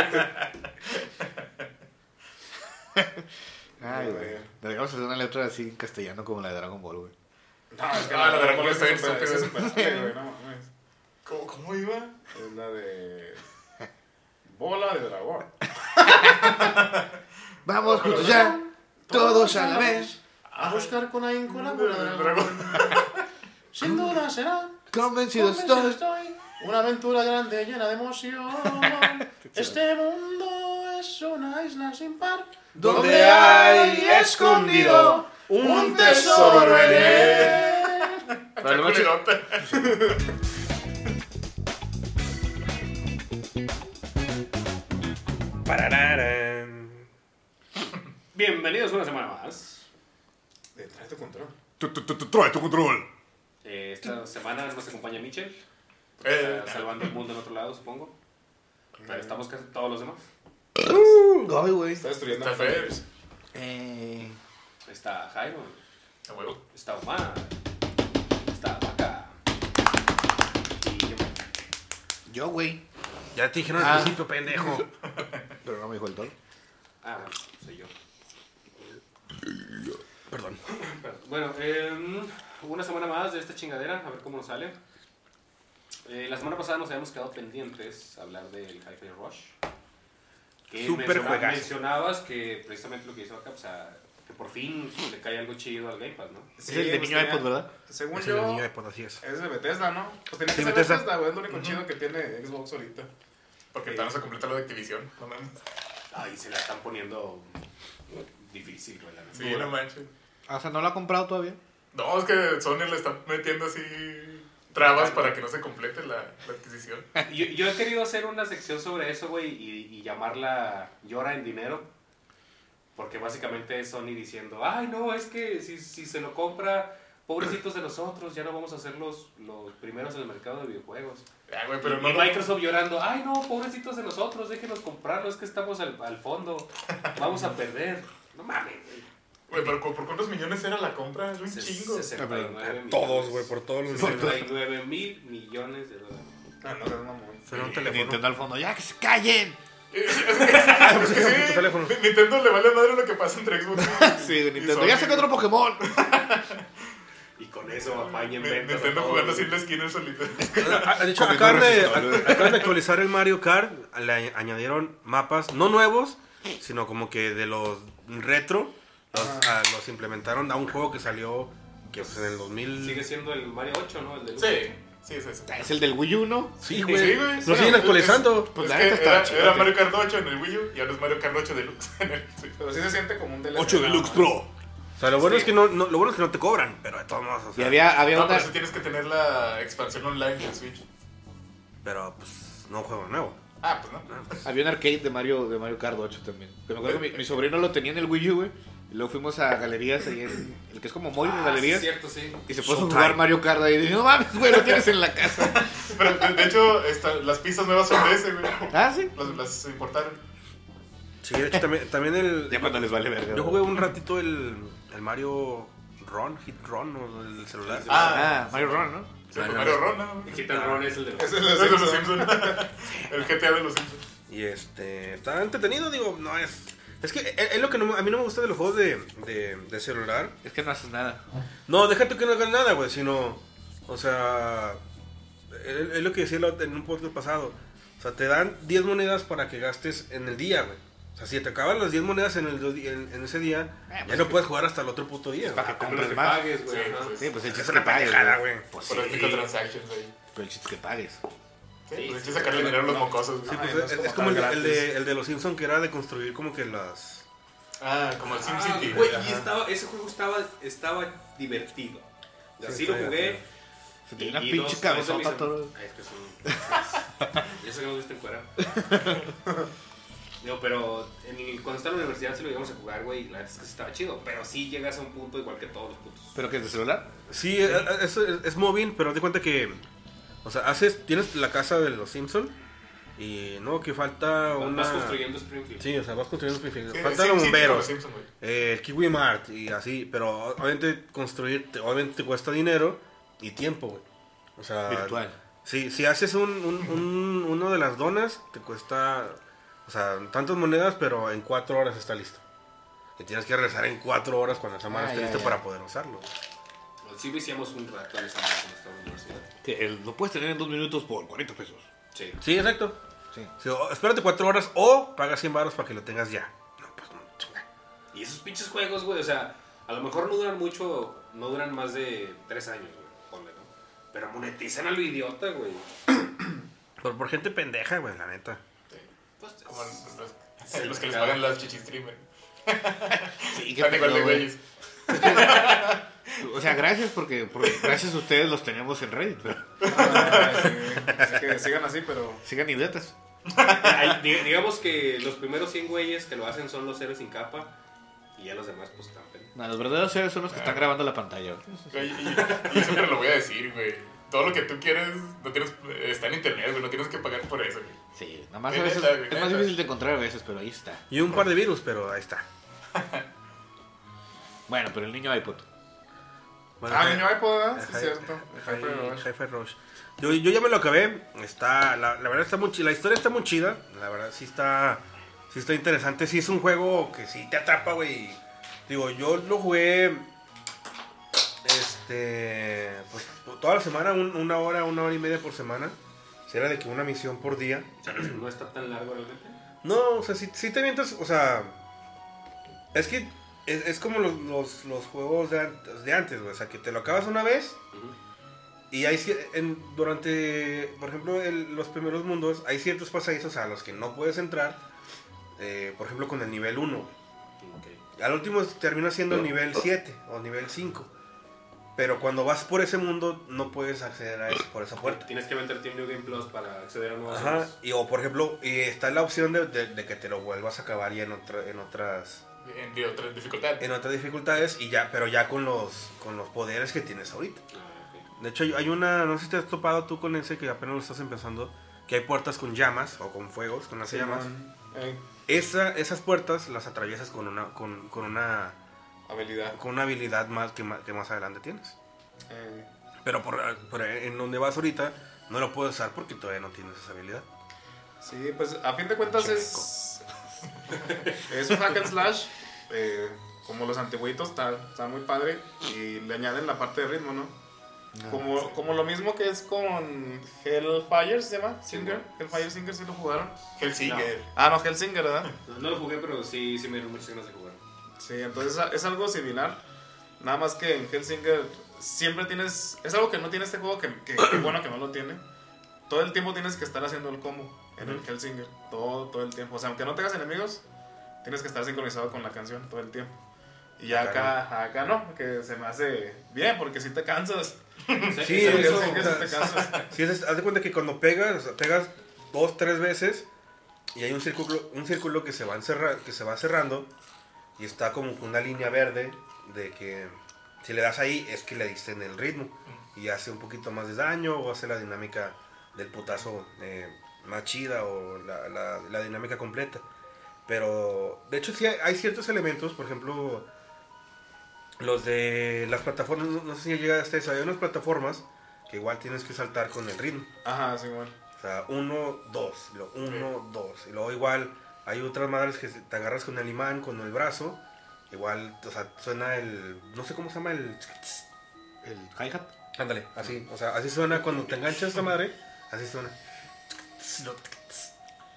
Ay, güey. Deberíamos hacer una letra así en castellano como la de Dragon Ball, güey. No, es que Ah, la de Dragon Ball es está bien estúpida. güey, no mames. ¿Cómo, ¿Cómo iba? Es la de. Bola de dragón. Vamos juntos ya, todos a la vez. A buscar con ahínco la bola de dragón. Dragón. Sin duda será. Convencido convencido estoy. estoy. Una aventura grande llena de emoción. Este mundo es una isla sin par. Donde hay escondido un tesoro en él. Pero. Bienvenidos una semana más. Eh, Trae tu control. Tu- tu- tu- tu- Trae tu control. Eh, esta semana nos acompaña Mitchell. Eh, salvando el mundo en otro lado, supongo. Pero estamos casi todos los demás. Ay, güey. Está destruyendo Está. Félix. Eh, Está Jairo. A huevo. Está Omar. Está Vaca. Y yo. yo, güey. Ya te dijeron al principio, pendejo. Pero no me dijo el toro. Ah, bueno, soy yo. Perdón. Bueno, eh, una semana más de esta chingadera, a ver cómo nos sale. Eh, la semana pasada nos habíamos quedado pendientes a hablar del Hi-Fi Rush. Que Súper menciona- mencionabas que precisamente lo que hizo acá, o sea, que por fin le cae algo chido al Game Pass, ¿no? Es Sí, el de pues niño tenía- iPod, ¿verdad? Según Es el yo, niño de Pod, así es. es de Bethesda, ¿no? Pues tiene que Sí, ser Bethesda. Bethesda, güey. Es lo único chido que tiene Xbox ahorita. Porque te vas a completar lo de Activision. No mames. Ahí se la están poniendo difícil, güey, la. Sí, no manches. Ah, O sea, ¿no lo ha comprado todavía? No, es que Sony le está metiendo así trabas para que no se complete la, la adquisición. Yo, yo he querido hacer una sección sobre eso, güey, y, y llamarla Llora en Dinero. Porque básicamente es Sony diciendo, ay, no, es que si, si se lo compra, pobrecitos de nosotros, ya no vamos a ser los, los primeros en el mercado de videojuegos. Ah, güey, pero y, no. y Microsoft llorando, ay, no, pobrecitos de nosotros, déjenos comprarlo, es que estamos al, al fondo, vamos a perder. No mames, güey. Güey, pero ¿por cuántos millones era la compra? Es un chingo. 69 millones. Todos, güey, por todos los 69 mil millones de dólares. Ah, no, no, no. Será un Y teléfono. Nintendo al fondo. ¡Ya, que se callen! Nintendo le vale madre lo que pasa entre Xbox. Sí, de Nintendo. ¡Ya saca otro Pokémon! Y con eso apañen ventas. Nintendo jugando en la esquina solito. De hecho, acaban de, acaban de actualizar el Mario Kart. Le añ- añadieron mapas, no nuevos, sino como que de los retro. Los, ah, los implementaron a un juego que salió que pues, en el 2000. Sigue siendo el Mario 8, ¿no? El de Sí, sí, es el del Wii U, ¿no? Sí, güey. Sí, güey. Lo Bueno, siguen es- actualizando. Pues es la que neta estaba era, chido, era tío. Mario Kart 8 en el Wii U y ahora es Mario Kart 8 Deluxe en el Switch. Pero sí se siente como un DLC. 8 nada Deluxe. Pro. O sea, lo bueno, es que no, no- lo bueno es que no te cobran, pero de todos modos, o Y había, había No, una... pero sí tienes que tener la expansión online del Switch. pero pues no juego nuevo. Ah, pues no. Había un arcade de Mario, de Mario Kart 8 también. Pero me acuerdo que mi, mi sobrino lo tenía en el Wii U, güey. Y luego fuimos a galerías ahí en... El que es como Moy de Ah, galerías. sí, cierto, sí. y se puso a jugar Mario Kart ahí. Y dije, no mames, güey, lo tienes en la casa. Pero de, de hecho, esta- las pistas nuevas son de ese, güey. ah, sí. Las, las importaron. Sí, de hecho también, también el... Ya cuando les vale verga. Yo jugué un ratito el, el Mario Ron, Hit Ron, o el celular. Ah, Mario Run, ¿no? Sí, Mario Ron, ¿no? El Hit Run es el de los... Es el de los Simpsons. El GTA de los Simpsons. Y este, está entretenido, digo, no es... Es que es, es lo que no- a mí no me gusta de los juegos de, de, de celular. Es que no haces nada. No, déjate que no hagan nada, güey, sino... O sea... Es, es lo que decía en un podcast pasado. O sea, te dan 10 monedas para que gastes en el día, güey. O sea, si te acaban las 10 monedas en, el, en, en ese día, Eh, ya pues no que- puedes jugar hasta el otro puto día. para güey. que compres más. pagues, güey. Sí, ajá. pues, Sí, pues el chiste es que pagues, güey. güey. Pues Por sí, ahí. pero el chiste que pagues. Sí, Sí, pues hay sí, que sacarle dinero a los mocosos. Sí, pues no es, es es como el, el de, el de los Simpsons que era de construir como que las... Ah, como el Ah, SimCity. güey, Ajá. y estaba, ese juego estaba, estaba divertido. O sea, Sí, sí lo jugué. Se te dio una pinche dos- cabezota todo. Ay, es que son... Ya sé que nos viste en fuera. Digo, pero en el- cuando estaba en la universidad sí lo íbamos a jugar, güey. La verdad es que sí estaba chido. Pero sí llegas a un punto igual que todos los puntos. ¿Pero que es de celular? Sí, es, es, es móvil, pero de cuenta que... O sea, haces, tienes la casa de los Simpsons y no, que falta Vas- una... Vas construyendo Springfield. Sí, o sea, vas construyendo Springfield. Sí, los con bomberos, güey. eh, el Kiwi Mart y así, pero obviamente construir, te- obviamente te cuesta dinero y tiempo, güey. O sea, Virtual. Sí, si haces un, un- un- uno de las donas, te cuesta, o sea, tantas monedas, pero en cuatro horas está listo. Y tienes que regresar en cuatro horas cuando esa madre Ah, esté ya. para poder usarlo. Sí viciamos un rato en esa madre cuando estaba en la universidad. Que el- lo puedes tener en dos minutos por 40 pesos. Sí. Sí, exacto. Sí. Sí, o- espérate cuatro horas o paga 100 baros para que lo tengas ya. No, pues no, chinga. Y esos pinches juegos, güey, o sea, a lo mejor no duran mucho, no duran más de tres años, güey, ponle, ¿no? Pero monetizan a lo idiota, güey. Por, por gente pendeja, güey, la neta. Pues, Como los, los- Sí, los que les pagan las chichistreamers. Sí, Están igual de güeyes. O sea, gracias porque, porque gracias a ustedes los teníamos en Reddit. Pero Ah, sí. Que sigan así, pero. sigan idiotas. Digamos que los primeros 100 güeyes que lo hacen son los héroes sin capa y ya los demás, pues, tampen. No, los verdaderos héroes son los que están grabando la pantalla. Güey, Y, y yo siempre lo voy a decir, güey. Todo lo que tú quieres no tienes, está en internet, güey. No tienes que pagar por eso, güey. Sí, nada más a Sí, veces neta, güey, es más difícil de encontrar a veces, pero ahí está. Y un par de virus, pero ahí está. Bueno, pero el niño iPod. Bueno, Ah, hi- niño iPod, ¿verdad? Sí, cierto. Hyper Rush. Yo, yo ya me lo acabé. Está, la, la verdad está muy chida. La historia está muy chida. La verdad sí está, sí está interesante. Sí es un juego que sí te atrapa, güey. Digo, yo lo jugué, este, pues toda la semana, un- una hora, una hora y media por semana. Si era de que una misión por día. O sea, no está tan largo realmente. No, o sea, si, si te mientas, o sea, es que es, es como los, los, los juegos de, de antes, güey. O sea, que te lo acabas una vez y hay en, durante, por ejemplo, el- los primeros mundos, hay ciertos pasadizos a los que no puedes entrar. eh, por ejemplo, con el nivel 1. Ok. Al último termina siendo el nivel 7 o nivel 5. Pero cuando vas por ese mundo, no puedes acceder a eso, por esa puerta. Tienes que meterte en New Game Plus para acceder a nuevos Ajá, y, o por ejemplo, y está la opción de, de- de que te lo vuelvas a acabar ya en, otra, en otras En de otra dificultad. en otras dificultades y ya, pero ya con los con los poderes que tienes ahorita. Ah. De hecho, hay- una, no sé si te has topado tú con ese que apenas lo estás empezando, que hay puertas con llamas o con fuegos, con las llamas. Ey, Esa, esas puertas las atraviesas con una con, con una habilidad. con una habilidad más que, más que más adelante tienes. Ey. Pero por, por en donde vas ahorita no lo puedes usar porque todavía no tienes esa habilidad. Sí, pues a fin de cuentas es. Es un hack and slash. eh, como los antiguitos, está, está muy padre. Y le añaden la parte de ritmo, ¿no? Como, como lo mismo que es con Hellfire, ¿se llama? Singer. Hellfire Singer, ¿sí lo jugaron? Hellsinger. Ah, no, Hellsinger, ¿verdad? No, no lo jugué, pero sí, sí me dieron muchas ganas de jugar. Sí, entonces es- es algo similar. Nada más que en Hellsinger siempre tienes. Es algo que no tiene este juego, que, que, que bueno que no lo tiene. Todo el tiempo tienes que estar haciendo el combo en el Hellsinger. Todo, todo el tiempo. O sea, aunque no tengas enemigos, tienes que estar sincronizado con la canción todo el tiempo. Y ya acá, acá no, que se me hace bien, porque si te cansas. Sí, En eso, o sea, sí te cansas. Sí, es- haz de cuenta que cuando pegas, o sea, pegas dos, tres veces y hay un círculo, un círculo que se va encerra- que se va cerrando y está como con una línea verde de que si le das ahí es que le diste en el ritmo y hace un poquito más de daño o hace la dinámica del putazo eh, más chida o la, la- la dinámica completa. Pero de hecho sí hay, hay ciertos elementos, por ejemplo, los de las plataformas, no, no sé si llega hasta eso, hay unas plataformas que igual tienes que saltar con el ritmo. Ajá, sí, bueno. O sea, uno, dos, luego uno, dos. Y luego igual hay otras madres que te agarras con el imán, con el brazo. Igual, o sea, suena el, no sé cómo se llama el... El hi-hat. Ándale, así, o sea, así suena cuando te enganchas esa madre, así suena.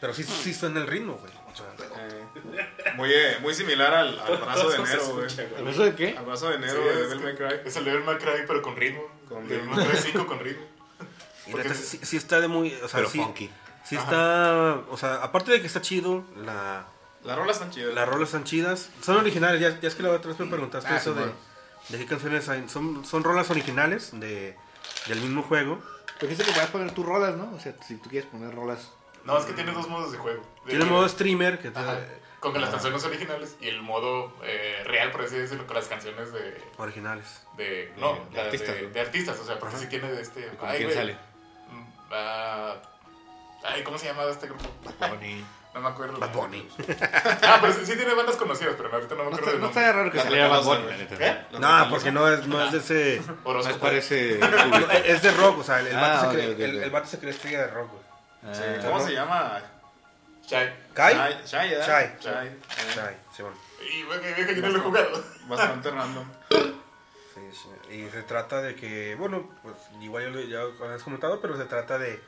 Pero sí, sí suena el ritmo, güey. Eh, muy, eh, muy similar al, al brazo de enero, güey. ¿El beso de qué? Al brazo de enero Sí, de es Devil May Cry. Es el Devil May Cry, pero con ritmo. Con Devil ritmo. May Cry 5 con ritmo. Porque sí, sí está de muy, o sea, Pero sí, funky. sí está, o sea, aparte de que está chido, la, Las rolas están chidas. las rolas están chidas, son originales, ya, ya es que la otra vez me preguntaste Ah, eso sí, de, qué canciones hay, son, son rolas originales de, del mismo juego. Pero dijiste que puedes poner tus rolas, ¿no? O sea, si tú quieres poner rolas. No, es que tiene dos modos de juego. Tiene el modo streamer, que te- Ajá, con las canciones originales y el modo eh, real, por así decirlo, con las canciones de. originales. de no, de artistas, de, ¿no? de artistas, o sea, porque si tiene de este. ¿Con ay, quién güey, sale? ah, ay, ¿cómo se llama este grupo? Bonnie. No me acuerdo. Bad Bunny. Ah, pero sí, sí tiene bandas conocidas, pero ahorita no me No acuerdo está, del no está raro que saliera Bad Bunny, la güey. neta. ¿Qué? No, porque no es, no es de ese... No Horóscopo. es parece. no, es de rock, o sea, el, el Ah, vato, se cree, ok, el, ok. el vato se cree estrella de rock, güey. Sí, Ah, ¿Cómo ¿no? se llama? Chai. ¿Kai? Shai, Shai, ¿verdad? Shai. Shai, eh, Shai, sí, bueno. Y bueno, vieja, yo no lo he jugado. Bastante random. Sí, sí. Y se trata de que, bueno, pues igual ya lo ya lo habías comentado, pero se trata de,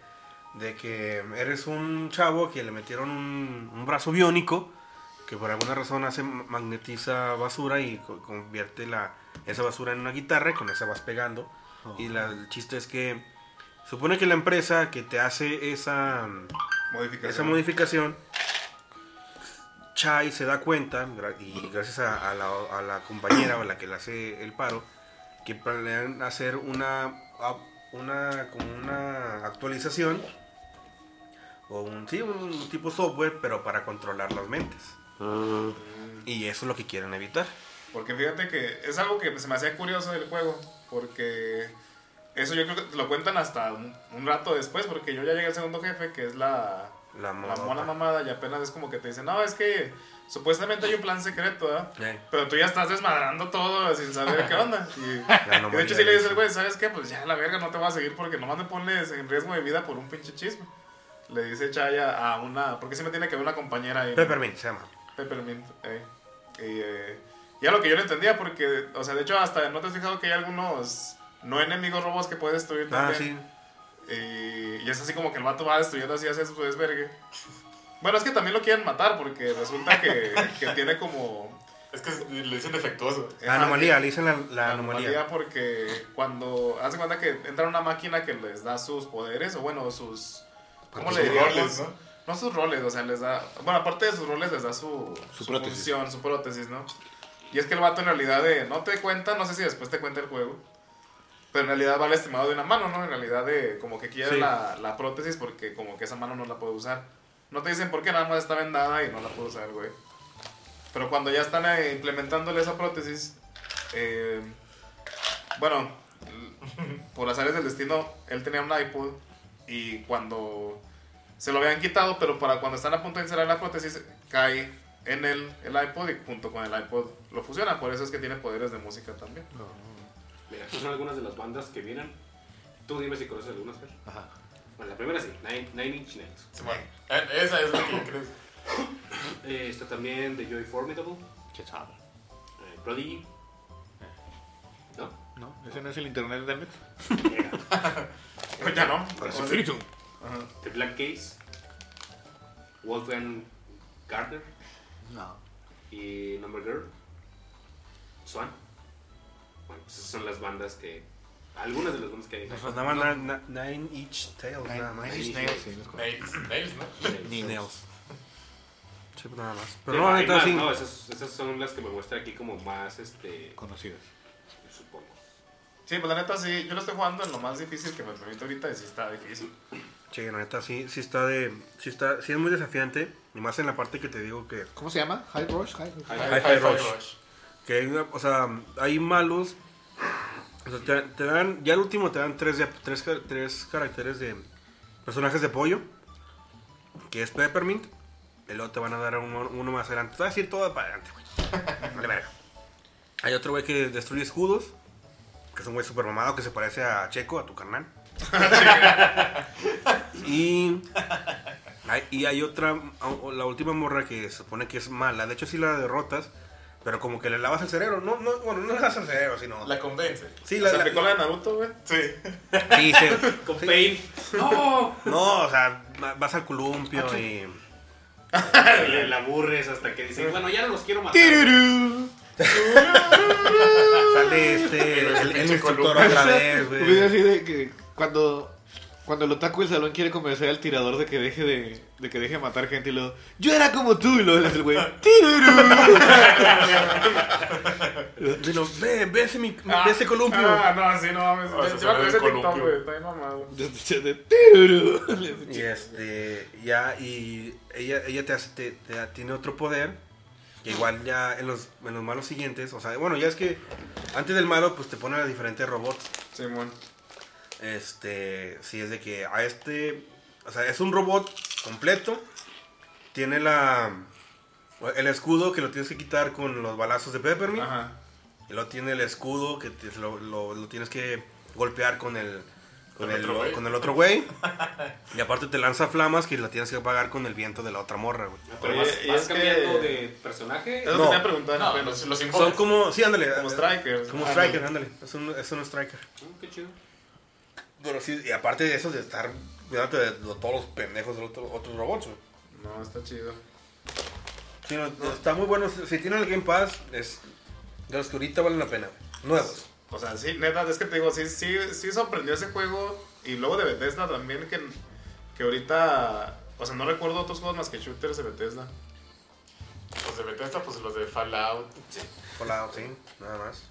de que eres un chavo que le metieron un, un brazo biónico que por alguna razón hace magnetiza basura y co- convierte la, esa basura en una guitarra y con esa vas pegando. Y la- el chiste es que supone que la empresa que te hace esa, Modificación. esa modificación, Chai se da cuenta, y gracias a, a la, a la compañera o la que le hace el paro, que planean hacer una, a- una, como una actualización, o un, sí, un tipo software, pero para controlar las mentes. Y eso es lo que quieren evitar. Porque fíjate que es algo que se me hacía curioso del juego. Porque eso yo creo que te lo cuentan hasta un, un rato después. Porque yo ya llegué al segundo jefe, que es la, La la mona mamada. Y apenas es como que te dicen, no, es que supuestamente hay un plan secreto, ¿verdad? Eh, Pero tú ya estás desmadrando todo sin saber qué onda. Y, y de hecho, sí le dices güey, ¿sabes qué? Pues ya la verga no te voy a seguir porque nomás me pones en riesgo de vida por un pinche chisme. Le dice Chaya a una. Porque siempre tiene que ver una compañera ahí. Peppermint se llama. Peppermint, eh. Y, eh, ya lo que yo no entendía, porque, o sea, de hecho, hasta no te has fijado que hay algunos no enemigos robots que puedes destruir Ah, también. sí. Y, y es así como que el vato va destruyendo así, hace su desvergue. Bueno, es que también lo quieren matar, porque resulta que, que tiene como. Es que le dicen defectuoso. La anomalía, le dicen la, la La anomalía. anomalía porque cuando hace cuenta que entra una máquina que les da sus poderes, o bueno, sus. ¿Cómo le diríamos? roles, ¿no? No sus roles, o sea, les da. Bueno, aparte de sus roles, les da su, Su prótesis. función, su prótesis, ¿no? Y es que el vato en realidad de, no te cuenta, no sé si después te cuenta el juego, pero en realidad va al estimado de una mano, ¿no? En realidad de como que quiere Sí. la, la prótesis porque como que esa mano no la puede usar. No te dicen por qué, nada más está vendada y no la puede usar, güey. Pero cuando ya están eh, implementándole esa prótesis, eh, bueno, por las áreas del destino, él tenía un iPod y cuando se lo habían quitado, pero para cuando están a punto de instalar la prótesis, cae en el, el iPod y junto con el iPod lo fusiona. Por eso es que tiene poderes de música también. Mira, estas son algunas de las bandas que vienen. Tú dime si conoces algunas, Fer. Ajá. Bueno, la primera sí, Nine, Nine Inch Nails. Eh, Esa es la que creo. Eh, está también The Joy Formidable, ¿Qué sabe? eh, Prodigy. ¿No? ¿No? ¿Ese no es el internet de Netflix? Pues ya no. Para O sea, espíritu. ajá. The Black Case, Wolfgang Gardner No. y Number Girl, Swan. Bueno, pues esas son las bandas que. Algunas de las bandas que hay. Nada más na- na- Nine Inch Tails, nada más. Nine Inch Nails, sí, los conozco. Nails, Nails, ¿no? Nails. Sí, pues nada más. Pero Pero no, hay neta, más, sí. no, esas, esas son las que me muestra aquí como más, este, Conocidos. Sí, pues la neta sí, yo lo estoy jugando en lo más difícil que me permite ahorita y sí está difícil. Sí, la neta, sí, sí está de. Sí, está, sí es muy desafiante. Y más en la parte que te digo que. ¿Cómo se llama? High Rush. High Hi-Fi Hi-Fi Rush. Que hay una- o sea, hay malos. O sea, te, te dan. Ya al último te dan tres, de- tres, tres caracteres de personajes de pollo. Que es Peppermint. Y luego te van a dar uno, uno más adelante. Te voy a decir todo para adelante, güey. Hay otro güey que destruye escudos. Que es un güey super mamado que se parece a Checo, a tu carnal. y, hay, y hay otra, la última morra que se supone que es mala. De hecho, sí la derrotas, pero como que le lavas el cerebro. No, no, bueno, no le lavas el cerebro, sino. La convence. sí, ¿Se la, la- aplicó la de Naruto, güey? Sí. sí, se- Con sí. Pain. ¡No! No, o sea, va- vas al columpio y. Le aburres hasta que dicen, bueno, ya no los quiero matar. Sale este. El El, instructor otra vez, güey. así de que cuando cuando el otaku del salón quiere convencer al tirador de que deje de, de que deje de matar gente y luego yo era como tú y luego le hace el güey Dilo, ve, ve ese, mi- ve ese columpio. Ah, no, sí, no mames. Ah, Yo me ese TikTok, güey. Está bien mamado. Y este, ya, y ella, ella te hace, te, te- tiene otro poder, que igual ya en los, en los malos siguientes, o sea, bueno, ya es que antes del malo, pues te ponen a diferentes robots. Simón. Este, si es de que a este, o sea, es un robot completo, tiene la, el escudo que lo tienes que quitar con los balazos de Peppermint, Ajá. y luego tiene el escudo que te- lo, lo- lo tienes que golpear con el, con, Con el, otro güey. con el otro güey. y aparte te lanza flamas que la tienes que apagar con el viento de la otra morra, güey. Pero Oye, vas, vas es que- cambiando de personaje. Es lo No. que te iba a preguntar. No, apenas. los, los Son como, sí, ándale. Como strikers. Como Ah, striker, no. ándale. Es un, es un striker. Mm, qué chido. Pero sí, y aparte de eso, de estar cuidándote de todos los pendejos de otro- otros robots, güey. No, está chido. Sí, no, está muy bueno. Si si tienen el Game Pass, es de los que ahorita valen la pena. güey. Nuevos. O sea, sí, neta, es que te digo, sí, sí, sí sorprendió ese juego. Y luego de Bethesda también, que, que ahorita. O sea, no recuerdo otros juegos más que shooters de Bethesda. Los de Bethesda, pues los de Fallout. Fallout, sí, nada más.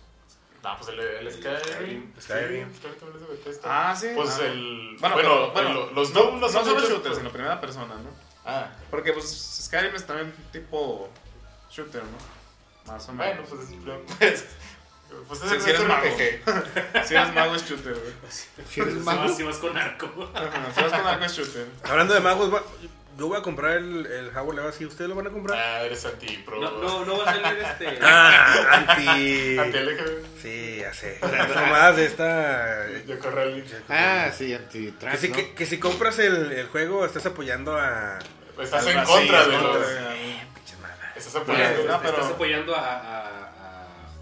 No, pues el, el Skyrim. Skyrim. Sí, Skyrim también es de Bethesda. Ah, sí. Pues Ah. el. Bueno, Bueno, pero, bueno, el- los no, no solo hecho shooters, por- sino primera persona, ¿no? Ah, Porque pues Skyrim es también tipo shooter, ¿no? Más o menos. bueno, pues. Pues, pues Si, si eres es mago. Si eres mago es shooter, güey. Si eres Si mago, vas, si vas con arco. Ajá, Si vas con algo es shooter. Hablando de magos, va- yo voy a comprar el, el Hogwarts Legacy. ¿Ustedes lo van a comprar? Ah, eres anti-pro. No, no, no va a salir este. Ah, anti. Anti-LGB. Sí, ya sé. Nomás de esta. Yo corralí. Ah, sí, Que anti-trans, si, ¿no? que, que si compras el, el juego, estás apoyando a. Estás en contra de los. Mamá. Estás apoyando. no, pero- Estás apoyando a-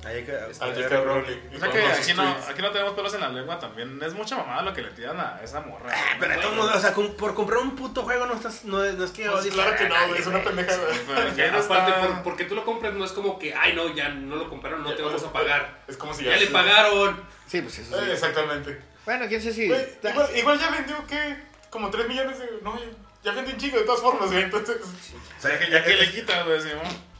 Ahí que- J.K. Rowling. O sea que aquí no, aquí no tenemos pelos en la lengua también. Es mucha mamada lo que le tiran a esa morra. Ah, Pero de todos modos, o sea, com- por comprar un puto juego no estás. No, es- no es que. Pues claro que no, nadie, güey, es una pendejada. Pero no Aparte, está- por- porque tú lo compras, no es como que, ay, no, ya no lo compraron, no te vamos a pagar. Es como si Ya le pagaron. Sí, pues eso Eh, sí. exactamente. Bueno, quién sabe si... Güey, igual, igual ya vendió, ¿qué? Como 3 millones de. No, ya- ya vendió un chingo de todas formas, güey. Entonces. O sea, Ya que, ya que le quita, güey, sí, ¿no?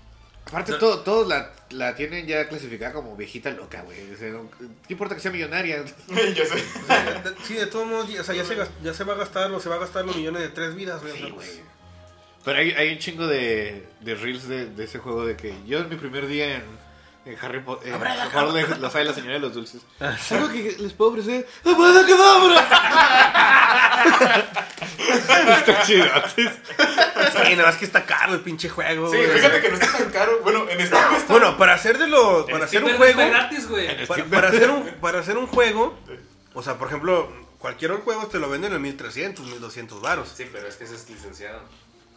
Aparte, todo- todos la, la tienen ya clasificada como viejita loca, güey. O sea, no- ¿Qué importa que sea millonaria? ya sé. o sea, de- de- Sí, de todos modos, o sea, ya se, ya se va a gastar o se va a gastar los millones de tres vidas, güey. Sí, güey. Pero hay, hay un chingo de, de reels de, de ese juego de que yo en mi primer día en, en Harry Potter, Hogwarts los hay la señora de los dulces. Algo que les puedo ofrecer. ¡Abada cadabra! Está chido. Sí, nada más que está caro el pinche juego. Sí, güey. fíjate que no está tan caro. Bueno, en Steam está. Bueno, para hacer de lo. Para hacer un juego. está gratis, güey. Para, para hacer un, para hacer un juego. O sea, por ejemplo, cualquier juego te lo venden en 1300, 1200 varos. Sí, pero es que ese es licenciado.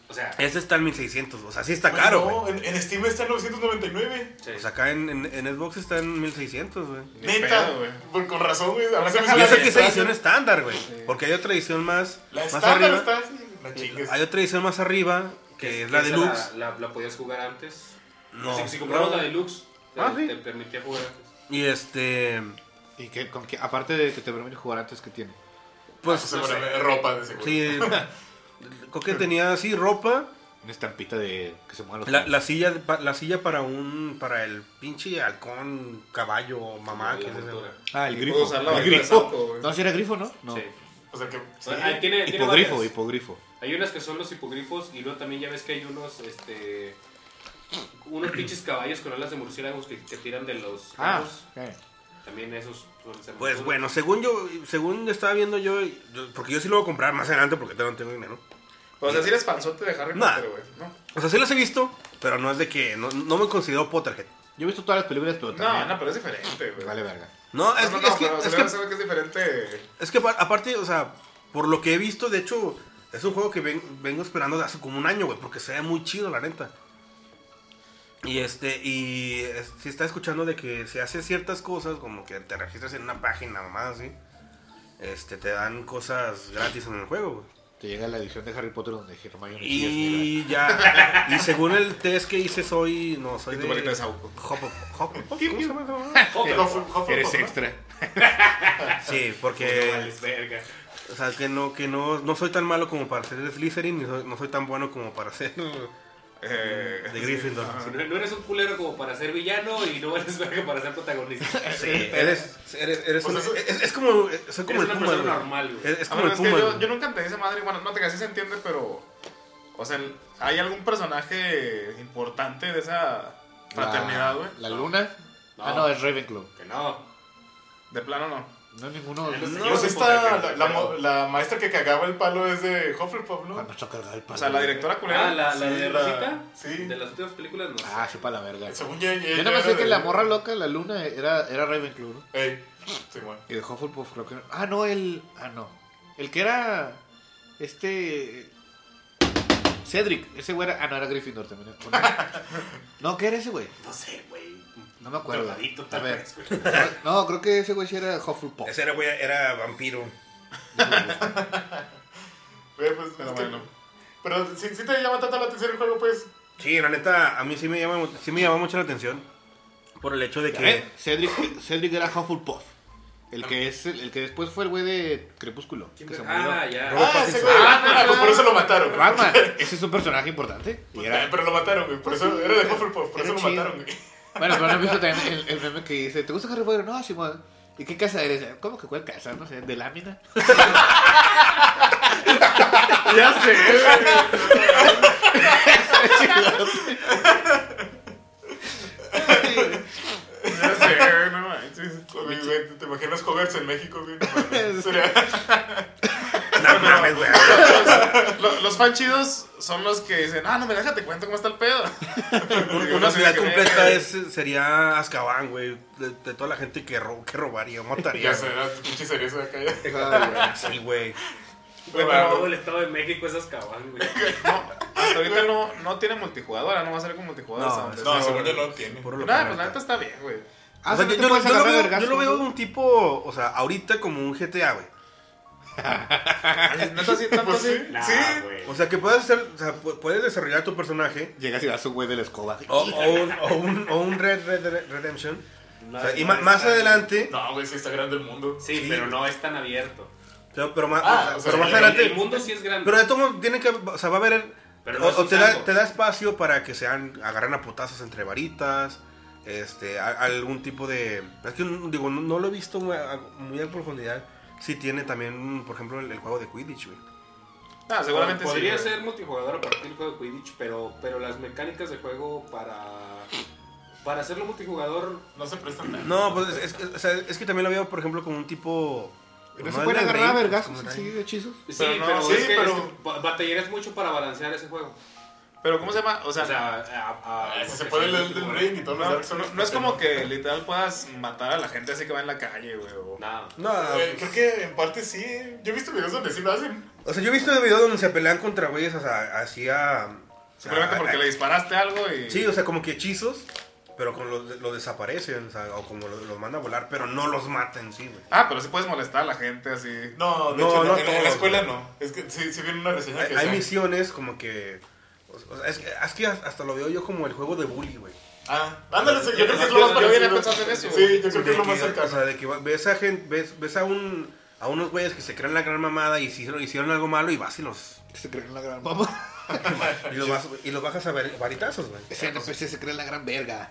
O sea, Ese está en 1600. O sea, sí está caro, No, güey. en, en Steam está en 999. sí. O sea, acá en, en, en Xbox está en 1600, güey. Neta. güey. Por- con razón, güey. Y la que es edición estándar, güey. Porque hay otra edición más, La más estándar arriba. está así. La chingues. Hay otra edición más arriba, que es la Esa deluxe. La, la, la podías jugar antes. No. Si, si comprabas No. la deluxe, te, Ah, sí. te permitía jugar antes. Y este. ¿Y qué, con qué- aparte de que te permite jugar antes que tiene? Pues, pone ropa de seguro. sí. Creo que tenía así ropa. Una estampita de que se muevan los La, la silla pa- la silla para un para el pinche halcón caballo mamá que es. Ah, el grifo. el grifo. No, si era grifo, ¿no? No. Sí. O sea que. sí. Ah, tiene, Hipogrifo, hipogrifo. Hay unas que son los hipogrifos y luego también ya ves que hay unos, este, unos pinches caballos con alas de murciélagos que, que tiran de los Ah, carros. ok. También esos suelen ser Pues bueno, según yo según estaba viendo yo, yo- porque yo sí lo voy a comprar más adelante porque todavía no tengo dinero. O sea, si eres fanzote de Harry Nah. Potter, güey. ¿no? O sea, sí los he visto, pero no es de que no, no me considero Potterhead. Yo he visto todas las películas, pero No, también... no, pero es diferente, güey. Vale, verga. No, es No, no, es que, pero se es que- es diferente. es que pa- aparte, o sea, por lo que he visto, de hecho, es un juego que ven- vengo esperando de hace como un año, güey, porque se ve muy chido, la neta. Y este, y es- si está escuchando de que se hace ciertas cosas, como que te registras en una página nomás así, este, te dan cosas gratis en el juego, güey. Te llega la edición de Harry Potter donde Hermione es. Y ya, y según el test que hice, soy, no, soy Y tu de. Hufflepuff, Hufflepuff, Eres extra. Sí, porque, o sea, que no, que no, no soy tan malo como para ser Slytherin, ni soy- no soy tan bueno como para ser Eh, de Gryffindor. Si no, no eres un culero como para ser villano y no vales verga para ser protagonista. Sí, eres, eres, eres, Pues un- eso- es, es como, soy como Eres el una Puma, güey. normal, güey. Es, es a como ver, el es que Puma, yo, yo nunca entendí esa madre. Bueno, no te así se entiende, pero. O sea, ¿hay algún personaje importante de esa fraternidad, güey? La luna. No. Ah, no, es Ravenclaw. Que no. De plano no. No, ninguno. No, No, Pues esta, la, la mo- la maestra que cagaba el palo es de Hufflepuff, ¿no? Cuando está cargado el palo. O sea, la directora culera. Ah, la, la de la- Rosita. sí. De las últimas películas, no. Ah, sí, para la verga. Según yo, Yo nada más era sé que de- la morra loca, la luna, era, era Ravenclaw, ¿no? Ey, sí, bueno. Y de Hufflepuff creo que no. Ah, no, el... Ah, no. El que era... Este... Cedric. Ese güey era... Ah, no, era Gryffindor también. ¿o No, no ¿qué era ese güey? No sé, güey. No me acuerdo. Drogadicto, tal vez. No, creo que ese güey sí era Hufflepuff. Ese era, güey, era vampiro. Güey, pues, Pero es que- bueno. Pero si, si te llama tanto la atención el juego, pues. Sí, la neta, a mí sí me llama, sí me llama mucho la atención. Por el hecho de que. ¿Eh? Cedric, Cedric era Hufflepuff. El que, es, el, el que después fue el güey de Crepúsculo. Que se murió. Ah, ya. Ah, ese güey. Ah, Ah, pues por eso lo mataron. güey. Batman. Ese es un personaje importante. Y Eh, era... Pero lo mataron, güey. Por eso era de Hufflepuff, por Era eso lo chido. mataron, güey. Bueno, pero no he visto también el, el meme que dice, ¿te gusta Harry Potter? No, Simón. ¿Y qué casa eres? ¿Cómo que cuál casa? No sé, ¿de lámina? Ya sé, Ya sé, no manches. Güey, güey, ¿Te imaginas Hogwarts en México, güey? No mames, güey. Los, fan chidos son los que dicen, ah, no me déjate cuento cómo está el pedo. Una ciudad completa es, sería Azkaban, güey. De, de toda la gente que, ro- que robaría, mataría. Ya sé, era pinche esa de acá. Sí, güey. Bueno, pero Todo el estado de México es Azkaban, güey. no, hasta ahorita no, no tiene multijugador, ahora no va a ser con multijugador. No, No, según yo no tiene. Local, pues la neta está bien, güey. Ah, o sea, ¿no yo, lo veo, yo lo veo un tipo, o sea, ahorita como un GTA, güey. Neta sí, tanto Pues sí. sí. Nah, Sí. güey. O sea, que puedes hacer, o sea, pu- puedes desarrollar tu personaje. Llegas y vas a un güey de la escoba. O, o un, o, un, o un Red, Red, Red Redemption. No, O sea, y no más tan- adelante. No, güey, sí está grande el mundo. Sí, Sí. pero no es tan abierto. Pero, pero más, Ah, o sea, o sea, pero más el- El, adelante. el mundo sí es grande. Pero de todo modo, tiene que. O sea, va a haber. Pero no o te, da, te da espacio para que sean. Agarren a putazos entre varitas. Este, a- algún tipo de. Es que digo, no, no lo he visto muy a, muy a profundidad. Sí tiene también, por ejemplo, el, el juego de Quidditch, güey. Ah, seguramente sí. Podría ser multijugador a partir del juego de Quidditch, pero, pero las mecánicas de juego para, para hacerlo multijugador No se prestan nada. No, pues es, es- o sea, es que también lo veo, por ejemplo, como un tipo. ¿No es se pueden de agarrar a como así Drake. de hechizos? Sí, Pero pero, no, es, sí, que, es pero- que ba- batallarías mucho para balancear ese juego. Pero ¿cómo se llama? O sea, O sea, a- a- Ah, si se puede leer el multijugador. ring y todo no, no- no es como que literal puedas matar a la gente así que va en la calle, güey. o- No. No, Eh, pues, creo que en parte sí. Yo he visto videos donde sí lo hacen. o sea, yo he visto videos donde se pelean contra güeyes, o sea, así a. Simplemente a- porque a- le disparaste algo y... Sí, o sea, como que hechizos, pero con los, lo desaparecen, o sea, o como los los manda a volar, pero no los maten, sí, güey. Ah, pero sí puedes molestar a la gente así. No, de No, hecho, no en, en la todos, escuela güey. no. Es que sí, sí viene una reseña Hay, que hay sea- misiones como que. O sea, es, que- es que hasta lo veo yo como el juego de bully, güey. Ah, ándale, yo creo que es Yo- lo más yo vine parecido. pensando en eso. Sí, yo creo que es lo más o cercano. sea, de que va- ves a gente, ves, ves a un a unos güeyes que se creen la gran mamada y hicieron, hicieron algo malo y vas y los Se creen la gran mamá. y los, vas- y los bajas a ver, varitazos, güey. Ese NPC se cree la gran verga.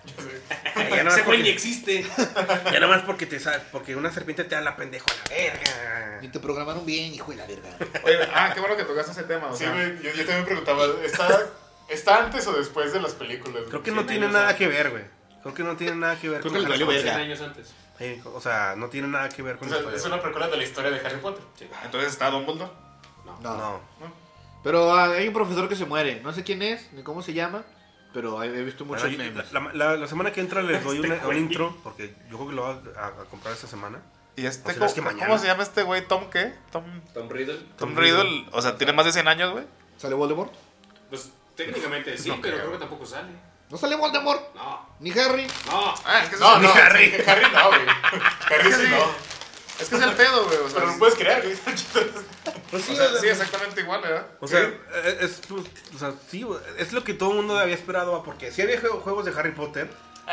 Ya nada Ese más güey ni porque, existe. ya nada más porque te porque una serpiente te da la pendejo a la verga. Ni te programaron bien, hijo de la verga. Oye, ah, qué bueno que tocaste ese tema. O Sí, sea, güey, yo, yo también preguntaba, ¿está, ¿está antes o después de las películas? Creo que no tiene nada antes. que ver, güey. Creo que no tiene nada que ver Creo con que les la valió historia. verga. 100 años antes. Sí, o sea, no tiene nada que ver con O sea, es una precuela de la historia de Harry Potter. entonces está Dumbledore. No. No. Pero ah, hay un profesor que se muere. No sé quién es, ni cómo se llama. Pero he visto muchos Bueno, yo- memes. la, la- la semana que entra les doy Este una- un güey. intro porque yo creo que lo voy a, a comprar esta semana. ¿Y este O sea, cómo, es que mañana. cómo se llama este güey? ¿Tom qué? Tom, Tom Riddle. Tom Riddle. O sea, tiene más de 100 años, güey. ¿Sale Voldemort? Pues técnicamente sí, No pero creo. creo que tampoco sale. ¿No sale Voldemort? No. ¿Ni Harry? No. Ah, es que, No, no, Harry. Harry. Harry no, güey. Harry Sí. no. Es que es el pedo, güey. O sea, Pero es- puedes crear, güey. Pues o sea, sí, exactamente igual, ¿verdad? O sea, es, es, pues, o sea, sí, es lo que todo el mundo había esperado, porque sí había jue- juegos de Harry Potter,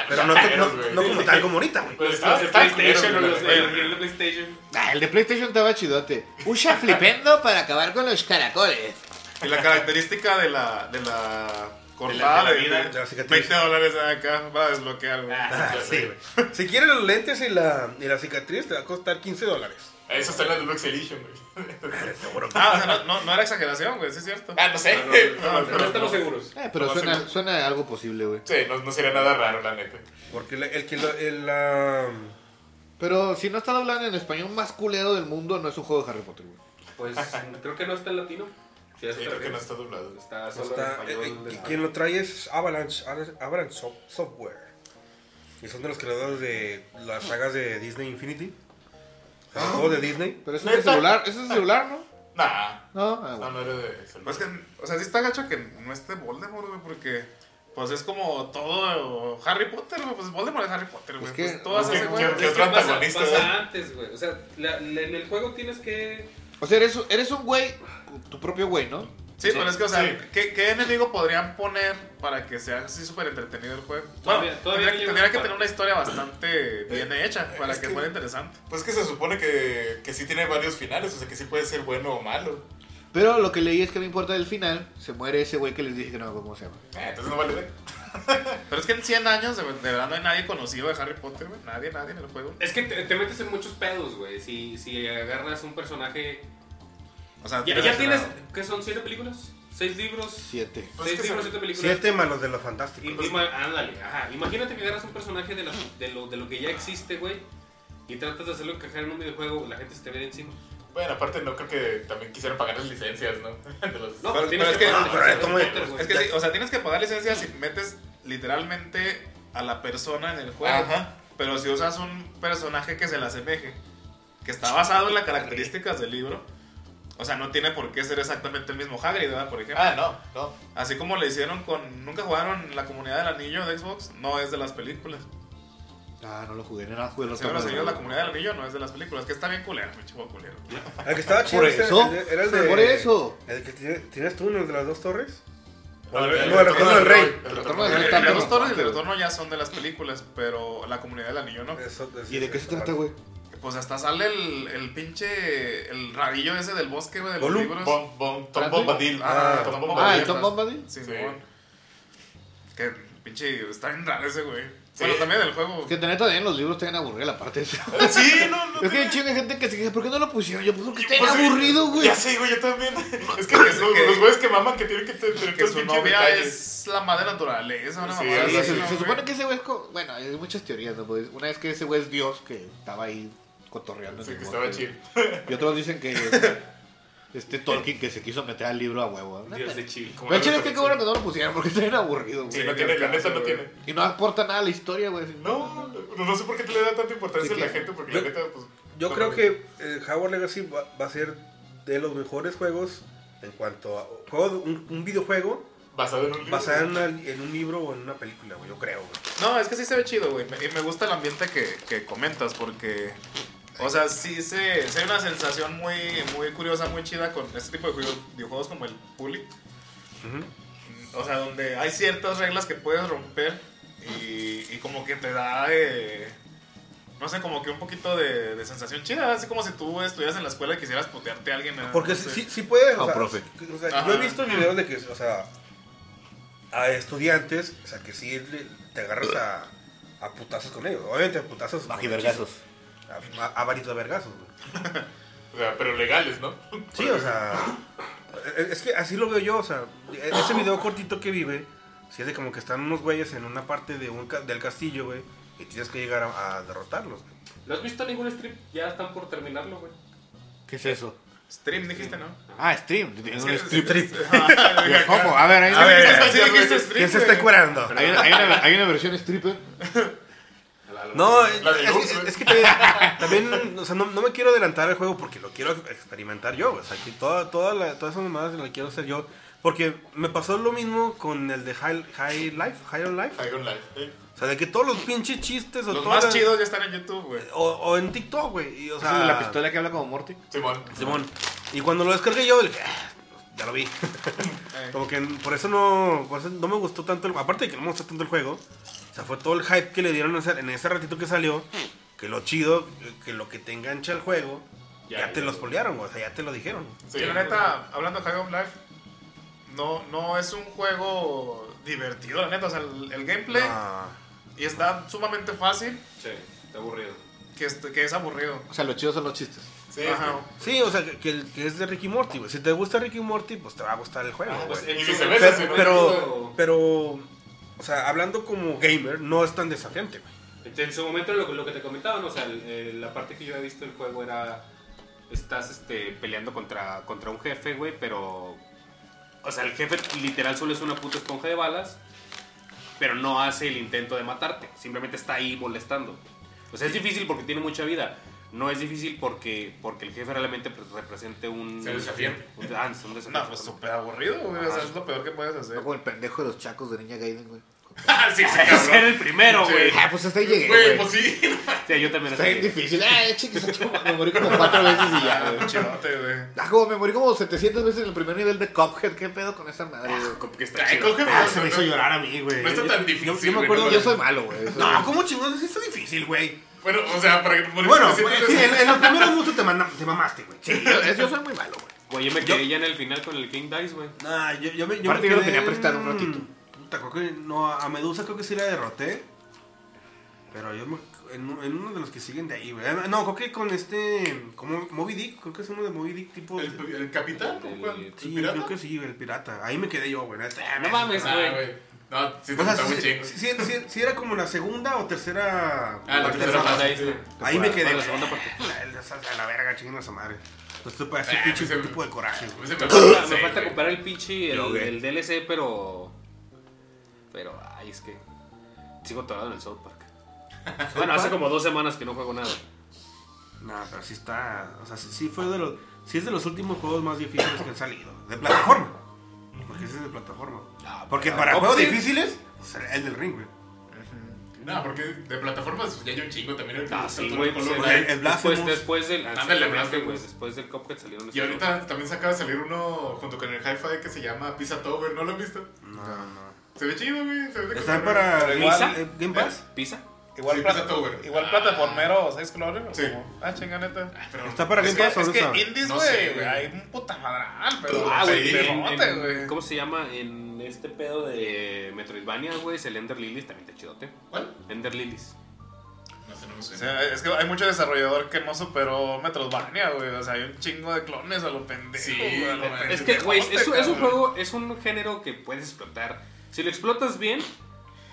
pero no, no, no como tal como ahorita, güey. Pero de está PlayStation, el de PlayStation. Ah, el de PlayStation estaba chidote. Usha flipendo para acabar con los caracoles. Y la característica de la, de la cortada de de, la vida, de de la cicatriz. 20 dólares acá va a desbloquear, güey. Ah, Sí, güey. Si quieres los lentes y la, y la cicatriz, te va a costar 15 dólares. Eso está en la Deluxe Edition, güey. Seguro Ah, o sea, no, no, no era exageración, güey, sí es cierto. Ah, no sé. No, No, pero estamos seguros. Eh, pero No, suena, algo posible, güey. Sí, no, no sería nada raro, la neta. Porque la- el que lo- el, la- Pero si no está doblado en español más culero del mundo, no es un juego de Harry Potter, güey. Pues creo que no está en latino. Sí, Sí, creo que no está doblado. Está solo Está- en eh, español. eh, de- quien lo trae es Avalanche, Avalanche Soft- Software. Y son de los creadores de las sagas de Disney Infinity. O sea, el juego de Disney. Pero eso es de celular, eso es de celular, ¿no? Nah. No, ah, No, bueno. no era de celular. Pues que, o sea, sí está gacho que no esté Voldemort, güey, porque pues es como todo Harry Potter, güey. Pues Voldemort es Harry Potter, güey. Es que- pues todas esas, güey. ¿Qué otro pasa, antagonista, pasa güey? antes, güey. O sea, la- la- en el juego tienes que... O sea, eres, eres un güey, tu propio güey, ¿no? Sí, pero es que, o sea, Sí. ¿qué, qué enemigo podrían poner para que sea así súper entretenido el juego? Todavía- bueno, todavía tendría, que, tendría tener una historia bastante bien hecha para es que que- fuera interesante. Pues que se supone que, que sí tiene varios finales, o sea que sí puede ser bueno o malo. Pero lo que leí es que no importa el final, se muere ese güey que les dije que no cómo se llama. Eh, entonces no vale. Pero es que en 100 años, de, de verdad, no hay nadie conocido de Harry Potter, güey. Nadie, nadie en el juego. Es que te, te metes en muchos pedos, güey. Si, si agarras un personaje... O sea, Ya, ya tienes... ¿Qué son? ¿Siete películas? ¿Seis libros? Siete. Pues seis es libros, siete películas. Siete malos de los fantásticos. Y- ima- ándale, ajá. Imagínate que agarras un personaje de, la- de, lo, de lo que ya existe, güey. Y tratas de hacerlo encajar en un videojuego, la gente se te ve de encima. Bueno, aparte no creo que también quisieran pagar las licencias, ¿no? De los- No, Pero- tienes pero es que- pagar pero güey. Es que sí, o sea, tienes que pagar licencia si metes literalmente a la persona en el juego. Ajá. Pero si usas un personaje que se le asemeje, que está basado en las características del libro, o sea, no tiene por qué ser exactamente el mismo Hagrid, ¿verdad? Por ejemplo. Ah, no, no. Así como le hicieron con... ¿Nunca jugaron la comunidad del anillo de Xbox? No es de las películas. Ah, no lo jugué, no jugué los Señor, señores, la comunidad del anillo no es de las películas. Que está bien culero, mi chico culero. El que estaba chido Por eso, el era el de. por eso. El que tiene- tienes tú, el de las dos torres. No, No, el retorno del rey. El retorno del rey. rey. Los dos torres y el retorno ya son de las películas, pero la comunidad del anillo no. Eso- ¿Y de qué se trata, güey? Pues hasta sale el, el pinche. El rabillo ese del bosque, güey, de los libros. Bom, bom, Tom Brandy. Bombadil. Ah, Tom Tom Bombadil. Ah, el. Tom Bombadil. Sí, Sí. Que pinche. Está bien raro ese, güey. Sí. Bueno, también del juego. Es que neta también los libros te van a aburrir la parte esa. Sí, no, no. Es que hay gente que se queja, ¿por qué no lo pusieron? Yo, pues porque está Pues aburrido, güey. Ya sé, güey, yo también. Es que Que- los, que- los güeyes que maman que tienen que tener Que todo su novia es la madre naturaleza, una Sí, mamada algo Sí, así, se, ¿no, se supone que ese güey es como... Bueno, hay muchas teorías, ¿no? Pues una es que ese güey es Dios, que estaba ahí cotorreando. en que estaba chill. Y otros dicen que este, este Tolkien que se quiso meter al libro a huevo. ¿no? Dios de chill. Pero chile es que qué bueno que no lo pusieron, porque está bien aburrido, güey. Sí, no tiene, la neta no tiene. Y no aporta nada a la historia, güey. No, no, no sé por qué te le da tanta importancia Sí, a la gente, porque Yo- la neta, pues. Yo creo que eh, Hogwarts Legacy va, va a ser de los mejores juegos en cuanto a juego de- un, un videojuego Basado en un libro. basado en, una- en un libro o en una película, güey. Yo creo, güey. No, es que sí se ve chido, güey. Y me gusta el ambiente que, que comentas porque... O sea, sí se, sí hay una sensación muy, muy curiosa, muy chida con este tipo de juegos- videojuegos como el Puli. O sea, donde hay ciertas reglas que puedes romper y, y como que te da... eh, no sé, como que un poquito de, de sensación chida. Así como si tú estuvieras en la escuela y quisieras putearte a alguien. Porque No sí, sé. sí, sí puedes, o Ah, sea, profe. o sea, yo he visto videos de que, o sea, a estudiantes, o sea, que sí te agarras a, a putazos con ellos. Obviamente a putazos. Bajivergazos. A, a, a varios de vergazos, güey. O sea, pero legales, ¿no? Sí, o sea, es es que así lo veo yo, o sea, ese video cortito que vive, si es de como que están unos güeyes en una parte de un del castillo, güey, y tienes que llegar a, a derrotarlos. güey. ¿No has visto ningún strip? Ya están por terminarlo, güey. ¿Qué es eso? Stream, dijiste, ¿no? Ah, stream. Es un que- strip. Ah, ¿Cómo? A ver, hay A una, ver, Sí, dijiste stream, ¿Quién se está curando? hay una, hay una- hay una versión stripper. No, es, La de es- es- es que también, también, o sea, no, no me quiero adelantar al juego porque lo quiero experimentar yo. O sea, que toda, toda la, todas esas mamadas las quiero hacer yo. Porque me pasó lo mismo con el de High, High Life, High on Life. High on Life. ¿eh? O sea, de que todos los pinches chistes o Los todas más chidos ya están en YouTube, güey. O, o en TikTok, güey. y, O ¿Es sea, el de la pistola que habla como Morty? Simón. Simón. Y cuando lo descargué yo, dije, "Ah, ya lo vi. Como que por eso no, por eso no me gustó tanto el Aparte de que no me gustó tanto el juego. O sea, fue todo el hype que le dieron en ese, en ese ratito que salió. Que lo chido, que lo que te engancha el juego, ya, Ya, te ya. lo spoilearon, güey, o sea, ya te lo dijeron. Sí, la neta, hablando de High of Life, no, no es un juego divertido, la neta. O sea, el, el gameplay Ah, y está sumamente fácil, Sí, está aburrido. que es, que es aburrido. O sea, lo chido son los chistes. Sí, Ajá. sí, o sea, que, que- es de Ricky Morty, güey. Si te gusta Ricky Morty, pues te va a gustar el juego, Ah, pues, en y su- viceversa, pero, si no- pero, pero, o sea, hablando como gamer, no es tan desafiante, güey. En su momento lo, lo que te comentaban, o sea, el- el- la parte que yo había visto del juego era estás este, peleando contra, contra un jefe, güey, pero o sea, el jefe literal solo es una puta esponja de balas, pero no hace el intento de matarte, simplemente está ahí molestando. O sea, es difícil porque tiene mucha vida. No es difícil porque, porque el jefe realmente pues, represente un... Sea desafiante. Un, ah, es un desafío. No, pues súper aburrido, güey. O sea, es lo peor que puedes hacer. Como el pendejo de los chacos de Niña Gaiden, güey. Ah, sí, cabrón. era el primero, güey. Ah, pues hasta ahí llegué, Güey, pues sí. Sí, yo también Está bien difícil. Ah, chingues, me morí como cuatro veces y ya, güey. Chilote, güey. Ah, como me morí como 700 veces en el primer nivel de Cuphead. ¿Qué pedo con esa madre, güey? Como que está chido. Ah, se me hizo llorar a mí, güey. No está tan difícil, Yo, yo me güey, acuerdo. no, Yo soy malo, güey. No, ¿cómo chingados? Sí está difícil, güey. Bueno, o sea, para que Bueno, suficientes sí, en, en los primeros minutos te, manda- te mamaste, güey. Sí, yo, yo soy muy malo, güey. Güey, yo me Yo- quedé ya en el final con el King Dice, güey. Nah, yo, yo me, yo Aparte me yo lo quedé tenía prestado un en- ratito. Puta, creo que no, a Medusa creo que sí la derroté. Pero yo me, en, en uno de los que siguen de ahí, güey. No, creo que con este, como Moby Dick, creo que es uno de Moby Dick tipo... ¿El, el capitán? El- ¿Cuál? ¿El sí, pirata? creo que sí, el pirata. Ahí me quedé yo, güey. neta. No mames, Ah, güey. güey. No, sí te O sea, un sí, chingo. sí, sí, sí, sí era como la segunda o tercera... Ah, la tercera fase. Ahí me quedé. Bueno, la segunda parte. La, la, la verga, chinguen a esa madre. Esto parece Ah, pinche ese- tipo de coraje, Me me falta, me comprar el pinche, el, el DLC, pero... Pero, ay, es que... Sigo todavía en el South Park. bueno, hace como dos semanas que no juego nada. No, pero sí está. O sea, sí, sí fue de los. Sí es de los últimos juegos más difíciles que han salido. De plataforma. Porque ese es de plataforma. Porque para ¿cómo juegos sí? difíciles, pues, el del ring, güey. No, porque de plataformas ya hay un chingo también. El Ah, sí, el- güey. el- pues, el- el- después, después del... Ándale. Después del Cuphead salieron Y esos ahorita también se acaba de salir uno junto con el Hi-Fi que se llama Pizza Tower, ¿no lo has visto? No, no. Se ve chido, güey. Se ve de ¿Están para eh, Game Pass? ¿Pizza? Igual, Sí, plata- igual Ah. plataformero o Explorer. ¿o Sí. Ah, chinga neta. Pero- ¿Está para Es que, o es no que indies, No sé, güey, hay un puta madral, pero Ah, güey, sí. ¿Cómo se llama? En este pedo de Metroidvania, güey, es el Ender Lilies, también está chidote. ¿Cuál? Ender Lilies. No sé, no me O sea, es que hay mucho desarrollador que no superó Metroidvania, güey. O sea, hay un chingo de clones a lo pendejo. Sí, güey, a lo no mames. Es que, güey, es, es un juego, es un género que puedes explotar. Si lo explotas bien,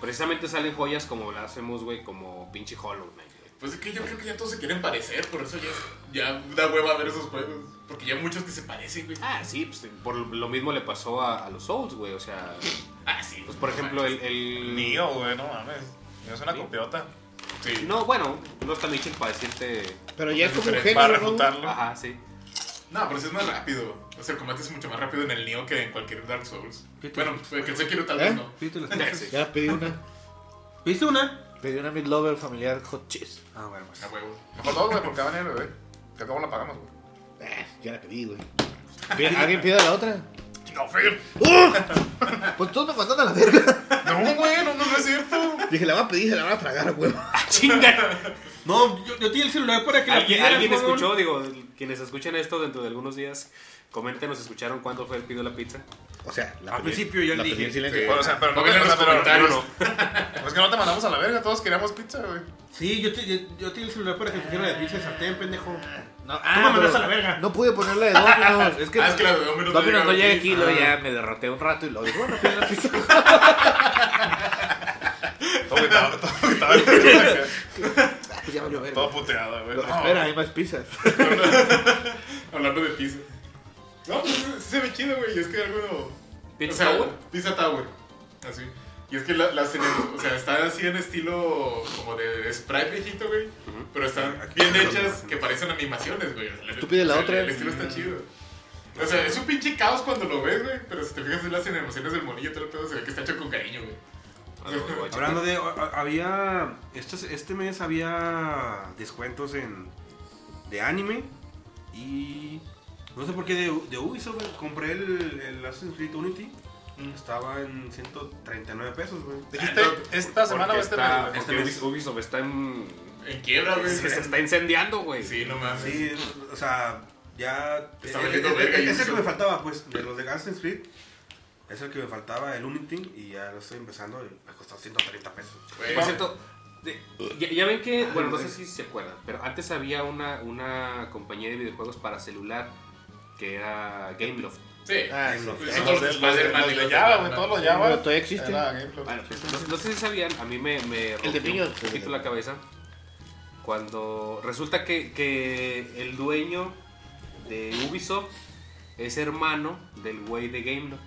precisamente salen joyas como las hacemos, güey, como pinche Hollow Knight, güey. Pues es que yo creo que ya todos se quieren parecer, por eso ya, ya da hueva ver esos juegos. Porque ya hay muchos que se parecen, güey. Ah, sí, pues por lo mismo le pasó a, a los Souls, güey. O sea, Ah, sí. pues por ejemplo, el. el... Nio, güey, no mames. Nio es una Sí. copiota. Sí. No, bueno, no está Mitchell para decirte. Pero ya es como un Diferente, Para género, ¿no? Ajá, sí. No, pero sí es más rápido. O sea, el combate es mucho más rápido en el Nioh que en cualquier Dark Souls. ¿Qué te- Bueno, pues, que el Sekiro tal vez ¿Eh? no. ¿Viste las Sí. Ya pedí una. ¿Viste una? Pedí una Meat Lover familiar hot cheese. Ah, bueno, pues. A huevo. Mejor dos, güey, porque va a venir el bebé. Que acabo la pagamos, güey. Eh, ya la pedí, güey. ¿Alguien pide la otra? No, Phil. Pues todos me mandan a la verga. No, güey, no, no, no es cierto. Dije, la van a pedir y se la van a tragar, güey. ¡Chinga! No, yo, yo tenía el celular para que la ¿Alguien, pidieras, alguien escuchó? Digo, quienes escuchen esto dentro de algunos días, coméntenos, ¿escucharon cuándo fue el pido la pizza? O sea, la Al pedí- principio yo la le pedí en dije. silencio. Sí. Bueno, o sea, pero no, Pongan en o sea, los pero- comentarios. Es que no te mandamos a la verga, todos queríamos pizza, güey. Sí, yo, te, yo, yo tenía el celular para que pusiera la pizza de sartén, pendejo. No, Tú me mandaste pero a la verga. No pude ponerla de Domino's. Es que Ah, es que la de Domino's no Domino's no llega aquí. luego Ah. ya me derroté un rato y luego dije, bueno, pide la pizza. Todo agüitado, todo agüitado. Pues ya valió verga. Todo puteado, güey. No. Espera, hay más pizzas. Hablando de pizza. No, pues sí se ve chido, güey. Y es que algo. ¿Pizza o sea, Tower? Pizza Tower. Así. Y es que la, las en el- o sea, está así en estilo como de sprite viejito, güey. Pero están bien hechas que parecen animaciones, güey. O sea, Tú pide la otra. El estilo está chido. O sea, es un pinche caos cuando lo ves, güey. Pero si te fijas en las animaciones del monillo, todo el pedo se ve que está hecho con cariño, güey. Hablando de. a- a- Había. Este, este mes había descuentos en. De anime. Y. No sé por qué de, de Ubisoft compré el, el Assassin's Creed Unity. Estaba en 139 pesos, güey. Dijiste, esta semana o Porque este está, mes, Ubisoft está en... En quiebra, güey. Se, se está incendiando, güey. Sí, no mames. Sí, o sea, ya. Está eh, valiendo eh, verga eh, Es el que me faltaba, pues. De los de Assassin's Creed. Es el que me faltaba, el Unity. Y ya lo estoy empezando. Y me costó 130 pesos. Güey, Por cierto, ya, ya ven que, bueno, no sé si se acuerdan, pero antes había una, una compañía de videojuegos para celular que era Gameloft. Sí. Ah, Sí, sí. son Los los de- de los de- Spider-Man los y de los Java, de güey, todos los Pero Java. todavía existe. Era GameCube. Bueno, pues, no, no sé si sabían, a mí me, me El de rompió niños, un poquito la cabeza. Cuando resulta que, que el dueño de Ubisoft es hermano del güey de GameLoft.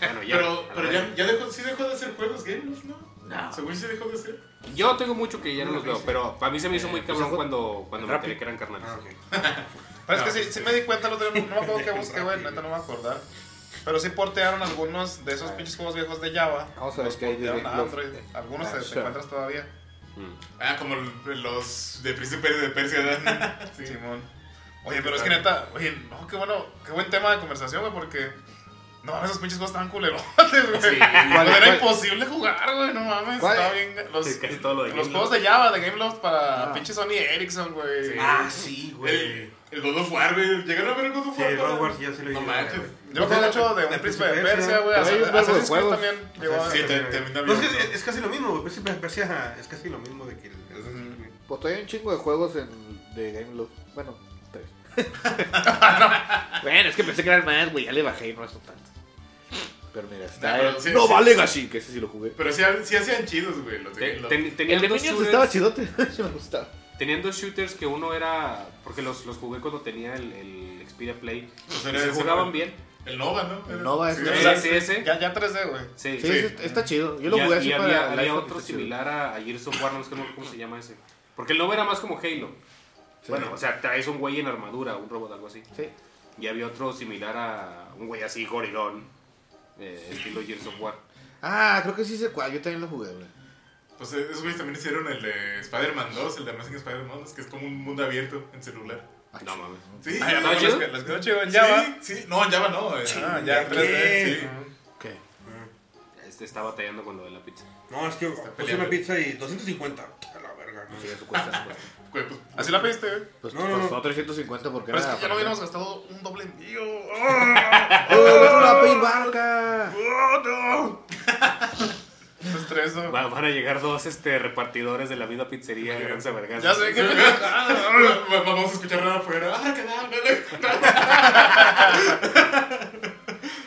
Bueno, ya. Pero, pero ya, ya dejó, sí dejó de hacer juegos games, ¿no? No. Según sí dejó de hacer. Yo tengo mucho que ya no los veo, pero para mí se me hizo muy pues, cabrón ojo. cuando, cuando me Rápido. enteré que eran carnales. Ah, ok. Pero es que sí, sí me di cuenta el otro día, no, me acuerdo qué busqué, güey, neta no me voy a acordar. Pero sí portearon algunos de esos pinches juegos viejos de Java. Vamos a ver Los qué hay de portearon a Gameloft. Android. Algunos Ah, te, te sí. encuentras todavía. Mm. Ah, como los de Príncipe de Persia. ¿verdad? Sí. Simón. Oye, pero es que neta, oye, no, qué bueno, qué buen tema de conversación, güey, porque. No mames, esos pinches juegos estaban culerotes, güey. Sí. ¿Cuál- Era cuál? imposible jugar, güey, no mames. ¿Cuál? Estaba bien. Los, Sí, casi todo lo de los Gameloft. juegos de Java, de Gameloft para Ah. pinche Sony Ericsson, güey. Ah, sí, güey. El, God of War, güey. ¿Llegaron a ver el God of Sí, War? el God of War no? sí, ya sí lo No llegué a ver, manches. güey. Yo me acuerdo mucho de un príncipe de Persia, güey. Assassin's Creed juegos. también llegó a- Sí, termina No, bien. es, que casi lo mismo, güey. Príncipe de Persia es casi lo mismo de que el. Pues todavía hay un chingo de juegos de Gameloft. Bueno, tres. Bueno, es que pensé que era el más, güey. Ya le bajé y no es tanto. Pero mira, está No, pero el sí, Nova sí. Legacy, que ese sí lo jugué. Pero sí, sí hacían chidos, güey. Los ten- tenían, El de dos Minions shooters, estaba chidote. Me gustaba. tenían dos shooters que uno era. Porque los, los jugué cuando tenía el, el Xperia Play. Pues y se ese, jugaban güey. bien. El Nova, ¿no? El Nova es- sí, Sí, sí, ese. Ya, ya 3D, güey. Sí, Sí, Sí. está chido. Yo lo y, jugué y así había, para el había iPhone, otro está chido. similar a, a Gears of War, no sé cómo, cómo se llama ese. Porque el Nova era más como Halo. Bueno, o sea, traes un güey en armadura, un robot, algo así. Sí. Y había otro similar a un güey así, gorilón, eh, estilo Gears of War. Ah, creo que sí sé cuál. Yo también lo jugué, güey. Pues esos güeyes también hicieron el de Spider-Man 2, el de Amazing Spider-Man 2, que es como un mundo abierto en celular. No mames. Sí, Ay, quedó- les quedó chido en Java. Sí, sí. No, en Java no. eh. Ah, ya 3D. Sí. ¿Qué? Este está batallando con lo de la pizza. No, es que puse una pizza y 250. A la verga, ¿no? Sí, eso cuesta. eso cuesta. Güey, pues, Así la pediste, güey. Pues No, no, costó no. 350 porque Pero es que ya lo hubiéramos gastado un doble envío. ¡Oh, no la vaca! Es tres, ¿no? Va- van a llegar dos este, repartidores de la misma pizzería. Granza Vergas. Ya sé que Vamos a escuchar nada afuera. ¡Ah!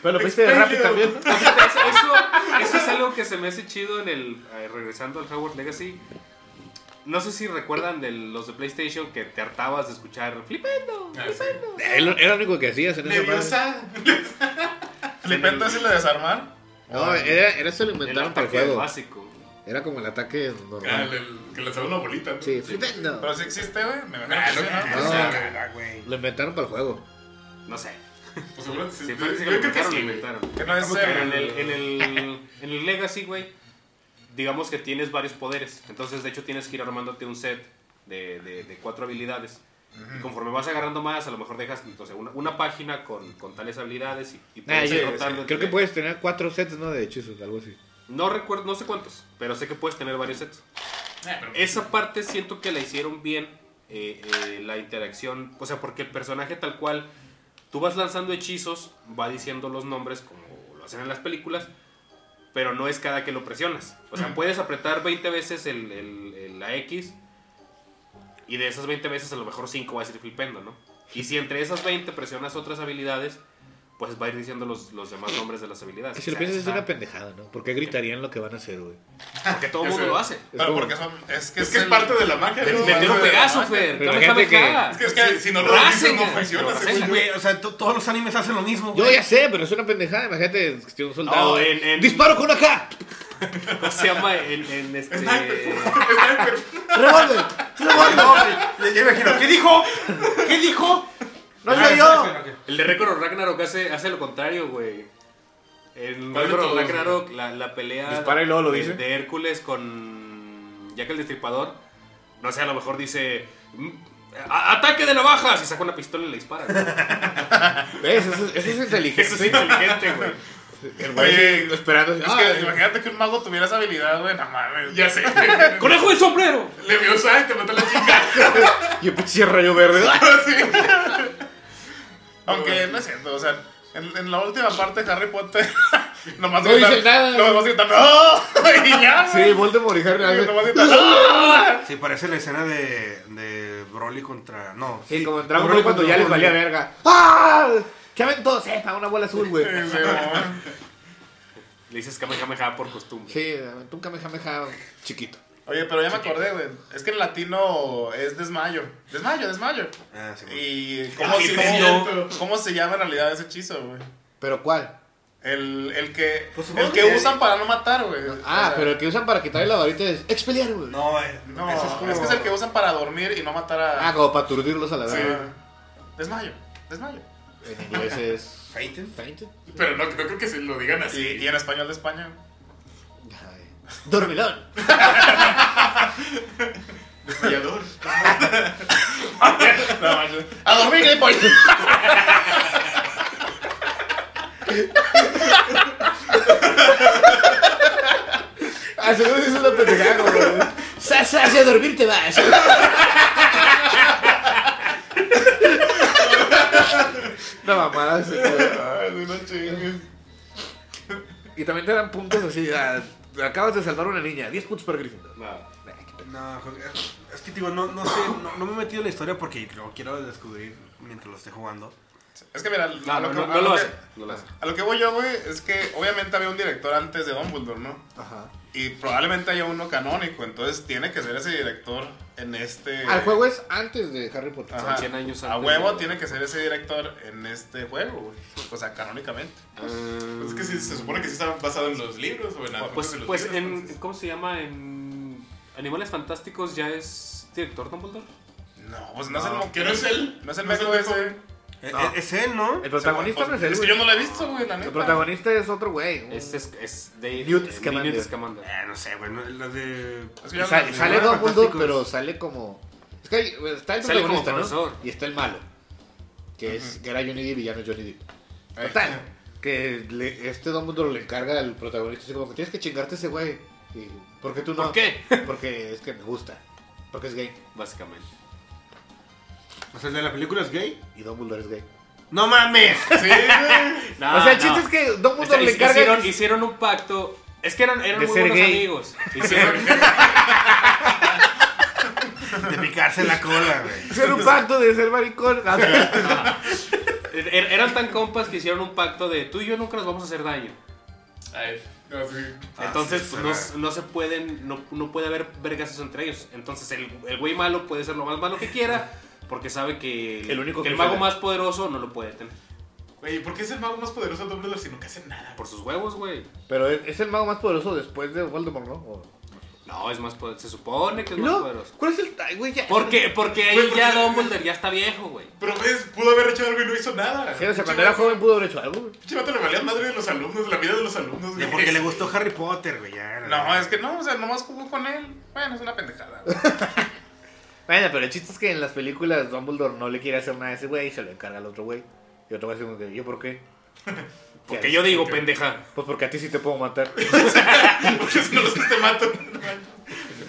Pero lo pediste de Rappi también. ¿no? Fíjate, Eso, eso, eso es algo que se me hace chido en el. eh, regresando al Howard Legacy. No sé si recuerdan de los de PlayStation que te hartabas de escuchar flipendo. Ah, sí. Era era lo único que hacías en. Flipento es el de desarmar. No, era, era eso lo inventaron para el juego. básico. Era como el ataque Ah, normal. el- el que lanzaba una bolita, ¿no? Sí, flipendo. Pero sí existe, güey. Me imagino Ah, que sí, no, ¿no? Lo inventaron para el juego. No sé. Pues seguramente sí. Si fue que Yo lo creo que inventaron, sí, lo inventaron. Que no es en el, en el Legacy, güey, digamos que tienes varios poderes. Entonces, de hecho, tienes que ir armándote un set de, de, de cuatro habilidades. Y conforme vas agarrando más, a lo mejor dejas entonces, una, una página con, con tales habilidades y, y Ah, puedes ir yo- rotando creo que puedes tener cuatro sets, ¿no? De hechizos, algo así. No recuerdo, no sé cuántos, pero sé que puedes tener varios sets. Ah, pero- Esa parte siento que la hicieron bien, eh, eh, la interacción, o sea, porque el personaje tal cual, tú vas lanzando hechizos, va diciendo los nombres como lo hacen en las películas, pero no es cada que lo presionas. O sea, puedes apretar 20 veces el, el- el- la X y de esas 20 veces a lo mejor 5 va a ir flipendo, ¿no? Y si entre esas 20 presionas otras habilidades, pues va a ir diciendo los, los demás nombres de las habilidades. Que si lo O sea, piensas es una pendejada, ¿no? ¿Por qué gritarían lo que van a hacer, güey? Porque todo el mundo lo hace. Pero como- porque son. Es que Es que es el- parte de la magia. ¿no? La Pegaso. Fer. Pero Dame imagínate que-. Es que, es que si no lo dices, no funciona. O sea, to- todos los animes hacen lo mismo, Yo ya sé, pero es una pendejada. Imagínate que un soldado. Eh, en- en- ¡Disparo con! ¿Cómo se llama en, en este. Sniper. Imagino. ¿Qué dijo? ¿Qué dijo? ¡No Ah, soy yo! El de Record Ragnarok hace, hace lo contrario, güey. En ¿Cuál de Record todos, Ragnarok, la, la pelea Dispara y luego lo de, dice. de Hércules con Jack el Destripador, no sé, a lo mejor dice. "Mm, "A- ¡Ataque de navajas! Y saca una pistola y le dispara. güey. ¿Ves? Eso, es- eso es inteligente. Eso es inteligente, güey. El güey Oye, esperando. Es ah, que imagínate que un mago tuviera esa habilidad, güey. No mames. Ya sé. ¡Conejo del sombrero! Le vio sangre y te mató la chingada. Y el pinche rayo verde. Aunque no es cierto, o sea, en, en la última parte de Harry Potter Nomás No gritan- nada. Nomás gritan, ¡No! Y ya, Sí. Voldemort y Harry. Nomás gritan, ¡No! Sí, parece la escena de, de Broly contra. No. Sí, como en Dragon Broly Ball cuando ya les valía verga. ¡Ah! Que aventó sepa, una bola azul, güey. Sí. Le dices Kamehameha por costumbre. Sí, aventó un Kamehameha chiquito. Oye, pero ya me acordé, güey. Es que en latino es desmayo. Desmayo, desmayo. Ah, sí. Y cómo, Ay, se- sí, cómo- cierto. cómo se llama en realidad ese hechizo, güey. ¿Pero cuál? El, el que, Pues el que que- usan para no matar, güey. Ah, O sea, pero el que usan para quitarle la varita es expeliar, güey. No, eh, No, es, como- que es el que usan para dormir y no matar a. Ah, como para aturdirlos a la Sí. verga. Desmayo, desmayo. En inglés es. Fainted. Fainted. Pero no, no creo que se lo digan Y, así. y en español de España. Dormilón. Desmayador. A dormir, Boy. Ah, seguro que es una pendejada, güey. Sasa, hacia dormir te vas. Una mamada ese, güey. Ay, no chingues. Y también te dan puntos así. ah, acabas de salvar a una niña. 10 puntos para Gryffindor. No. No, es, es que digo, no, no sé, no, no me he metido en la historia porque lo quiero descubrir mientras lo esté jugando. Es que mira, a lo que voy yo, güey, es que obviamente había un director antes de Dumbledore, ¿no? Ajá. Y probablemente haya uno canónico, entonces tiene que ser ese director en este... Al juego es antes de Harry Potter. Ajá. 100 años A antes huevo de- tiene que ser ese director en este juego, güey. O sea, canónicamente. Es que sí, se supone que sí está basado en los libros o en Pues, de los pues libros, en, entonces. ¿cómo se llama? En Animales Fantásticos ya es director Dumbledore. No, pues no, es el que no es él. No es el No es el No. eh, Es él, ¿no? El protagonista no es él, Es que güey. yo no lo he visto, güey, la neta. El protagonista es otro güey. Es, es, es de Newt eh, Scamander. Newt Scamander. Eh, no sé, bueno, la de... Es que no- sale Animales Dumbledore, Fantásticos. pero sale como. Es que hay- está el Sale protagonista, ¿no? Y está el malo. Que, es, que era Johnny Depp y ya no es Johnny Depp. Total. Que le- este Dumbledore le encarga al protagonista. Así como que tienes que chingarte ese güey. Y, ¿Por qué tú no? ¿Por qué? Porque es que me gusta. Porque es gay. Básicamente. O sea, el de la película es gay. Y Dumbledore es gay. ¡No mames! Sí, güey. No, o sea, el no. chiste es que O sea, Dumbledore le encarga. hicieron, hicieron un pacto. Es que eran, eran De muy ser buenos gay. amigos. Hicieron, De picarse la cola, güey. Hacer un pacto de ser maricón. No, er- eran tan compas que hicieron un pacto de tú y yo nunca nos vamos a hacer daño. Ay, no, sí. Entonces sí, pues, no, se pueden, no, no puede haber vergazos entre ellos. Entonces el, el güey malo puede ser lo más malo que quiera porque sabe que el, El único que que el mago más poderoso no lo puede tener. Güey, ¿por qué es el mago más poderoso de Dumbledore si nunca hace nada? Por sus huevos, güey. Pero es es el mago más poderoso después de Voldemort, ¿no? O- No, es más poderoso. Se supone que es ¿Y más no? poderoso. ¿Cuál es el. Güey, ya. Porque, porque ahí Güey, ¿por ya qué? Dumbledore ya está viejo, güey. Pero ves, pudo haber hecho algo y no hizo nada. Sí, o sea, Pinche cuando era joven pudo haber hecho algo, güey. Pinche le valía madre de los alumnos, la vida de los alumnos. Güey. porque le gustó Harry Potter, güey. Ya, No, es que no, o sea, nomás jugó con él. Bueno, es una pendejada. güey. Bueno, pero el chiste es que en las películas Dumbledore no le quiere hacer nada a ese güey y se lo encarga al otro güey. Y otro güey dice como que, ¿yo por qué? Porque yo digo, pendeja. Pues porque a ti sí te puedo matar. Porque si no los te mato.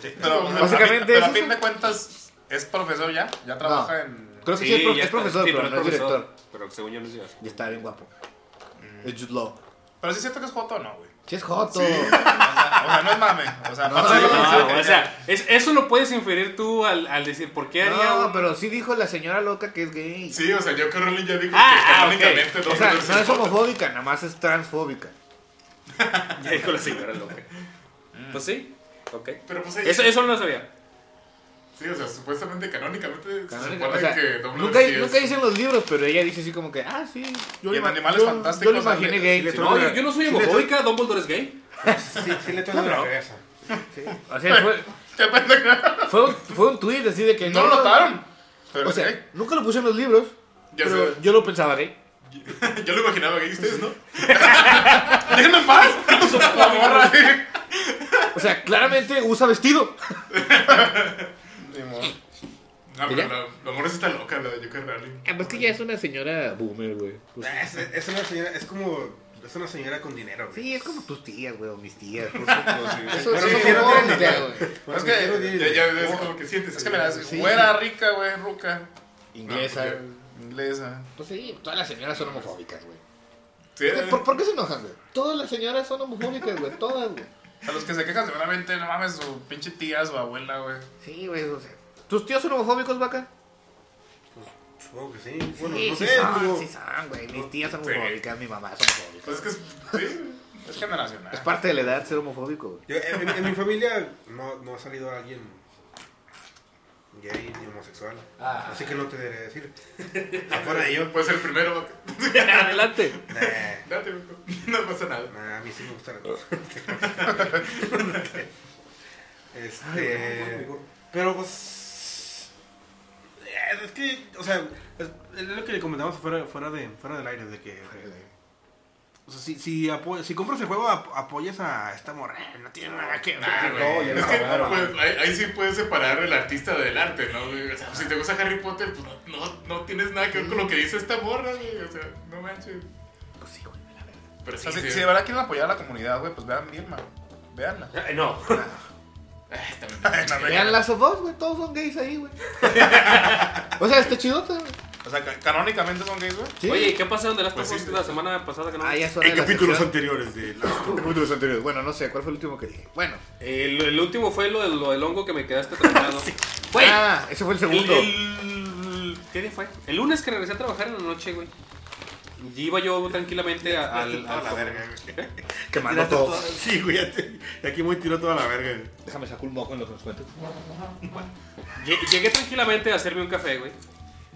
Pero, Básicamente pero a fin de cuentas, ¿es profesor ya? ¿Ya trabaja en...? Creo que sí, es, profesor, Sí, pero no es profesor. director. Pero según yo no es director. Y está bien guapo. Es Jude Law. Pero sí siento que es joto, ¿no, güey? Sí es joto. O sea, no es mame. O sea, No, no, no, o sea, es- eso lo puedes inferir tú al, al decir, ¿por qué haría No, un- pero sí dijo la señora loca que es gay. Sí, o sea, yo que Rowling ya dijo Ah, que ah, canónicamente O sea, no es joto. homofóbica, nada más es transfóbica. Ya dijo la señora loca. Pues sí, ok. Pero pues Eso, eso no lo sabía. Sí, o sea, supuestamente canónicamente se supone o sea, que Dumbledore nunca, sí es- nunca dicen los libros, pero ella dice así como que, ah, sí. Yo Y lo en ima- Animales yo- Fantásticos Yo lo imaginé sale- gay. sí Sí, No, yo, yo no soy Sí, homofóbica, Dumbledore es gay. Sí, sí le toca la cabeza. O sea, fue, fue, un, fue un tweet así de que No lo notaron. Pero O sea, nunca lo puse en los libros, Ya pero sé. yo lo pensaba gay. Yo lo imaginaba gay, ustedes, ¿no? ¡Déjenme en paz! La morra. O sea, claramente usa vestido. Ah, ¿Y pero ya? la, la morra sí está loca, la de J.K. Rowling. Además que ya es una señora boomer, güey. Pues, Es, es una señora, es como, es una señora con dinero, güey. sí, es como tus tías, güey, o mis tías. Pues, Eso Pero sí, no tiene no, dinero, no, güey. Es que- Ya, como que sientes. Es que mira, Sí. güera, rica, güey, ruca, Inglesa. Ah, inglesa. Pues sí, todas las señoras son homofóbicas, güey. Sí, ¿Por, por qué se enojan, güey? Todas las señoras son homofóbicas, güey. Todas, güey. A los que se quejan seguramente, no mames, su pinche tía, su abuela, güey. Sí, güey. O sea, ¿Tus tíos son homofóbicos, vaca? Supongo que sí. Bueno, sí, no sí sé. son, digo, sí son, güey. Mis tías son Sí. homofóbicas, mi mamá es homofóbica. Pues es que es, sí, Es generacional. Es parte de la edad ser homofóbico, güey. yo- en, en mi familia no, no ha salido alguien gay ni homosexual. Ah. Así que no te debería decir. Afuera de yo. puede ser el primero. Adelante. Nah, Date, no pasa nada. nah, a mí sí me gusta Este. Pero pues. Es que, o sea, es, es lo que le comentamos fuera, fuera, de, fuera del aire, de que. O sea, si, si, si compras el juego, ap- apoyas a esta morra. No tiene nada que ver. No, ya es que acabaron. pues, ahí, ahí sí puedes separar el artista del arte, ¿no? O sea, si te gusta Harry Potter, pues no, no, no tienes nada que ver con lo que dice esta morra, güey. O sea, no manches. Pues sí, güey, la verdad. Pero O sí, sea, si, sí. si de verdad quieren apoyar a la comunidad, güey, pues vean Vilma. Veanla. Eh, No. Vean las of güey. Todos son gays ahí, güey. o sea, está chidota, güey. O sea, ca- canónicamente son gays, güey. Sí. Oye, ¿y qué pasó de las Pues sí, la semana pasada que no? Ah, ya son En capítulos sección. anteriores de Last Capítulos anteriores. Bueno, no sé, ¿cuál fue el último que dije? Bueno. El, el último fue lo, del- lo del hongo que me quedaste atrapado. Güey, Ah, ese fue el el, segundo. el- ¿Qué día fue? El lunes que regresé a trabajar en la noche, güey. Y iba yo tranquilamente a- al. Al- la verga, güey. Quemando todo. toda- Sí, güey, ya te- y aquí muy tiró toda la verga. güey. Déjame sacar un moco en lo que nos cuentes. Lle- Llegué tranquilamente a hacerme un café, güey.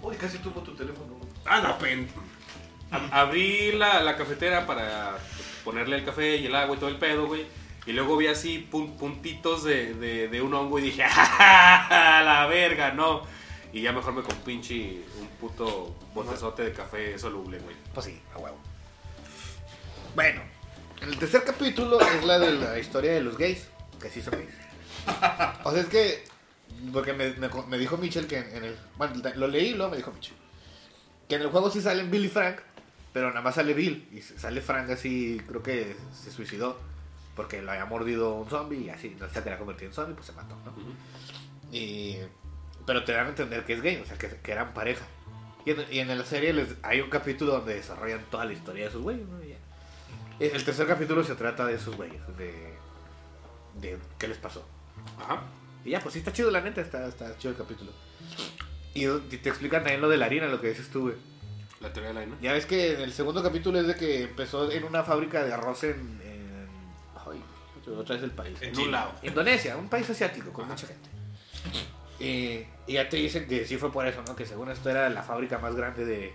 Uy, casi tuvo tu teléfono. Ah, la pen. Abrí la, la cafetera para ponerle el café y el agua y todo el pedo, güey. Y luego vi así pun- puntitos de, de, de un hongo y dije, ¡Ja, la verga, no! Y ya mejor me con pinche un puto botezote de café soluble, güey. Pues sí, a huevo. Bueno, el tercer capítulo es la de la historia de los gays, que sí son gays. O sea, es que, porque me, me, me dijo Mitchell que en, en el... Bueno, lo leí y luego me dijo Mitchell. Que en el juego sí salen Bill y Frank, pero nada más sale Bill. Y sale Frank así, creo que se suicidó. Porque lo había mordido un zombie y así, no se quería convertir en zombie, pues se mató, ¿no? Y, pero te dan a entender que es gay, o sea, que, que eran pareja. Y en, y en la serie les, hay un capítulo donde desarrollan toda la historia de esos güeyes, ¿no? Y El tercer capítulo se trata de esos güeyes, de, de qué les pasó. Ajá. Y ya, pues sí está chido, la neta, está, está chido el capítulo. Y te explican también lo de la harina, lo que dices tú, güey. La teoría de la arena. Ya ves que en el segundo capítulo es de que empezó en una fábrica de arroz en... en ay, otra vez el país. En un lado. Indonesia, un país asiático con mucha gente. Y, y ya te dicen que sí fue por eso, ¿no? Que según esto era la fábrica más grande de,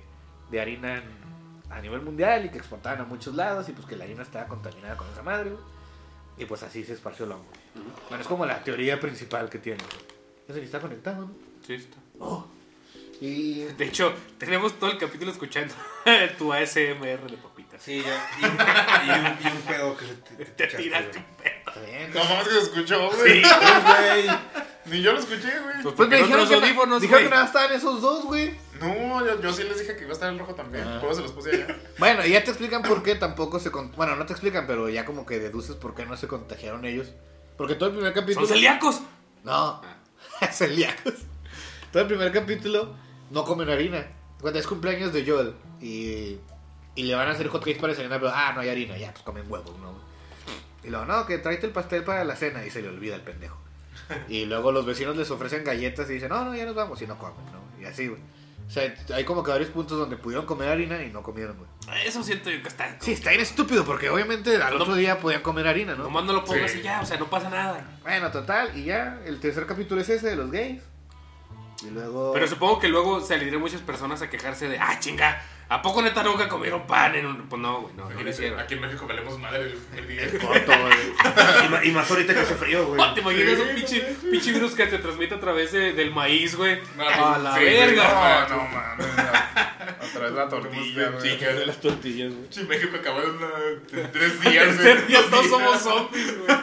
de harina en- a nivel mundial y que exportaban a muchos lados y pues que la harina estaba contaminada con esa madre. Y pues así se esparció el hongo. Bueno, es como la teoría principal que tiene. Eso ni está conectado, ¿no? Sí, está. Y De hecho, tenemos todo el capítulo escuchando tu ASMR de papitas. Sí, ya. Y, y un, y un pedo que se te, te, Te tiraste un pedo. bien. No mames que se escuchó, güey. Sí, güey. Ni yo lo escuché, güey. Pues Pues me no dijeron, que, audífonos, dijeron que nada estaban esos dos, güey. No, yo, yo sí les dije que iba a estar el rojo también. Ah. Se los puse allá. Bueno, y ya te explican por qué tampoco se... con- Bueno, no te explican, pero ya como que deduces por qué no se contagiaron ellos. Porque todo el primer capítulo... ¡Son celíacos! No, celíacos. Todo el primer capítulo no comen harina. Cuando es cumpleaños de Joel y, y le van a hacer hotcakes para desayunar, pero ah, no hay harina, ya, pues comen huevos, ¿no? Y luego, no, que tráete el pastel para la cena y se le olvida el pendejo. Y luego los vecinos les ofrecen galletas y dicen, no, no, ya nos vamos y no comen, ¿no? Y así, güey. O sea, hay como que varios puntos donde pudieron comer harina y no comieron, güey. Eso siento yo que está. Sí, está bien estúpido porque obviamente al No- otro día podían comer harina, ¿no? Nomás no lo pongas Sí. y ya, o sea, no pasa nada. Bueno, total, y ya, el tercer capítulo es ese de los gays. Y luego... Pero supongo que luego saldrían muchas personas a quejarse de, ah, chinga, ¿a poco neta nunca comieron pan en un.? Pues no, güey, no, no lo hicieron. Aquí en México valemos madre el, el día. corto, güey. Y, más ahorita que hace frío, güey. Ah, ¿Te imaginas Sí, un pinche, pinche virus que se transmite a través de- del maíz, güey? No, a la sí, verga. No, no mames. A través de la tortilla, güey. Sí, que las tortillas, güey. Sí, México acabó en, una, en tres días. Güey. días. somos zombies, güey.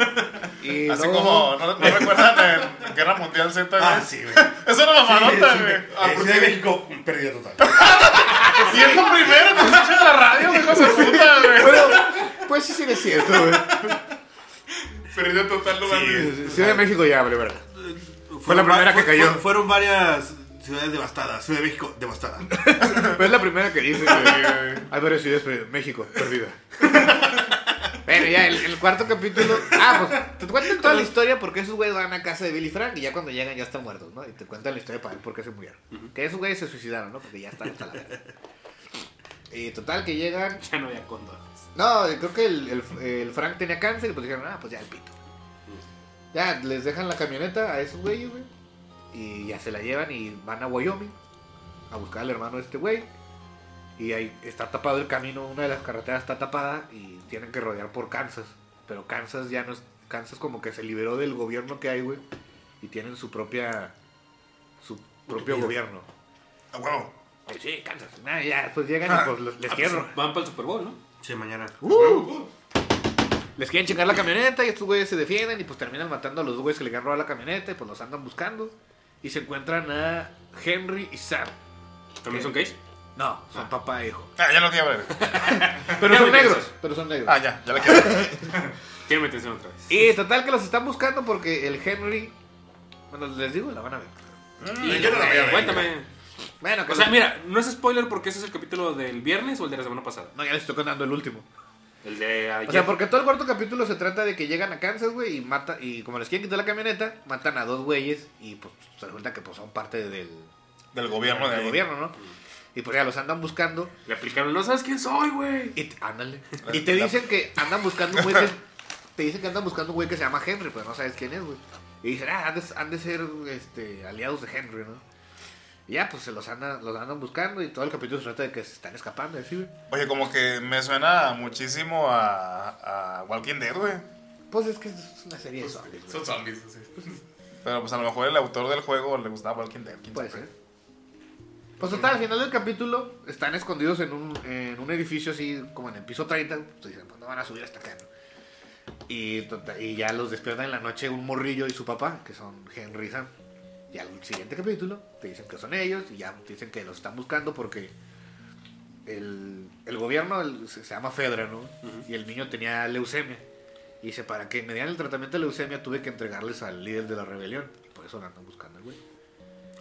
Y Así luego- como, ¿no, no recuerdan en Guerra Mundial Z, güey? Ah, sí, güey. Es una mamadota, Sí, sí, güey. sí. Ah, En ¿por Ciudad de qué? México, pérdida total. Y es lo primero que se en la radio, güey, de puta, güey. Pues sí, sí es cierto, güey. Pérdida total, no mames. Ciudad de México ya, güey, verdad. Fueron la primera que cayó. fu- Fueron varias ciudades devastadas. Ciudad de México, devastada. Pero es la primera que dice, güey. Hay varias ciudades perdidas. México, perdida. Bueno, ya, el, el cuarto capítulo. Ah, pues te cuentan toda la historia porque esos güeyes van a casa de Billy Frank y ya cuando llegan ya están muertos, ¿no? Y te cuentan la historia para ver por qué se murieron. Que esos güeyes se suicidaron, ¿no? Porque ya están hasta la verga. Y total, que llegan. Ya no había condones. No, creo que el, el- el Frank tenía cáncer y pues dijeron, ah, pues ya el pito. Ya, les dejan la camioneta a esos güeyes, güey. Y ya se la llevan y van a Wyoming a buscar al hermano de este güey. Y ahí está tapado el camino, una de las carreteras está tapada y tienen que rodear por Kansas. Pero Kansas ya no es. Kansas como que se liberó del gobierno que hay, güey. Y tienen su propia. su propio gobierno. A huevo. Ay, sí, Kansas. Nah, ya, pues llegan y pues los- les quieren. ro- Van para el Super Bowl, ¿no? Sí, mañana. Les quieren chingar la camioneta y estos güeyes se defienden y pues terminan matando a los dos güeyes que le querían robar la camioneta y pues los andan buscando. Y se encuentran a Henry y Sam. ¿También son gays? No, son papá e hijo. Ah, ya lo tenía breve. Pero son negros, pero son negros. Ah, ya, ya la quiero. Quiero meterse otra vez. Y total que los están buscando porque el Henry... Bueno, les digo, la van a ver. Y yo no la voy a ver. Cuéntame. Bueno, que O sea, mira, no es spoiler porque ese es el capítulo del viernes o el de la semana pasada. No, ya les estoy contando el último. El de ayer. O sea, porque todo el cuarto capítulo se trata de que llegan a Kansas, güey, y mata y como les quieren quitar la camioneta, matan a dos güeyes y pues se resulta que pues son parte del, Del gobierno de del gobierno, ¿no? Y pues ya los andan buscando Le aplicaron, no sabes quién soy, güey. Y te- ándale. Y te dicen que andan buscando un güey que, te dicen que andan buscando un güey que se llama Henry, pero no sabes quién es, güey. Y dicen, ah, han de, han de ser este, aliados de Henry, ¿no? Y ya, pues se los andan, los andan buscando y todo el capítulo se trata de que se están escapando, ¿sí, güey? Oye, como que me suena muchísimo a, a Walking Dead, güey. Pues es que es una serie de zombies, güey. Son zombies, sí. Pero pues a lo mejor el autor del juego le gustaba Walking Dead. quién Puede ser. Pues total, al final del capítulo están escondidos en un, en un edificio así como en el piso 30. Pues dicen, pues no van a subir hasta acá, ¿no? Y, total- y ya los despierta en la noche un morrillo y su papá, que son Henry Sam. Y al siguiente capítulo te dicen que son ellos y ya te dicen que los están buscando porque el, el gobierno el- se, se llama Fedra, ¿no? Y el niño tenía leucemia. Y dice, para que me dieran el tratamiento de leucemia tuve que entregarles al líder de la rebelión. Y por eso lo andan buscando el güey.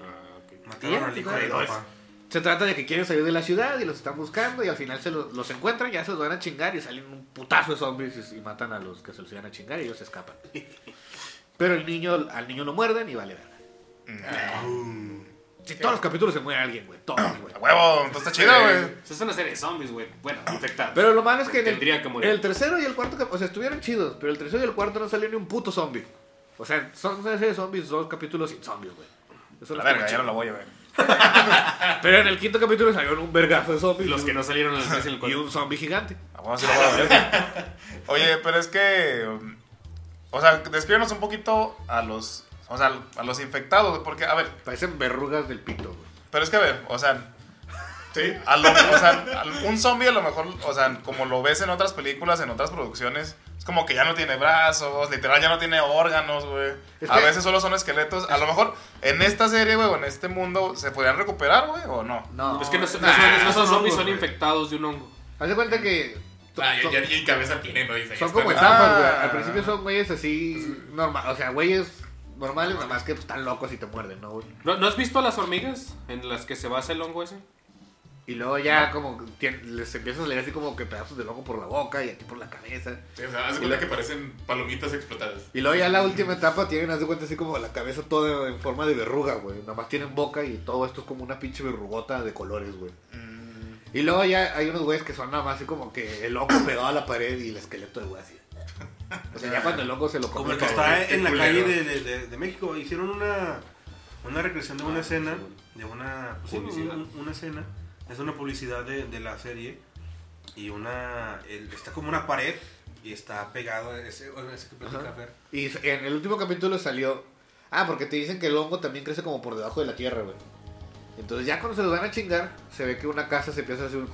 Ah, ok. Mataron al hijo de papá. Se trata de que quieren salir de la ciudad y los están buscando y al final se los, los encuentran, ya se los van a chingar y salen un putazo de zombies y, y matan a los que se los iban a chingar y ellos se escapan. Pero el niño, al niño lo muerden y vale verga. Si todos los capítulos se muere alguien, güey. Todos, güey. A huevo, entonces está chido, güey. Es una serie de zombies, güey. Bueno, infectados. Pero lo malo es que en el, Tendría que morir. en el tercero y el cuarto, cap- o sea, estuvieron chidos, pero el tercero y el cuarto no salió ni un puto zombie. O sea, son una serie de zombies, dos capítulos sin zombies, güey. Eso La no verga, ya no lo voy a ver. Pero en el quinto capítulo salieron un vergazo de zombies. Los y que un- no salieron en el 3 y en el Y 4. un zombie gigante. A huevo sí lo voy a ver. Oye, pero es que. um, O sea, descríbenos un poquito a los. O sea, a los infectados, porque, a ver, Parecen verrugas del pito, güey. pero es que, a ver, o sea, Sí. a lo- o sea, a- un zombie a lo mejor, o sea, como lo ves en otras películas, en otras producciones, es como que ya no tiene brazos, literal ya no tiene órganos, güey. Es A veces solo son esqueletos. A lo mejor en esta serie, güey, o en este mundo, ¿se podrían recuperar, güey, o no? No. Es que no, Nah, no son, no son zombies, hongos, son infectados de un hongo. Haz de cuenta que. Ah, son- ya, ya, y cabeza tiene, ¿no? Dice, son como etapas, güey. Ah. Al principio son güeyes así. Normal, o sea, güeyes normales, nada más que pues, están locos y te muerden, ¿no, güey? ¿No, ¿No has visto a las hormigas en las que se basa el hongo ese? Y luego ya como tien- les empiezas a leer así como que pedazos de loco por la boca y aquí por la cabeza. Sí, o sea, cuenta que parecen palomitas explotadas. Y luego ya la última etapa tienen, haz de cuenta, así como la cabeza toda en forma de verruga, güey. Nada más tienen boca y todo esto es como una pinche verrugota de colores, güey. Y luego ya hay unos güeyes que son nada más así como que el hongo pegado a la pared y el esqueleto de güey así. O sea, ya cuando el hongo se lo Como el que está en la calle de, de- de- de México. Hicieron una, una recreación de una escena. De una, pues, sí, Publicidad. un- una escena. Es una publicidad de, de la serie. Y una. el- está como una pared. Y está pegado a ese, a ese que. Y en el último capítulo salió. Ah, porque te dicen que el hongo también crece como por debajo de la tierra, güey. Entonces ya cuando se los van a chingar, se ve que una casa se empieza a hacer un...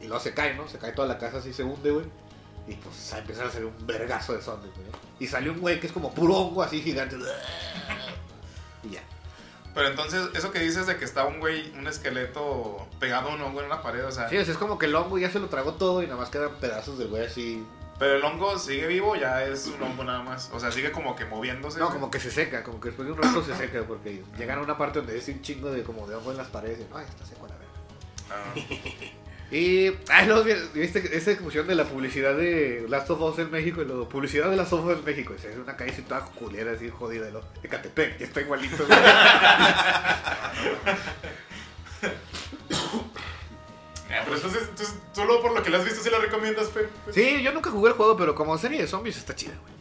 Y luego se cae, ¿no? Se cae toda la casa así, se hunde, güey. Y pues empieza a hacer un vergazo de zombies, güey. Y salió un güey que es como puro hongo así gigante. Y ya. Pero entonces, eso que dices de que está un güey, un esqueleto pegado a un hongo en una pared, o sea. Sí, es como que el hongo ya se lo tragó todo y nada más quedan pedazos del güey así Pero el hongo sigue vivo, ya es un hongo nada más. O sea, sigue como que moviéndose. No, como que se seca, como que después de un rato se seca, porque llegan a una parte donde es un chingo de como de hongo en las paredes y ay, está seco la verga. Ah. Y, ay, luego vi- viste esa discusión de la publicidad de Last of Us en México y la publicidad de Last of Us en México. Es una calle así toda culera, así jodida, ¿no? De Catepec, que está igualito. Ah, pero entonces, entonces, solo por lo que la has visto, ¿sí la recomiendas, Fe? sí, yo nunca jugué el juego, pero como serie de zombies está chida, güey.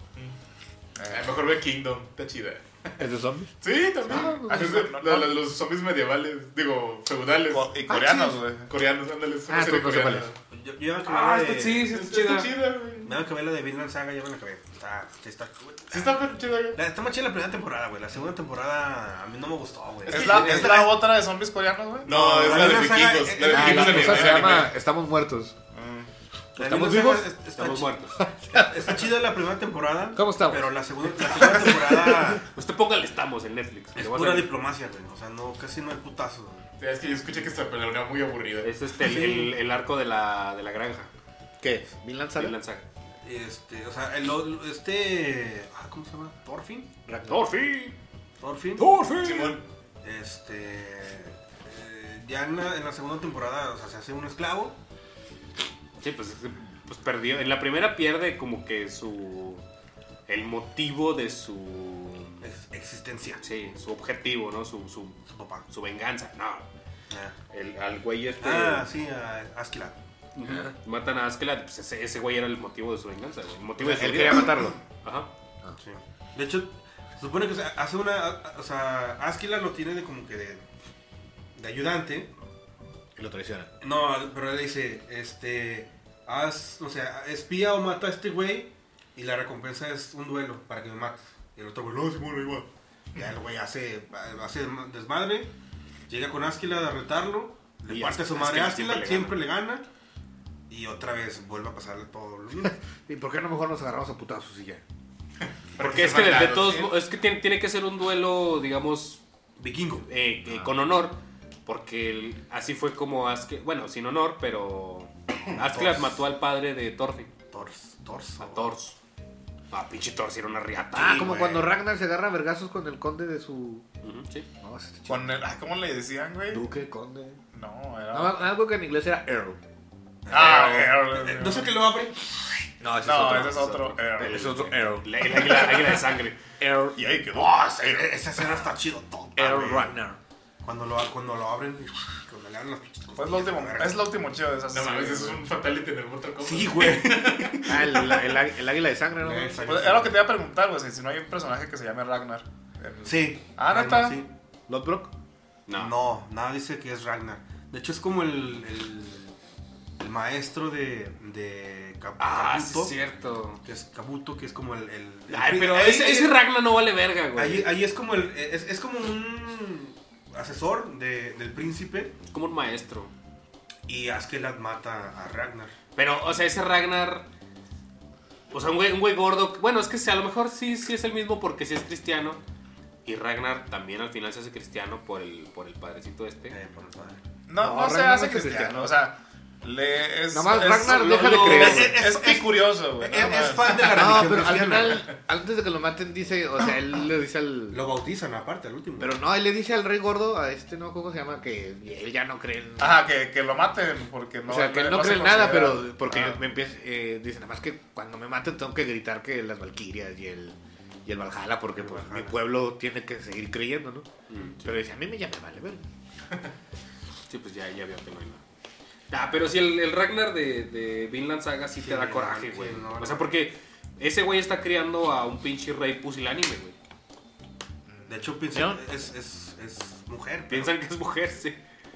Ah, mejor ve Kingdom, está chida. ¿Es de zombies? Sí, también. Ah, Es de- la- la de los zombies medievales, digo, feudales. Co- Y coreanos, sí. güey. Coreanos, ándale, es una Ah, serie tú no sé coreana. Yo, yo acabé Ah, la de, sí, sí, está Está chida. chida, güey. me acabé la de Vinland Saga, ya me la acabé. Está, sí está, Sí está bien chida, güey. La- está más chida la primera temporada, güey. La segunda temporada a mí no me gustó, güey. ¿Es la, ¿Es la otra de zombies coreanos, güey? No, es la la de vikingos. es- La de Ah, Ah, vikingos se llama Estamos Muertos. La ¿Estamos vivos? Está Estamos muertos. Está, chida la primera temporada. ¿Cómo estamos? Pero la segunda, la segunda temporada Usted póngale estamos en Netflix. es pura diplomacia, güey. O sea, no, casi no hay putazos. güey. Es que yo escuché que esta pelea era muy aburrida. Es este, el, Sí. el- el arco de la, de la granja. ¿Qué es? ¿Vinland Saga? Vinland Saga. Este, o sea, el, este. ah, ¿Cómo se llama? ¿Thorfinn? ¡Thorfinn! ¿Thorfinn? ¡Thorfinn! Simón. Este. eh, ya en la, en la segunda temporada, o sea, se hace un esclavo. Sí, pues, pues perdió. En la primera pierde como que su. El motivo de su. ex- existencia. Sí, su objetivo, ¿no? Su, su, Su papá. su venganza. No. Ah, El, al güey este. Ah, sí, a. Ujú. Matan a Askeladd, pues ese, ese güey era el motivo de su venganza, güey. El motivo Él de su quería vida. matarlo. Ajá. Sí. De hecho, se supone que o sea, hace una. O sea, Askeladd lo tiene de como que de. de ayudante. Y lo traiciona. No, pero él dice, este. Haz, o sea, espía o mata a este güey. Y la recompensa es un duelo para que me mates. Y el otro güey, no, Simón, igual. Ya el güey hace, hace desmadre. Llega con Askeladd a retarlo. Le Y parte a su madre a siempre le siempre le gana. Y otra vez vuelve a pasarle todo lo mismo. ¿Y por qué no mejor nos agarramos a putazos y ya? Porque es se que de, todos es que tiene, tiene que ser un duelo, digamos, Vikingo. eh, eh, con honor. Porque el- así fue como Askeladd, bueno, sin honor, pero Thors. mató al padre de Thorfinn, Tors. Tors. a Thors. Ah, pinche Thors era una riata. Ah, como güey. cuando Ragnar se agarra a vergazos con el conde de su. Sí. No, ese chido. Con el, ah, ¿Cómo le decían, güey? Duque, conde. No, era. No, algo que en inglés era Earl. Ah, Eh, Earl. No sé qué lo abre. No, ese No, ese es otro. Earl. Ese es otro Earl. El, el águila, de sangre. Earl. Y ahí quedó. Oh, ese- esa escena está chido todo. Earl Ragnar. Cuando lo, cuando lo abren, cuando le abren las pinches Pues lo último, es lo último chido de esa No mames, es un fatality en el Mortal Kombat. Sí, güey. Ah, el, el, el, el águila de sangre, ¿no? Esa- Pues era lo que te iba a preguntar, güey, si no hay un personaje que se llame Ragnar. Sí. Ah, ¿neta? Sí. Lodbrok. No. No, nada dice que es Ragnar. De hecho, es como el, el, el maestro de, de Kab- Ah, sí Kabuto. es cierto. que es Kabuto, que es como el. el- el Ay, pero ese, Ragnar no vale verga, güey. ahí, ahí es como el. Es, es como un asesor de- del príncipe. Como un maestro. Y Askeladd mata a Ragnar. Pero, o sea, ese Ragnar. O sea, un güey, un güey gordo. Bueno, es que sí, a lo mejor sí, sí es el mismo porque sí es cristiano. Y Ragnar también al final se hace cristiano por el, por el padrecito este. Eh, por el padre. No, No, no, se hace no es cristiano. cristiano. O sea, le es. Nomás es- Ragnar lo- deja de creer. Es, Es- es, es- picurioso, güey. Es, nada es más. fan de la No, religión pero al final, antes de que lo maten, dice, o sea, él le dice al. Lo bautizan aparte, al último. Pero no, él le dice al rey gordo, a este, ¿no? ¿Cómo se llama? Que él ya no cree en. Ajá, que, que lo maten porque no. o sea, que él no, cree en nada, pero porque Ajá. me empieza, eh, dice, nada más que cuando me maten tengo que gritar que las Valquirias y el, y el Valhalla, porque El pues, Valhalla. mi pueblo tiene que seguir creyendo, ¿no? Mm, sí. Pero dice, a mí me llama, vale, ver. Sí, pues ya, ya veo que no hay nada. Ah, pero sí, el, el Ragnar de, de Vinland Saga sí, Sí, te da coraje, sí, güey. no, o sea, porque ese güey está criando a un pinche rey pusilánime, güey. De hecho, piensan es, es, es mujer. pero- Piensan que es mujer, sí.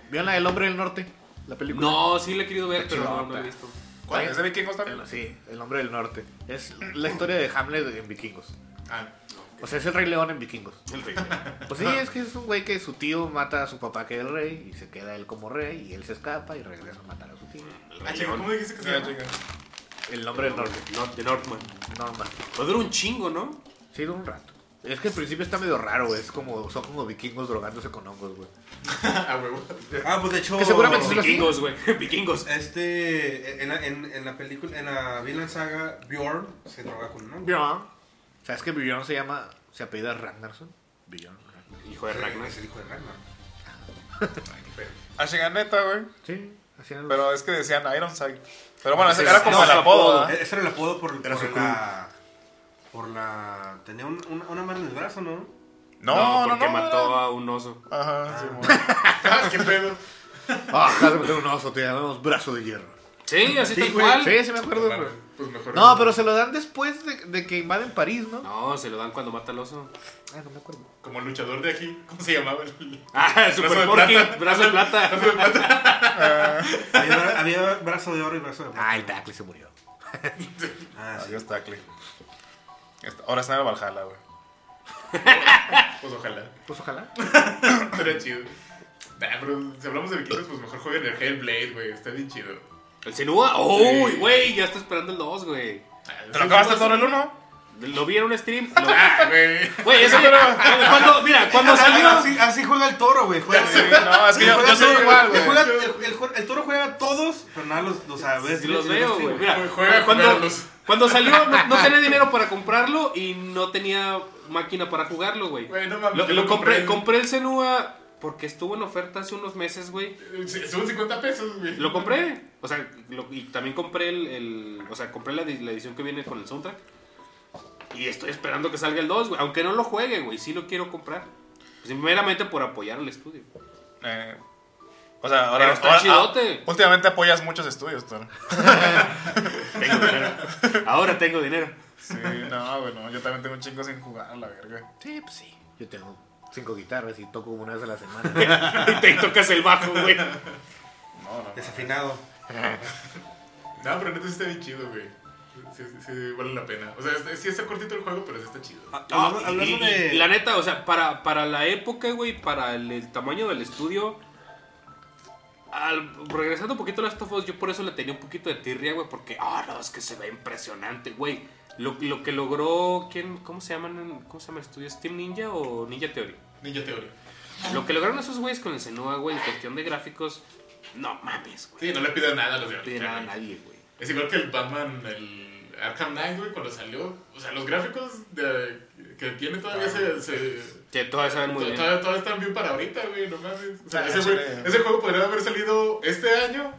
¿Vieron la del hombre del norte? La película. No, sí le he querido ver, pero no, no he visto. ¿Cuál? ¿Es de vikingos también? El- Sí, el hombre del norte. Es la historia de Hamlet en vikingos. Ah, O sea, es el rey león en vikingos. El rey. Pues sí, es que es un güey que su tío mata a su papá que es el rey y se queda él como rey y él se escapa y regresa a matar a su tío. El ah, rey león. ¿cómo dijiste que se llama? El nombre del norte. Nor- de Northman. No, más. Pues dura un chingo, ¿no? Sí, de un rato. Es que al principio está medio raro, güey. Es como, son como vikingos drogándose con hongos, güey. A huevo. Ah, pues de hecho. Que seguramente lo Vikingos, güey. Vikingos. Este. En la, en, en la película. En la Vinland Saga, Bjorn se droga con un hongo. Bjorn. ¿Sabes que Bjorn se llama, se apellida Ragnarsson? Bjorn. Ragnarsson. Hijo de Ragnar. Es el hijo de Ragnar. A Shiganeta, güey. Sí, así era. Pero es que decían Ironside. Pero bueno, ese era como no, el apodo. Ese era el apodo por, Era por su la. Por la. Tenía un- una, una mano en el brazo, ¿no? No, No, no, porque no. mató era- a un oso. Ajá, sí, mo. Ah, ¿Qué pedo? Ah, de meter un oso, te llamamos brazo de hierro. Sí, así Sí, tal güey. cual. Sí, sí me acuerdo, güey. Pues mejor. No, pero se lo dan después de, de que invaden París, ¿no? No, se lo dan cuando mata al oso. Ah, no me acuerdo. Como el luchador de aquí, ¿cómo se llamaba? El... Ah, el Brazo Super de Porky, plata. brazo de plata. Brazo de plata. Había, bra- había brazo de oro y brazo de plata. Ah, el Tackle se murió. Ah, sí. Adiós, Tackle. Está- Ahora está en el Valhalla, güey. Pues ojalá. Pues ojalá. Estaría chido. Nah, pero si hablamos de vikingos, pues mejor jueguen el Hellblade, güey. Está bien chido. ¿El Senua? ¡Uy, Sí. güey! Ya está esperando el 2, güey. ¿Te lo acabaste todo el 1? Lo vi en un stream. lo- Ah, güey. Güey, eso ya. Cuando, mira, cuando salió. Así, así juega el toro, güey. Juega, No, es que yo, juega yo soy igual, el, güey. juega- el, el el toro juega a todos, pero nada los, los a veces Sí los veo, güey. Mira, Juega cuando, cuando salió no, no tenía dinero para comprarlo y no tenía máquina para jugarlo, güey. Güey, no mames, Lo, lo compré. compré el Senua porque estuvo en oferta hace unos meses, güey. Son 50 pesos, güey. Lo compré. O sea, lo- y también compré el, el- O sea, compré la, di- la edición que viene con el soundtrack. Y estoy esperando que salga el 2, güey. Aunque no lo juegue, güey. Sí lo quiero comprar. Pues, meramente por apoyar al estudio. Eh, o sea, ahora. Pero está ahora- chidote. ah, últimamente apoyas muchos estudios, tú. Tengo dinero. Ahora tengo dinero. Sí, no, güey, no. Yo también tengo un chingo sin jugar, la verga. Sí, pues sí. Yo tengo cinco guitarras y toco una vez a la semana. y te tocas el bajo, güey. No, no. Desafinado. No, pero neta sí está bien chido, güey. Sí, sí, sí, vale la pena. O sea, es- sí está cortito el juego, pero sí está chido. Ah, hablando, y- de. y la neta, o sea, para, para la época, güey, para el, el tamaño del estudio. Al, regresando un poquito a Last of Us, yo por eso le tenía un poquito de tirria, güey, porque, ah, no, es que se ve impresionante, güey. Lo, lo que logró, ¿quién, ¿cómo se llaman? ¿Cómo se llama el estudio? ¿Steam Ninja o Ninja Theory? Ninja Theory. Lo que lograron esos güeyes con el Senua, güey, en cuestión de gráficos, no mames, güey. Sí, no le pido nada a los de No pide nada a nadie, güey. Es igual que el Batman, el Arkham Knight, güey, cuando salió. O sea, los gráficos de, que tiene todavía se. se Que todas saben muy bien. todavía, todavía están bien para ahorita, güey, no mames. O sea, Ah, ese, sí. güey- ese juego podría haber salido este año.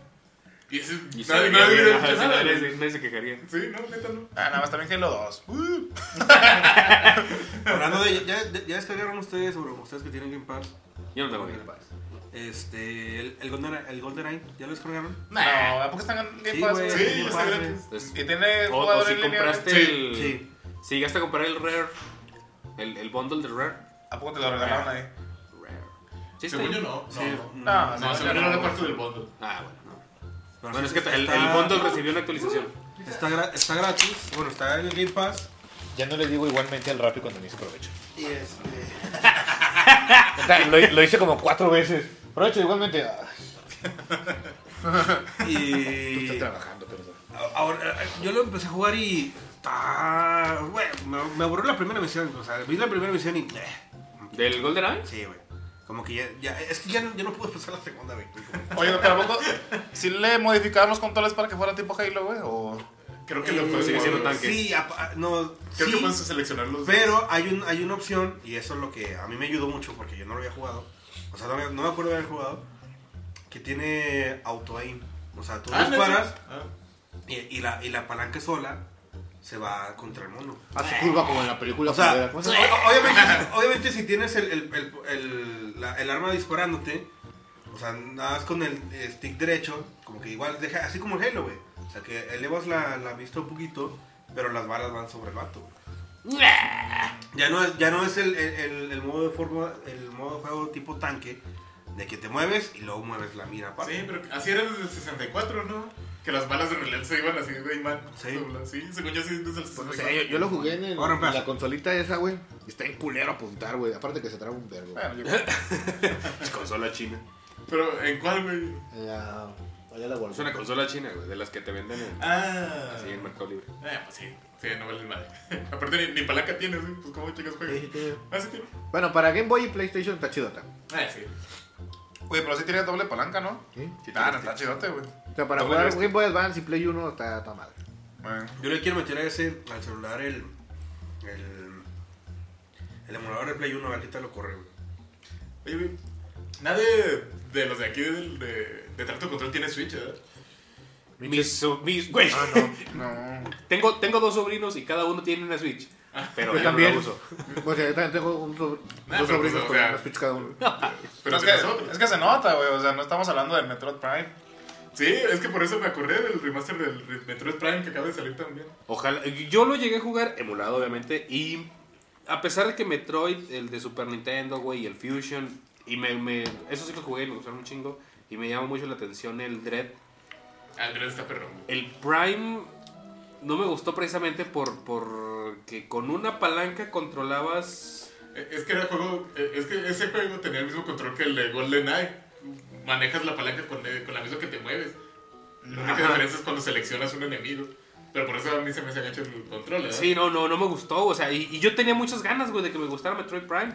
Y ese, Y nadie, nadie bien, sí, nada. se quejaría. Sí, no, neta no. Ah, nada más también Halo 2. Uh. Hablando de. ¿Ya, ya descargaron ustedes, sobre ustedes que tienen Game Pass? Yo no tengo Game Pass. Este. El, el, Golden, el GoldenEye, ¿ya lo descargaron? No, ¿a poco están en Game Sí, Pass, güey. güey? Sí, Game Pass, gratis. Y tiene O, o si en línea. compraste Sí, el. sí. Si llegaste a comprar el Rare. El, el bundle de Rare. ¿A poco te lo regalaron ahí? Rare. ¿Sí Según yo no. Sí. No, No, no, no, no era parte del bundle. Ah, bueno, no. Pero Bueno, es que el, está- el bundle recibió una actualización. Está, gra- está gratis. Bueno, está en el Game Pass. Ya no le digo igualmente al Rappi cuando me hice provecho. Y este. Lo, lo hice como cuatro veces. Provecho igualmente. Ay, tú Y. estás trabajando, perdón. Ahora, eh, yo lo empecé a jugar y. Está. Bueno, me, me aburrió la primera misión. O sea, vi la primera misión y. eh, ¿Del Golden Eye? sí, güey. Como que ya, ya. Es que ya, no- ya no pude pasar la segunda, güey. Oye, pero ¿a poco si le modificaron los controles para que fuera tipo Halo, güey? O... Creo que lo sigue siendo tanque. Sí, a- a- no. Creo sí, que puedes seleccionar los. Pero hay, un, hay una opción, y eso es lo que a mí me ayudó mucho porque yo no lo había jugado. O sea, no me, no me acuerdo de haber jugado. Que tiene auto-aim. O sea, tú Ah, disparas. Ah. y, y la, y la palanca sola se va contra el mono. Hace curva como en la película. O sea, culera. ¿Cómo se o- obviamente, obviamente si tienes el, el, el, el- la- el arma disparándote, o sea, nada más con el stick derecho, como que igual deja, así como el Halo, güey. O sea, que elevas la, la vista un poquito, pero las balas van sobre el vato, güey. Ya no es, ya no es el, el, el- el modo de forma, el modo de juego tipo tanque, de que te mueves y luego mueves la mira aparte. Sí, pero así era desde el 64, ¿no? Que las balas de realidad se iban así de imán. Sí. Sí, según yo sí, desde el O 64. sea, yo, yo lo jugué en, el- Ahora, en pues. la consolita esa, güey. y Está en culero apuntar, güey. Aparte que se traba un vergo. Bueno, yo... Consola china. Pero, ¿en cuál, güey? En la- allá la guardé. Es una consola china, güey, de las que te venden en, Ah. así en Mercado Libre. Eh, pues sí. Sí, no vale madre. Aparte, ni, ni palanca tienes, güey. Pues, ¿cómo chicas juegas? Sí, sí. Ah, sí tiene. Bueno, para Game Boy y PlayStation está chidota. Ah, sí. Oye, pero sí tiene doble palanca, ¿no? ¿sí? Ah, no, está chidote, güey. O sea, para jugar. Game Boy Advance y Play 1 está, está madre. Bueno. Yo le quiero meter a ese, al celular, el. El, el emulador de Play 1, a ver qué tal lo corre, güey. Oye, güey. Nadie de los de aquí de, de, de Trato Control tiene Switch, ¿verdad? Mis, so- mis, güey. Ah, no. No. tengo, tengo dos sobrinos y cada uno tiene una Switch. Pero Yo yo también. uso. O sea, yo también tengo un sobr- Nah, dos pero, sobrinos pues, o con sea- una Switch cada uno. Pero es, de que, es que se nota, güey. O sea, no estamos hablando del Metroid Prime. Sí, es que por eso me acordé del remaster del Metroid Prime que acaba de salir también. Ojalá. Yo lo llegué a jugar emulado, obviamente. Y a pesar de que Metroid, el de Super Nintendo, güey, y el Fusion. Y me, me. Eso sí lo jugué y me gustaron un chingo. Y me llama mucho la atención el Dread. Ah, Andrés está perrón. El Prime no me gustó precisamente por, por que con una palanca controlabas. Eh, Es que era juego, eh, es que ese juego tenía el mismo control que el de GoldenEye. Manejas la palanca con, con la misma que te mueves. La única diferencia es cuando seleccionas un enemigo. Pero por eso a mí se me hace gacho el control, ¿verdad? Sí, no, no, no me gustó. O sea, y, y yo tenía muchas ganas, güey, de que me gustara Metroid Prime.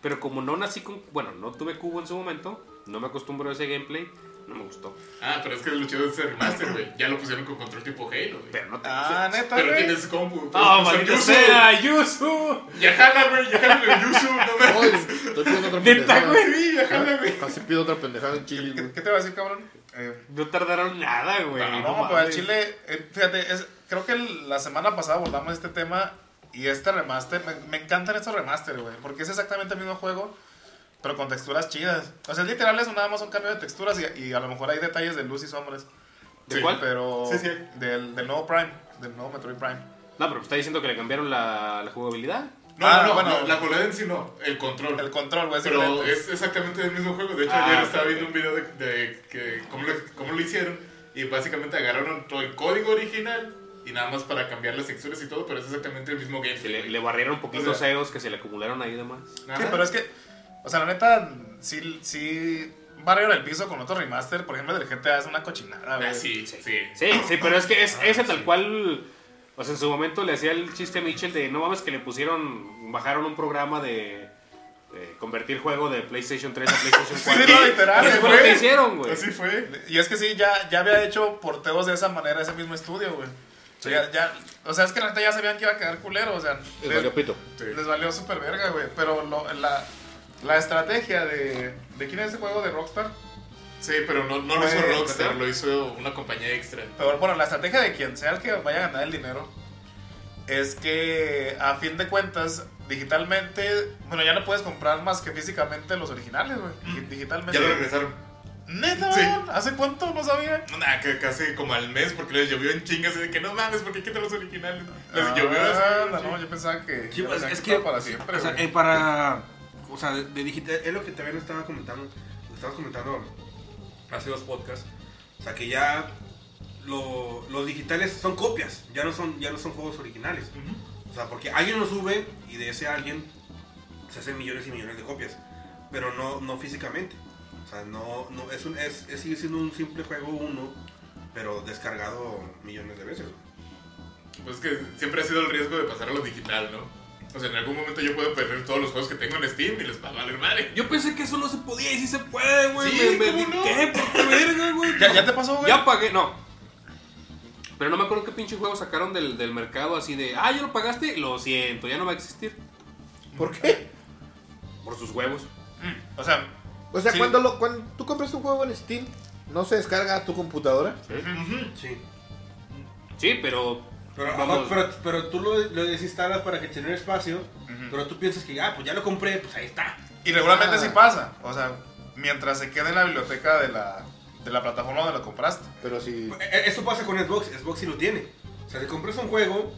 Pero como no nací con. Bueno, no tuve cubo en su momento. No me acostumbro a ese gameplay. No me gustó. Ah, pero es que lo chido de ese remaster, güey. Ya lo pusieron con control tipo Halo, güey. Pero no te Ah, neta, Pero güey. tienes. ¡Oh, usar maldita Yuzu. sea! ¡Yuzu! Ya jala, güey. Ya jala el Yuzu. No me estoy pidiendo otra Neta, pendejada. güey. Sí, ya jala, güey. Casi pido otra pendejada en Chile, ¿Qué, güey. qué te va a decir, cabrón? Eh, No tardaron nada, güey. no, no pero mames. Chile, eh, fíjate, es, creo que el- la semana pasada abordamos este tema y este remaster, me, me encantan estos remaster, güey, porque es exactamente el mismo juego, pero con texturas chidas. O sea, literal, es nada más un cambio de texturas y, y a lo mejor hay detalles de luz y sombras. ¿De Sí, cuál? Pero Sí, sí. Del, del nuevo Prime, del nuevo Metroid Prime. No, pero está diciendo que le cambiaron la, la jugabilidad. No, Ah, no, no, bueno. la, la jugada en sí no. El control. El control, güey, Pero diferente. es exactamente el mismo juego. De hecho, Ah, ayer estaba viendo un video de, de que cómo, lo, cómo lo hicieron. Y básicamente agarraron todo el código original y nada más para cambiar las texturas y todo, pero es exactamente el mismo Se gameplay. le, le barrieron un poquito O sea- que se le acumularon ahí demás. Sí, pero es que, o sea, la neta, sí, sí barrieron el piso con otro remaster. Por ejemplo, el del GTA es una cochinada, güey. Ah, sí, sí. Sí, sí, pero es que es Ah, ese tal cual. O sea, en su momento le hacía el chiste a Mitchell de no mames que le pusieron, bajaron un programa de, de convertir juego de PlayStation 3 a PlayStation 4. Sí, no, literal, Y eso así fue lo fue. que hicieron, güey. Así fue. Y es que sí, ya, ya había hecho porteos de esa manera ese mismo estudio, güey. O sea, ya, ya- o sea, es que la neta ya sabían que iba a quedar culero, o sea, les, valió pito. Sí. les valió súper verga, güey. Pero lo- la, la estrategia de... ¿De quién es ese juego de Rockstar? Sí, pero no, no lo hizo Rockstar, lo hizo una compañía extra. Pero bueno, la estrategia de quien sea el que vaya a ganar el dinero es que a fin de cuentas, digitalmente, bueno, ya no puedes comprar más que físicamente los originales, güey. Digi- Digitalmente. Ya lo regresaron. Neta, Sí. ¿hace cuánto? No sabía. Nah, que casi como al mes porque les llovió en chingas y de que no mames, porque quitan los originales? Les Ah, llovió así. no, no, yo pensaba que. Sí, ya pues, es que, para siempre. o sea, eh, para, o sea, de, de digital, es lo que también estaba comentando, lo estabas comentando hace dos podcasts, o sea, que ya lo- los digitales son copias, ya no son, ya no son juegos originales, o sea, porque alguien lo sube y de ese alguien se hacen millones y millones de copias, pero no, no físicamente, o sea, no, no, es, un, es, es- sigue siendo un simple juego uno, pero descargado millones de veces. Pues que siempre ha sido el riesgo de pasar a lo digital, ¿no? O sea, en algún momento yo puedo perder todos los juegos que tengo en Steam y les va a valer madre. Yo pensé que eso no se podía y sí se puede, güey. Sí, me, me, ¿cómo no? ¿Qué? ¿Por qué verga, güey? ¿Ya, ya te pasó, güey? Ya pagué, no. Pero no me acuerdo qué pinche juego sacaron del, del mercado así de, ah, ya lo pagaste, lo siento, ya no va a existir. ¿Por qué? Por sus huevos. O sea, O sea, Sí. cuando, lo, cuando tú compras un juego en Steam, ¿no se descarga a tu computadora? Sí. Sí, pero. Pero, vamos, ajá, pero, pero tú lo, lo desinstalas para que tenga espacio, pero tú piensas que, ah, pues ya lo compré, pues ahí está. y regularmente Ah. sí pasa. O sea, mientras se quede en la biblioteca de la, de la plataforma donde lo compraste. Pero si... Eh, Eso pasa con Xbox, Xbox sí lo tiene. O sea, si compras un juego,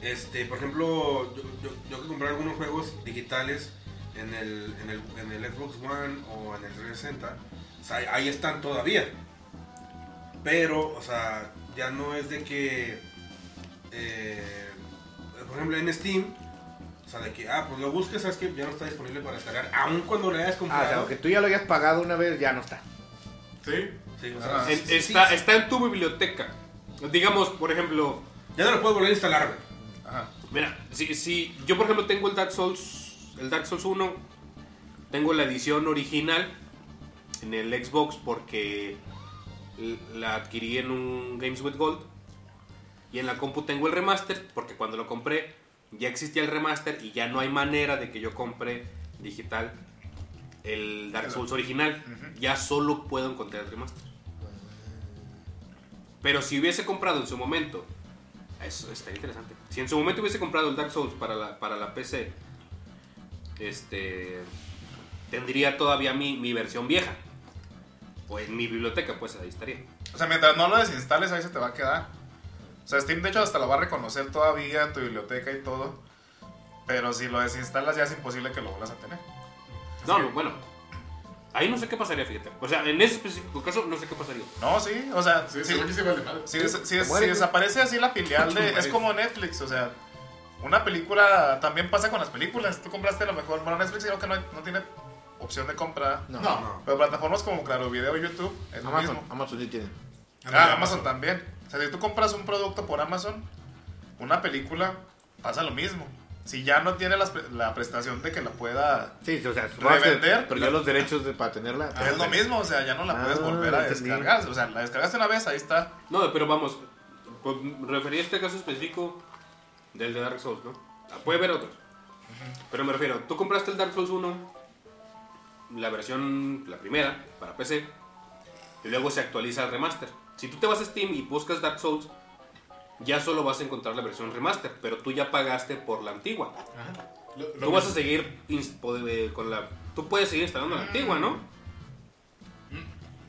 este, por ejemplo, yo, yo, yo que compré algunos juegos digitales en el, en el, en el Xbox One o en el 360, o sea, ahí están todavía. Pero, o sea, ya no es de que, eh, por ejemplo, en Steam, o sea, de que, ah, pues lo busques, sabes que ya no está disponible para descargar, aun cuando lo hayas Ah, o comprado. sea, aunque tú ya lo hayas pagado una vez, ya no está. Sí. Sí, o sea, Ah. sí, en- sí, está, sí, está en tu biblioteca. Digamos, por ejemplo, Ya no lo puedes volver a instalar, güey. Ajá. Mira, si, si yo por ejemplo tengo el Dark Souls, el Dark Souls 1, tengo la edición original en el Xbox porque la adquirí en un Games with Gold y en la compu tengo el remaster porque cuando lo compré ya existía el remaster y ya no hay manera de que yo compre digital el Dark Souls original. Ya solo puedo encontrar el remaster. Pero si hubiese comprado en su momento, eso estaría interesante. Si en su momento hubiese comprado el Dark Souls para la, para la PC, este tendría todavía mi, mi versión vieja. O en mi biblioteca, pues ahí estaría. O sea, mientras no lo desinstales, ahí se te va a quedar. O sea, Steam, de hecho, hasta lo va a reconocer todavía en tu biblioteca y todo. Pero si lo desinstalas, ya es imposible que lo vuelvas a tener. No, no, bueno. Ahí no sé qué pasaría, fíjate. O sea, en ese específico caso, no sé qué pasaría. No, sí, o sea, Sí, sí, según yo sí vale madre. si, des- si des- si desaparece así la filial de... es como Netflix, o sea, una película también pasa con las películas. Tú compraste a lo mejor... Bueno, Netflix creo que no, no tiene opción de compra. No. No. Pero plataformas como Claro Video y YouTube es lo Amazon, mismo. Amazon sí tiene. Ah, Amazon también. O sea, si tú compras un producto por Amazon, una película, pasa lo mismo. Si ya no tiene pre- la prestación de que la pueda... Sí, o sea, Revender. perdió los derechos de, para tenerla. Es lo mismo, o sea, ya no la puedes Ah, volver a entendí. descargar. O sea, la descargaste una vez, ahí está. No, pero vamos, pues, me refería a este caso específico del de Dark Souls, ¿no? Ah, Puede haber otros. Pero me refiero, tú compraste el Dark Souls 1, la versión, la primera, para PC, y luego se actualiza el remaster. Si tú te vas a Steam y buscas Dark Souls, ya solo vas a encontrar la versión remaster, pero tú ya pagaste por la antigua. Ajá. Lo- lo Tú vas a seguir pode- con la... Tú puedes seguir instalando la antigua, ¿no?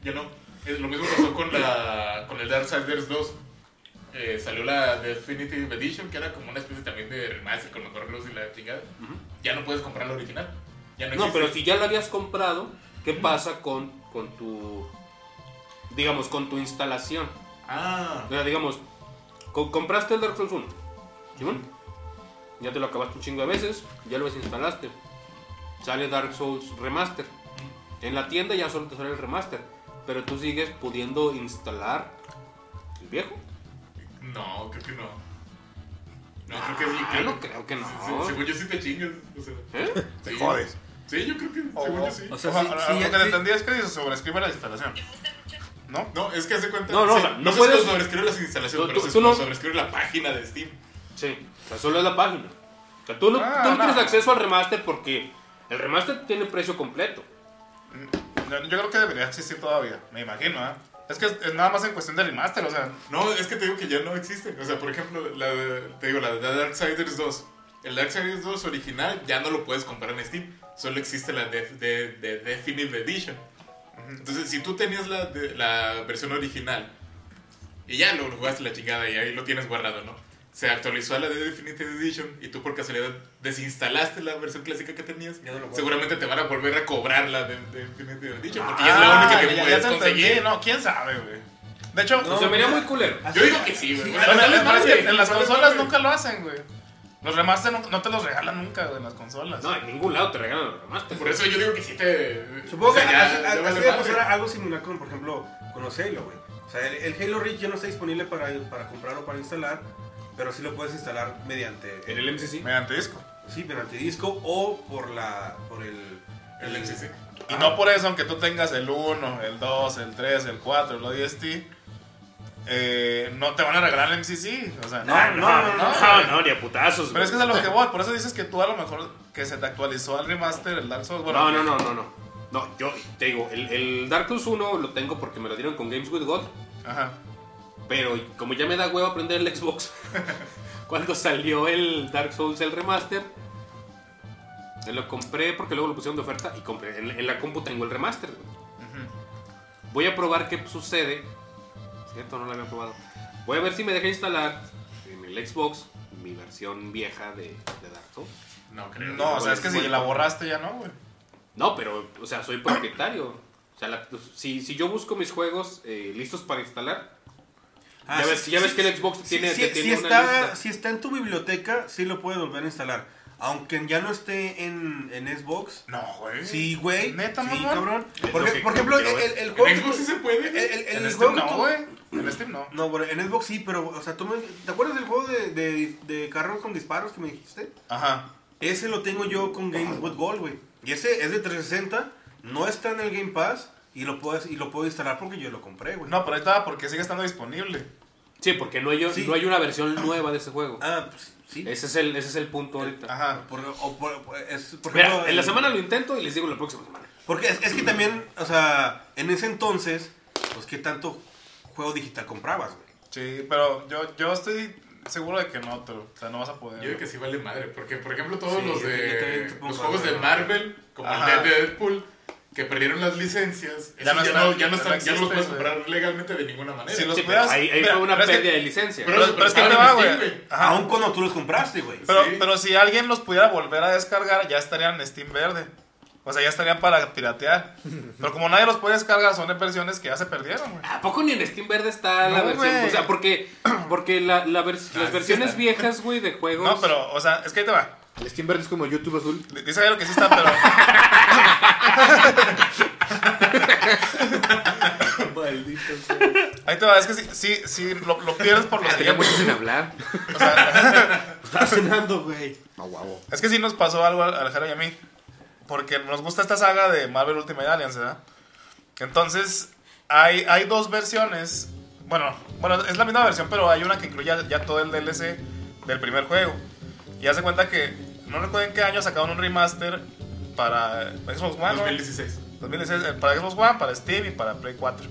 Yo no. Eh, Lo mismo pasó con, la, con el Darksiders 2. Eh, salió la Definitive Edition, que era como una especie también de remaster con mejor luz y la chingada. Ya no puedes comprar la original. Ya no, pero si ya lo habías comprado, ¿qué pasa con, con tu... Digamos, con tu instalación? Ah, O sea, digamos, co- compraste el Dark Souls 1, ¿Simón? Ya te lo acabaste un chingo de veces, ya lo desinstalaste. Sale Dark Souls Remaster. En la tienda ya solo te sale el remaster, pero tú sigues pudiendo instalar el viejo. no, creo que no. No, creo que sí. Ah, creo- no creo que no. Sí, sí, según yo sí te chingas. O sea, ¿Eh? sí. jodes. Sí, yo creo que O- según yo sí. O sea, Ojo, sí, lo sí, que sí. te entendí es que dice sobrescribe la instalación. ¿No? No, es que hace cuenta. No, no, sí, o sea, no no, sé puedes- si sobrescribe las instalaciones, Tú- pero tú- se tú no- sobrescribe la página de Steam. Sí, o sea, solo es la página. O sea, tú no, Ah, tú no no. tienes acceso al remaster porque el remaster tiene precio completo. Yo, yo creo que debería existir todavía, me imagino, ¿eh? Es que es, es nada más en cuestión de remaster, o sea, No, es que te digo que ya no existe. O sea, por ejemplo, la de- te digo, la de Darksiders 2. El Darksiders 2 original ya no lo puedes comprar en Steam. Solo existe la de, de, de Definitive Edition. Entonces, si tú tenías la, de- la versión original y ya lo jugaste la chingada y ahí lo tienes guardado, ¿no? Se actualizó a la de Definitive Edition y tú por casualidad desinstalaste la versión clásica que tenías, Ya no lo puedes. seguramente te van a volver a cobrar la de, de Definitive Edition porque ya es la única que Ah, ya- ya puedes te conseguir. entendí, No, quién sabe, güey. De hecho, me haría muy culero. Yo digo que sí, güey. Bueno, es que en las consolas nunca lo hacen, güey. Los remaster no, no te los regalan nunca, en las consolas. No, en ningún lado te regalan el remaster. Por eso yo digo que sí te. Supongo o sea, que ya- así debe madre. pasar algo similar con, por ejemplo, con los Halo, güey. O sea, el, el Halo Reach ya no está disponible para, para comprar o para instalar, pero sí lo puedes instalar mediante En el MCC. Mediante disco. sí, mediante disco o por la por el El MCC. Y no por eso, aunque tú tengas el 1, el 2, el 3, el 4, el ODST, eh, no te van a regalar el MCC. O sea, No, no, no, no, no, ni a putazos. Pero es que es a lo que voy. Por eso dices que tú a lo mejor que se te actualizó al remaster el Dark Souls. Bueno, No, no, no, no, no. No, yo te digo, el, el Dark Souls 1 lo tengo porque me lo dieron con Games with God. Ajá. Pero como ya me da huevo aprender el Xbox, cuando salió el Dark Souls, el remaster, lo compré porque luego lo pusieron de oferta y compré. En, en la compu tengo el remaster. güey. Voy a probar qué sucede. ¿Cierto? No lo había probado. Voy a ver si me deja instalar en el Xbox mi versión vieja de, de Dark Souls. No creo. No, o sea, es que si la borraste ya no, güey. No, pero, o sea, soy propietario. O sea, la- si, si yo busco mis juegos eh, listos para instalar, Ah, ya, sí, ves, ya sí, ves que el Xbox sí, tiene, sí, te tiene si una está, lista. si está en tu biblioteca, sí lo puedes volver a instalar. Aunque ya no esté en, en Xbox. No, güey. Sí, güey. ¿Neta, sí, cabrón. Es Por, ejemplo, el, el, el juego. En Xbox sí se puede. el- el- el En Steam no, güey. En Steam no. No, bueno, en Xbox sí, pero, o sea, tú me, ¿te acuerdas del juego de, de, de carros con disparos que me dijiste? Ajá. Ese lo tengo yo con Games with Gold, güey. Y ese es de 360, no está en el Game Pass y lo puedo, y lo puedo instalar porque yo lo compré, güey. No, pero ahí estaba porque sigue estando disponible. Sí, porque no hay, Sí. no hay una versión nueva de ese juego. Ah, pues sí. Ese es el, ese es el punto ahorita. Ajá. Por, o por- por- es- por Mira, ejemplo, en la semana lo intento y les digo la próxima semana. Porque es, es que también, o sea, en ese entonces, pues qué tanto juego digital comprabas, güey. Sí, pero yo, yo estoy seguro de que no, pero, o sea, no vas a poder. Yo digo que sí vale madre, porque por ejemplo todos Sí, los de los juegos de. Marvel, como Ajá. el de Deadpool, que perdieron las licencias, Ya no ya, no, ya no ya no están, ya no los puedes comprar legalmente de ninguna manera. Si los Sí, pero ahí, ahí mira, fue una pero es que- pérdida de licencia. Pero- Pero, pero es que te va, güey. Aún cuando tú los compraste, güey. Pero, Sí. pero si alguien los pudiera volver a descargar, ya estarían en Steam verde. O sea, ya estarían para piratear. Pero como nadie los puede descargar, son de versiones que ya se perdieron, güey. ¿A poco ni en Steam Verde está la versión? O sea, porque, porque la, la vers- Ah, las sí versiones viejas, güey, de juegos. No, pero, o sea, es que ahí te va. El Steam Verde es como el YouTube azul. D- Dice algo que sí está, pero. Maldito sea. Ahí te va, es que sí, sí, sí lo, lo pierdes por los Tenía siguiente. mucho sin hablar. O sea, Estás cenando, güey. Ah, guau. es que sí nos pasó algo al Alejandro y a mí. Porque nos gusta esta saga de Marvel Ultimate Alliance, ¿verdad? Entonces, hay, hay dos versiones. Bueno, bueno, es la misma versión, pero hay una que incluye ya todo el DLC del primer juego. Y hace cuenta que, no recuerdo en qué año sacaron un remaster para Xbox One. ¿no? 2016. 2016, eh, para Xbox One, para Steam y para Play 4.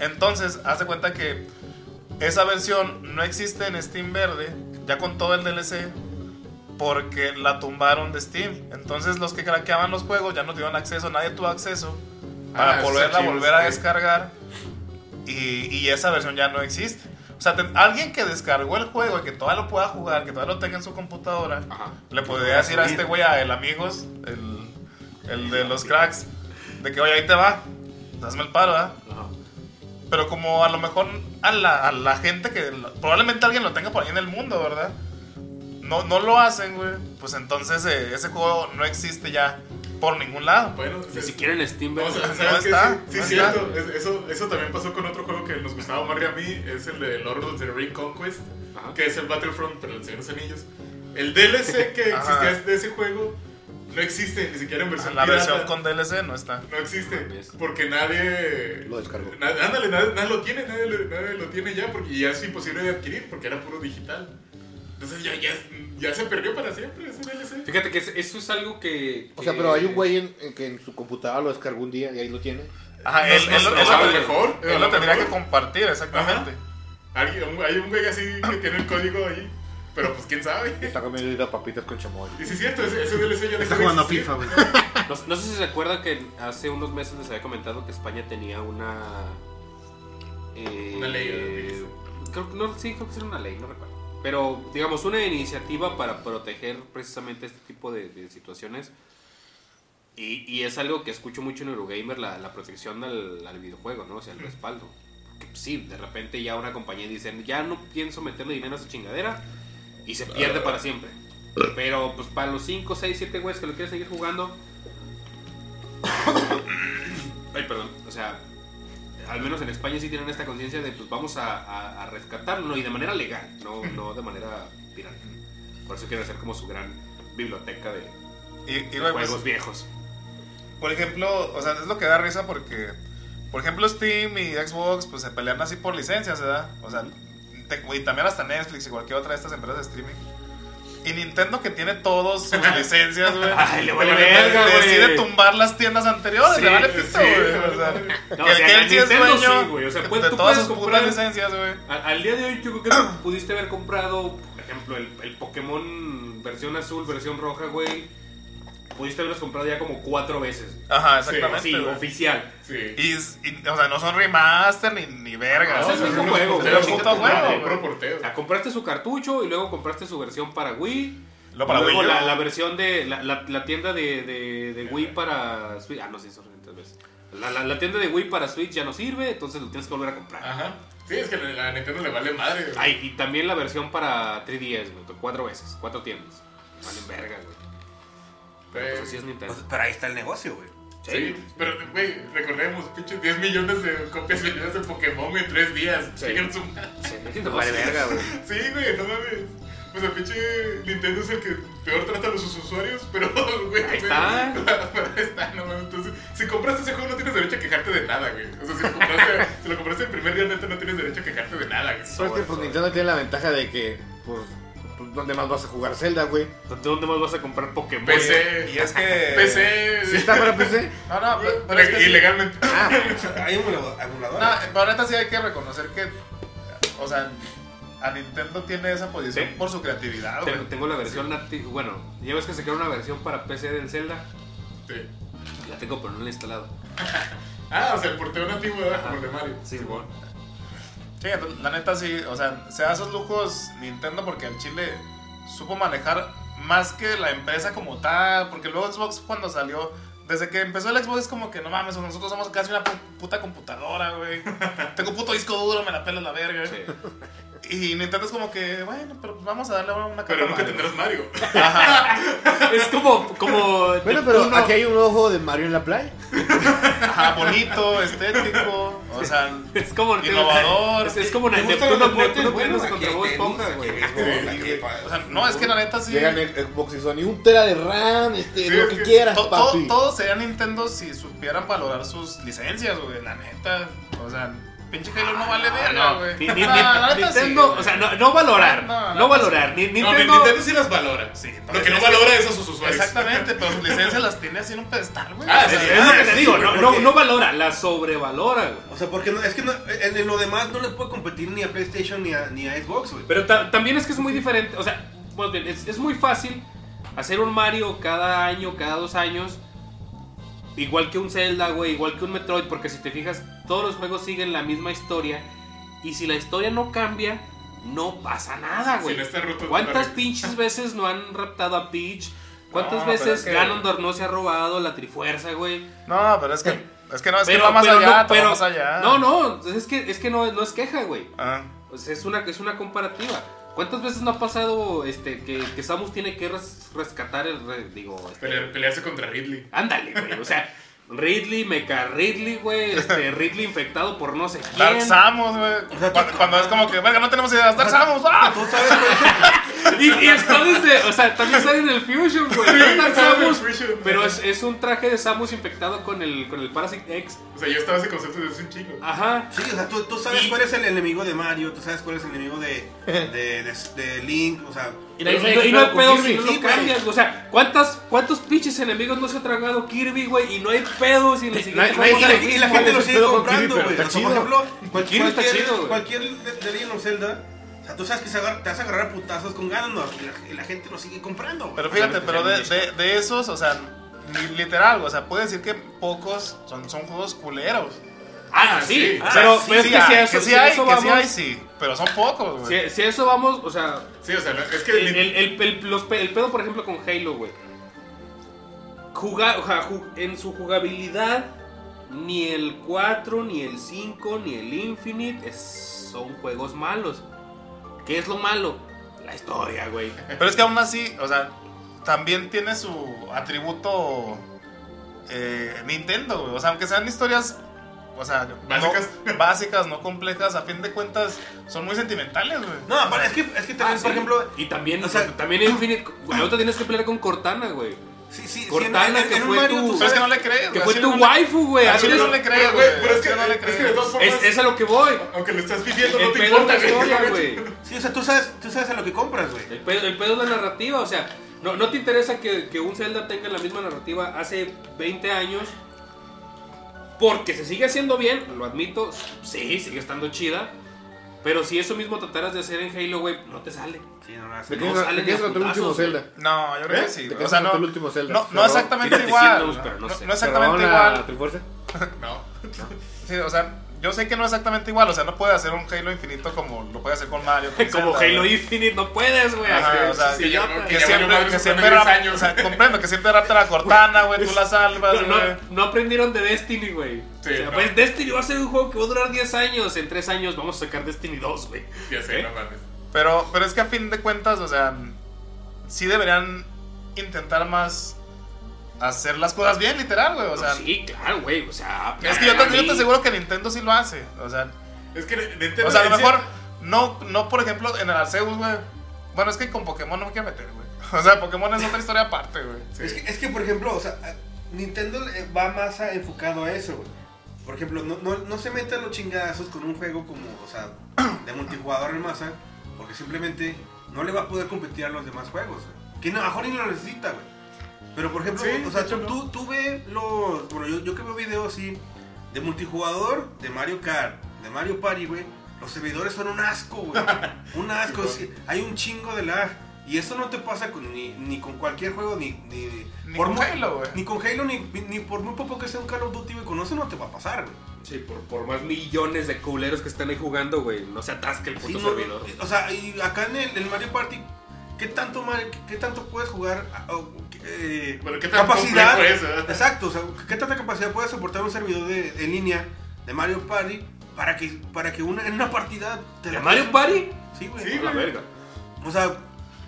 Entonces, hace cuenta que esa versión no existe en Steam verde, ya con todo el DLC, porque la tumbaron de Steam. Entonces, los que craqueaban los juegos ya no tuvieron acceso, nadie tuvo acceso para Ah, volverla a archivos, volver a descargar. Y, y esa versión ya no existe. O sea, te- alguien que descargó el juego y que todavía lo pueda jugar, que todavía lo tenga en su computadora, Ajá. le podría decir a este güey, a el amigos, el, el de los cracks, de que oye, ahí te va, hazme el paro, ¿verdad? Ajá. Pero como a lo mejor a la, a la gente que probablemente alguien lo tenga por ahí en el mundo, ¿verdad? No, no lo hacen, güey. Pues entonces eh, ese juego no existe ya por ningún lado. Bueno, Ni es- siquiera en Steam o sea, No está, Sí, sí, cierto. Es- Eso, eso también pasó con otro juego que nos gustaba y a mí. Es el de Lord of the Ring Conquest. Ajá. Que es el Battlefront, pero el Señor de los Anillos. El DLC que Ajá. existía de ese juego no existe, ni siquiera en versión La pirata. versión con DLC no está. No existe, porque nadie... Lo descargó. na- ándale, nadie, nadie lo tiene, nadie, lo- nadie lo tiene ya, porque ya es imposible de adquirir, porque era puro digital. Entonces ya, ya, ya se perdió para siempre ese DLC. Fíjate que es- eso es algo que. O sea, que- pero hay un güey en, en que en su computadora lo descargó un día y ahí lo tiene. Ajá, No- él, no- él- no él- sabe él- mejor, él a lo lo tendría que mejor. compartir, exactamente. Alguien- un- hay un güey así que tiene el código ahí, pero pues quién sabe. Está comiendo papitas con chamoy. Y sí es cierto, ese, ese DLC ya Está de jugando a existir. FIFA, güey. No, no sé si se acuerdan que hace unos meses les había comentado que España tenía una. eh, Una ley, ¿no? creo, que- no, sí, creo que era una ley, no recuerdo. Pero, digamos, una iniciativa para proteger precisamente este tipo de, de situaciones. Y, y es algo que escucho mucho en Eurogamer, la, la protección al, al videojuego, ¿no? O sea, el respaldo. Porque pues, sí, de repente ya una compañía dice, ya no pienso meterle dinero a esa chingadera y se pierde para siempre. Pero pues para los 5, 6, 7 güeyes que lo quieren seguir jugando. Ay, perdón. O sea, al menos en España sí tienen esta conciencia de pues vamos a, a- a rescatarlo y de manera legal, no, no de manera pirata. Por eso quieren hacer como su gran biblioteca de, Y, y, pues, juegos viejos. por ejemplo, o sea, es lo que da risa porque, por ejemplo, Steam y Xbox, pues se pelean así por licencias, ¿verdad? O sea, te- y también hasta Netflix y cualquier otra de estas empresas de streaming. Y Nintendo que tiene todas sus licencias, güey. Ay, le vale verga, güey. Decide tumbar las tiendas anteriores, Sí, le vale pito, güey. O sea, No, que, o sea, que él sí es dueño güey. O sea, de tú todas sus comprar- licencias, güey. Al, al día de hoy yo creo que pudiste haber comprado, por ejemplo, el, el Pokémon versión azul, versión roja, güey. Pudiste haberlos comprado ya como cuatro veces. Ajá, Sí, exactamente. Sí, oficial. Sí. Y, y, o sea, no son remaster ni, ni verga. No, o es el son mismo juego, puto juego, No. O sea, compraste su cartucho y luego compraste su versión para Wii. Lo para luego Wii la, la versión de la, la- la tienda de, de, de Wii para Switch. Ah, no, sí, tres veces. La, la, la tienda de Wii para Switch ya no sirve, entonces lo tienes que volver a comprar. Ajá. Sí, es que a Nintendo le vale madre. güey. Ay, y también la versión para 3DS, güey, cuatro veces, cuatro tiendas. Valen verga, güey. Pero pues así es Nintendo. Pues, pero ahí está el negocio, güey. Sí, pero, güey, recordemos, pinches 10 millones de copias vendidas de Pokémon en 3 días. Sí. Chingan su madre. Sí, vale verga, güey. Sí, güey, no mames. Pues el pinche Nintendo es el que peor trata a los sus usuarios, pero, güey. Ahí está. Pero ahí está, no mames. Entonces, si compraste ese juego, no tienes derecho a quejarte de nada, güey. O sea, si lo compraste, si lo compraste el primer día, neta, no tienes derecho a quejarte de nada, güey. Pero es que pues Nintendo tiene la ventaja de que, pues, pues, ¿dónde más vas a jugar Zelda, güey? ¿Dónde más vas a comprar Pokémon? PC. Y es que. PC. ¿Sí está para PC? No, no, pero, pero es que. sí. Ilegalmente. Ah, Hay emulado- emuladores. No, pero neta sí hay que reconocer que. O sea, a Nintendo tiene esa posición Sí. por su creatividad, Tengo, güey. tengo la versión nati- Bueno, ya ves que se creó una versión para PC del Zelda. Sí. La tengo, pero no la he instalado. Ah, o sea, el porteo nativo era como el de Mario. Sí, bueno. Sí, la neta sí, o sea, se da esos lujos Nintendo porque el Chile supo manejar más que la empresa como tal, porque luego Xbox cuando salió, desde que empezó el Xbox es como que no mames, nosotros somos casi una pu- puta computadora, güey. Tengo puto disco duro, me la pela la verga. Sí. Y Nintendo es como que, bueno, pero pues vamos a darle una Pero nunca Mario. tendrás Mario. Es como. como bueno, pero uno- aquí hay un juego de Mario en la playa. Ajá, bonito, estético, o sea, Es como. Innovador. Es, es como contra Bob Esponja, güey. o sea, no, es que la neta sí. Llegan el Xbox y Sony, un tera de RAM, este, Sí, lo que que quieras, To- papi. todo sería Nintendo si supieran valorar sus licencias, güey, la neta. O sea, pinche Halo no vale verga, No, güey. Ni- ni- Ah, ni- Nintendo, o sea, no, no valorar, No, no, no, valorar. Ni- No, Nintendo, Nintendo sí las valora. Sí, Lo que no valora es a sus usuarios. Exactamente, pero sus licencias las tiene así en un pedestal, güey. Ah, O sea, sí, es lo que te digo, no, porque- no, no valora, la sobrevalora, güey. O sea, porque no, es que no- en, en lo demás no le puede competir ni a PlayStation ni a, ni a Xbox, güey. Pero ta- también es que es muy diferente, o sea, pues bien, es, es muy fácil hacer un Mario cada año, cada dos años, igual que un Zelda, güey, igual que un Metroid, porque si te fijas, todos los juegos siguen la misma historia, y si la historia no cambia, no pasa nada, Si güey. no ¿Cuántas pinches veces no han raptado a Peach? ¿Cuántas No, veces es que- Ganondorf no se ha robado la Trifuerza, güey? No, pero es que, es que no, es que Pero, va más pero allá, no, pero- más allá. no, no, es que, es que no, no es queja, güey. Ah. O sea, es una, es una comparativa. ¿Cuántas veces no ha pasado este, que, que Samus tiene que res- rescatar el... re- digo, este, Pelear- pelearse contra Ridley. ándale, güey. O sea, Ridley, Mecha Ridley, güey. Este, Ridley infectado por no sé Dark quién. Samus, güey. sea, Cuando, cuando es como que, verga, no tenemos ideas. Dark Samus, ¡ah! ¿Tú sabes es Y, y está desde... O sea, también sale en el Fusion, güey. No es Dark Samus, Fusion. pero es, es un traje de Samus infectado con el, con el Parasite X. O sea, yo estaba ese concepto desde hace un chingo. Ajá. Sí, o sea, tú, tú sabes Y- cuál es el enemigo de Mario, tú sabes cuál es el enemigo de, de, de, de Link, o sea... Y no- qué y no hay pedo si no lo güey. cambias. O sea, ¿cuántas, ¿cuántos pinches enemigos no se ha tragado Kirby, güey? Y no hay pedo si en el siguiente nadie juego- sabe Y, la gente lo sigue comprando, güey. por ejemplo, cualquier, cualquier de, Legend of Zelda, o sea, tú sabes que se te vas a agarrar putazos con Ganondorf y la, y la gente lo sigue comprando, güey. Pero fíjate, pero de, de, de esos, o sea, literal, o sea, puede decir que pocos son, son juegos culeros. Ah, sí. Sea, pero sí, pero es que si a eso, que sí si a hay, eso que sí vamos... hay, sí, pero son pocos, güey. Si, si a eso vamos, o sea... Sí, o sea, es que. El, el, el- el- los pedo, por ejemplo, con Halo, güey. Jugar, o sea, en su jugabilidad, ni el 4, ni el 5, ni el Infinite es- son juegos malos. ¿Qué es lo malo? La historia, güey. Pero es que aún así, o sea, también tiene su atributo eh, Nintendo, güey. O sea, aunque sean historias, o sea, no- Básicas. básicas, no complejas, a fin de cuentas son muy sentimentales, güey. No, pero es que, es que también, Ah, por sí. ejemplo, Y también, o sea- también Infinite. güey, Ahorita tienes que pelear con Cortana, güey. sí, sí, sí, Cortana, que un fue Mario, tu- Pero es que no le crees, Que güey. fue tu chile no le- waifu, güey. no le crees, güey. pero es que, no le es que de crees. todas formas. Es, es a lo que voy. Aunque lo estás pidiendo, El no te pedo es la importa, güey. historia, güey. Sí, o sea, tú sabes, tú sabes a lo que compras, güey. El pedo, el pedo es la narrativa, o sea, no, no te interesa que, que un Zelda tenga la misma narrativa hace 20 años. Porque se sigue haciendo bien, lo admito, sí, sigue estando chida. Pero si eso mismo trataras de hacer en Halo, güey, no te sale. Sí, no, no, ¿De No es ni a el último Zelda? No, yo creo ¿Eh? que sí. ¿De güey. qué O sea, no, el último Zelda? no, no ¿Se robó- exactamente igual. pero no no, sé. no ¿Se exactamente igual. Trifuerza? No. Sí, o sea, yo sé que no es exactamente igual. O sea, no puede hacer un Halo infinito como lo puede hacer con Mario. con Como Zelda, Halo güey. Infinite no puedes, güey. O sea, sí, que siempre, que siempre años. o sea, comprendo que siempre rapta la Cortana, güey, tú la salvas, Pero no, güey. no aprendieron de Destiny, güey. Sí, o sea, no. pues Destiny va a ser un juego que va a durar 10 años. En 3 años vamos a sacar Destiny 2, güey. Ya sé, ¿Eh? no mames. Pero, pero es que a fin de cuentas, o sea, sí deberían intentar más hacer las cosas bien, literal, güey. O sea, sí, claro, güey. O sea, es que yo te, yo te aseguro que Nintendo sí lo hace. O sea, Es que Nintendo. o sea a lo mejor, no, no por ejemplo, en el Arceus, güey. Bueno, es que con Pokémon no me quiero meter, güey. O sea, Pokémon es otra historia aparte, güey. Sí. Es, que, es que, por ejemplo, o sea, Nintendo va más a- enfocado a eso, güey. Por ejemplo, no, no, no se metan los chingazos con un juego como, o sea, de multijugador en masa, porque simplemente no le va a poder competir a los demás juegos, güey. Que no, a lo mejor ni lo necesita, güey. Pero, por ejemplo, Sí, o sea, tú, tú, tú ve los... Bueno, yo, yo que veo videos así de multijugador, de Mario Kart, de Mario Party, güey. Los servidores son un asco, güey. Un asco. sí, hay un chingo de lag. Y eso no te pasa con, ni, ni con cualquier juego, ni... Ni, Ni por con muy- Halo, güey. Ni con Halo, ni, ni por muy poco que sea un Call of Duty, güey. Con eso no te va a pasar, güey. Sí, por, por más millones de culeros que están ahí jugando, güey. No se atasca el puto Sí, no, servidor. o sea, y acá en el, el Mario Party, ¿qué tanto, qué, qué tanto puedes jugar? ah, eh, Bueno, ¿qué tan capacidad? Exacto, o sea, ¿qué tanta capacidad puede soportar un servidor de, en línea de Mario Party para que, para que una, en una partida te ¿De la Mario Party? Sí, güey. Sí, la verga. O sea,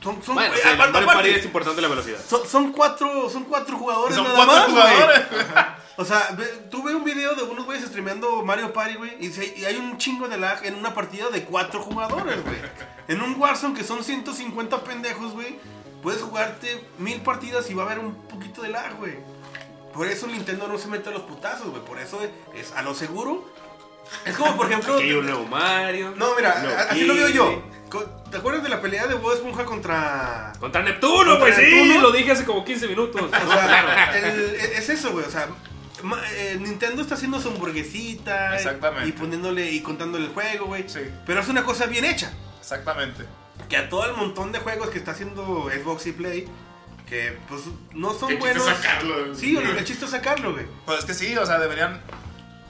son, son, Bueno, eh, sí, Mario Party es importante la velocidad. son, son cuatro, son cuatro jugadores Son nada cuatro más, jugadores. O sea, ve- tú ves un video de unos güeyes streameando Mario Party, güey, y, y hay un chingo de lag en una partida de cuatro jugadores, güey. En un Warzone que son 150 pendejos, güey, puedes jugarte mil partidas y va a haber un poquito de lag, güey. Por eso Nintendo no se mete a los putazos, güey. Por eso es a lo seguro. Es como, por ejemplo... Aquí hay un nuevo Mario. No, mira, así lo veo yo. ¿Te acuerdas de la pelea de Bob Esponja contra... Contra Neptuno, Contra pues sí, Neptuno. lo dije hace como 15 minutos. O sea, el- es eso, güey. O sea, eh, Nintendo está haciendo su hamburguesita. Exactamente. Y poniéndole y contándole el juego, güey. Sí. Pero es una cosa bien hecha. Exactamente. Que a todo el montón de juegos que está haciendo Xbox y Play, que pues no son Que chiste buenos. sacarlo. Sí, el, el chiste es sacarlo, güey. Pues es que sí, o sea, deberían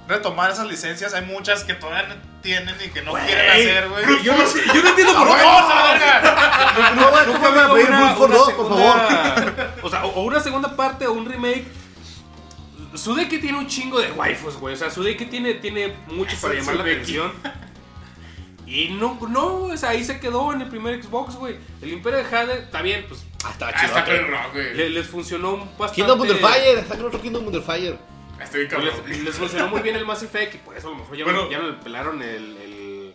retomar esas licencias. Hay muchas que todavía no tienen y que no Güey, quieren hacer, güey. Yo no, sé, yo no entiendo por ¡Por qué. No, va- Nunca no van a veo pedir una, por favor. O sea, o, una segunda parte o un remake. Sudeki tiene un chingo de waifus, güey. O sea, Sudeki tiene, tiene mucho para llamar la atención. Y no, no, o sea, ahí se quedó en el primer Xbox, güey. El Imperio de Jade, está bien, pues. Ah, está Ah, está chido. güey. le- les funcionó bastante. Kingdom Under Fire, sacan otro Kingdom Under Fire. Cabrón. les funcionó muy bien el Mass Effect y por eso a lo mejor ya, Bueno. no, ya no le pelaron el. el.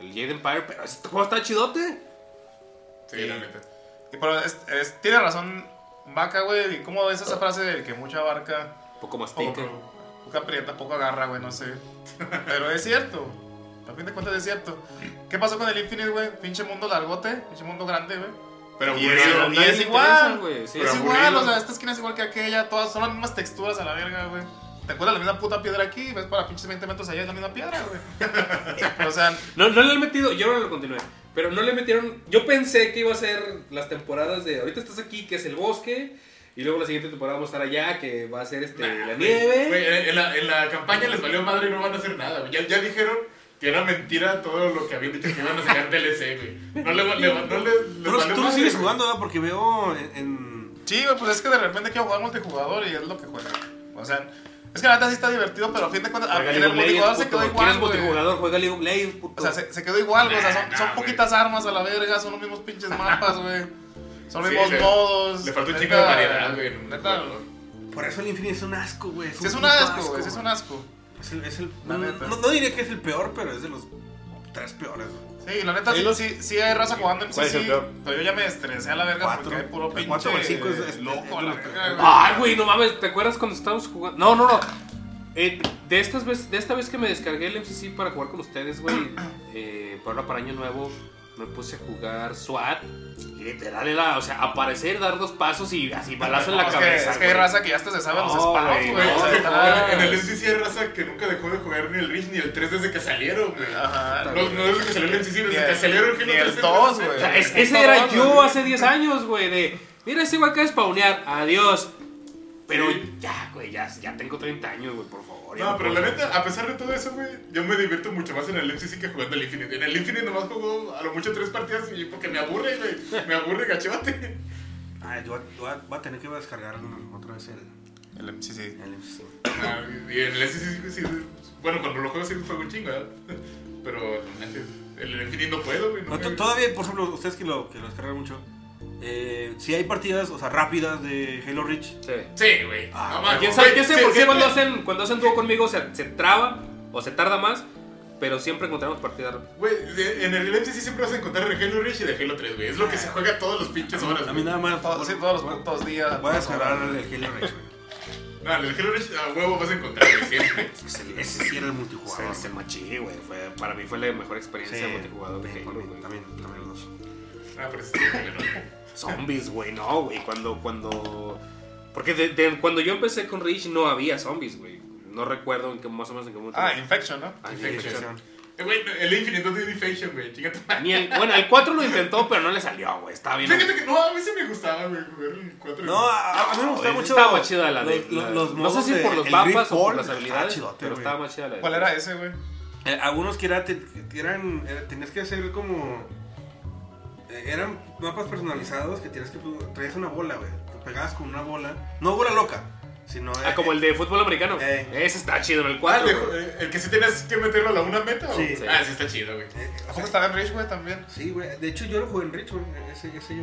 el Jade Empire, pero este juego está chidote. Sí, la neta. Y pero es- es- tiene razón Vaca, güey. ¿Y ¿Cómo ves esa frase del que mucha abarca, Poco más poco, pica. poco aprieta, poco agarra, güey? No sé. Pero es cierto. A fin de cuentas es cierto. ¿Qué pasó con el Infinite, güey? Pinche mundo largote, pinche mundo grande, güey. Pero Y aburrido. es, y es igual, güey, sí. es Pero igual, aburrido. o sea, esta esquina es igual que aquella, todas son las mismas texturas a la verga, güey. ¿Te acuerdas la misma puta piedra aquí? ¿Ves para pinches 20 metros allá es la misma piedra, güey? o sea, No, no le han metido, yo no lo continué. Pero no le metieron. Yo pensé que iba a ser las temporadas de. Ahorita estás aquí, que es el bosque. Y luego la siguiente temporada vamos a estar allá, que va a ser este, Nah, la nieve. Güey, en, la, en la campaña les valió madre y no van a hacer nada. güey. Ya, ya dijeron que era mentira todo lo que habían dicho que iban a sacar DLC, güey. No le, le, no le, lo- valió tú lo sigues güey. jugando, ¿verdad? Porque veo en... en- sí, güey, pues es que de repente quiero jugar multijugador y es lo que juega. O sea, es que la neta sí está divertido, pero a fin de cuentas, Juega en League el multijugador se quedó ¿Quieres igual, güey. multijugador? Juega League of Legends, puto. O sea, se, se quedó igual, güey. O sea, son, Nah, son nah, poquitas armas a la verga, son los mismos pinches mapas, güey. Son los Sí, mismos le- modos. Le falta un chingo de variedad, güey. Por eso el Infinite es un asco, güey. sí es un asco, güey. Sí es un asco. Es el, es el- La no, neta. no- no diría que es el peor, pero es de los tres peores, güey. Sí, la neta, sí, sí, sí hay raza jugando en ¿Cuál es el sí, peor? pero yo ya me estresé a la verga Cuatro. porque hay puro pinche cuatro o el cinco es- es- loco a es la verga. Ay, güey, no mames, ¿te acuerdas cuando estábamos jugando? No, no, no. Eh, de, estas vez, de esta vez que me descargué el MCC para jugar con ustedes, güey, eh, para ahora para año nuevo, me puse a jugar SWAT. Y literal era, o sea, aparecer, dar dos pasos y así balazo en la es que- cabeza. Es que hay raza que ya hasta se sabe los No, spawns, güey, güey. no, o sea, Es que, está- güey, en el MCC hay raza que nunca dejó de jugar ni el Reach ni el 3 desde que salieron, güey. Ajá. No, no desde que salió el Ni desde que salieron el Halo ni el 3. dos, güey. O sea, es- Es ese era todo, yo güey. hace 10 años, güey, de, mira, este güey acaba de spawnear, adiós. Pero Sí. ya, güey, ya, ya tengo 30 años, güey, por favor. No, pero la neta, a pesar de todo eso, güey, yo me divierto mucho más en el MCC que jugando el Infinite. En el Infinite nomás juego a lo mucho tres partidas y porque me aburre, güey. Me aburre gachote. Ay, yo, voy a- voy a tener que descargar otra vez el, El MCC. el MC. Ah, y en el MCC, sí, bueno, cuando lo juego sí juego un chingo, ¿verdad? Pero en el Infinite no puedo, güey. No No, me- to- todavía, por ejemplo, ustedes que lo, que lo descargan mucho, eh, si hay partidas, o sea, rápidas de Halo Reach. Sí. Sí, güey. Ah, no. ¿Quién sabe, Güey, quién sabe sí, por qué siempre- cuando hacen, cuando hacen dúo conmigo se, se traba o se tarda más? Pero siempre encontramos partidas rápidas. Güey, de- en el MCC siempre vas a encontrar de Halo Reach y de Halo 3, güey. Es lo que se juega todos los pinches horas. A mí güey. nada más. Todos, sí, todos los putos días. Voy a descargar el Halo Reach, güey. No, en el Halo Reach a huevo vas a encontrar, güey, siempre. Ese, ese sí era el Se, multijugador. se machí, güey. Fue, para mí fue la mejor experiencia de multijugador de Halo, güey. también, también Ah, pero. Zombies, güey, no, güey. Cuando, cuando. Porque de- de- cuando yo empecé con Reach no había zombies, güey. No recuerdo en qué más o menos en qué momento. Ah, Infection, ¿no? Ah, Infection. Infection. Eh, Güey, el Infinite no tiene Infection, güey. Ni el, bueno, el 4 lo intentó, pero no le salió, güey. Estaba bien. Fíjate que no, a mí sí me gustaba, güey, jugar el 4. No, a, a mí me gustaba mucho. Estaba más chida la de. los- los- la- los no sé modos si de- por los el mapas o por las estaba habilidades, chidote, pero güey. estaba más chida la de. ¿Cuál era ese, güey? Eh, algunos que era, te- eran, era- tenías que hacer como. Eh, eran mapas personalizados que tienes que. Traías una bola, güey. Te pegabas con una bola. No bola loca, sino. Ah, como el de fútbol americano. Eh. Ese está chido en el Ah, 4. el, de- el que sí tenías que meterlo a la una meta, ¿o? Sí. Ah, sí está chido, güey. eh, o ¿Cómo sea, estaba en Rage, güey, también? Sí, güey. De hecho, yo lo jugué en Rich, güey. Ese, ese yo.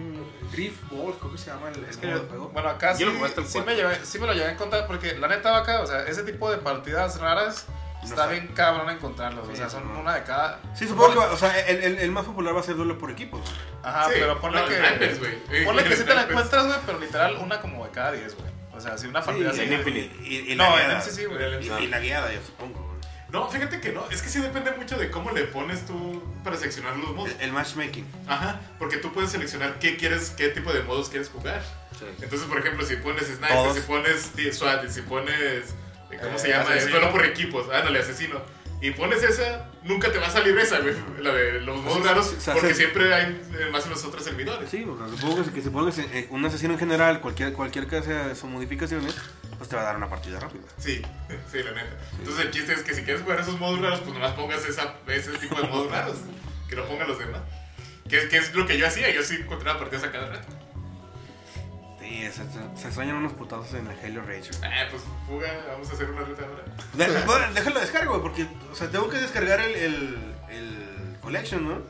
Drift Ball, creo que se llama el, Es el que yo- de juego. bueno, acá sí, Yo lo jugué hasta el sí, me llevé- sí me lo llevé a encontrar porque la neta vaca, o sea, ese tipo de partidas raras está bien cabrón encontrarlos. Sí, o sea, son no. una de cada. Sí, supongo que, va- o sea, el, el, el más popular va a ser duelo por equipos. Ajá, Sí, pero ponle no, que. snipers, Ponle que sí te la encuentras, güey, pero literal una como de cada 10, güey. O sea, si una partida Sí, así. en Infinite. Y, y No, la en guiada. MCC, güey. Y, y la guiada, yo supongo. güey. No, fíjate que no. Es que sí depende mucho de cómo le pones tú para seleccionar los modos. El, el matchmaking. Ajá, porque tú puedes seleccionar qué quieres, qué tipo de modos quieres jugar. Sí. Entonces, por ejemplo, si pones sniper, Todos. si pones t- SWAT, si pones. Eh, ¿Cómo Eh, se llama? Duelo por equipos. Ándale, asesino. Y pones esa, nunca te va a salir esa, güey. La de los modos Sí, raros, sí, sí, porque sí. siempre hay eh, más en los otros servidores. Sí, sea, supongo que, que se- eh, un asesino en general, cualquier, cualquier que sea sus modificaciones, pues te va a dar una partida rápida. Sí, sí, la neta. Entonces el chiste es que si quieres jugar esos modos raros, pues nomás pongas esa, ese tipo de modos raros. Que no pongan los demás. Que, que es lo que yo hacía, yo sí encontraba partidas a cada rato. Sí, se, se- extrañan unos putazos en el Halo Rage. Ah, pues fuga, vamos a hacer una ruta ahora. Bueno, déjalo descargo, güey, porque, o sea, tengo que descargar el, el, el Collection, ¿no?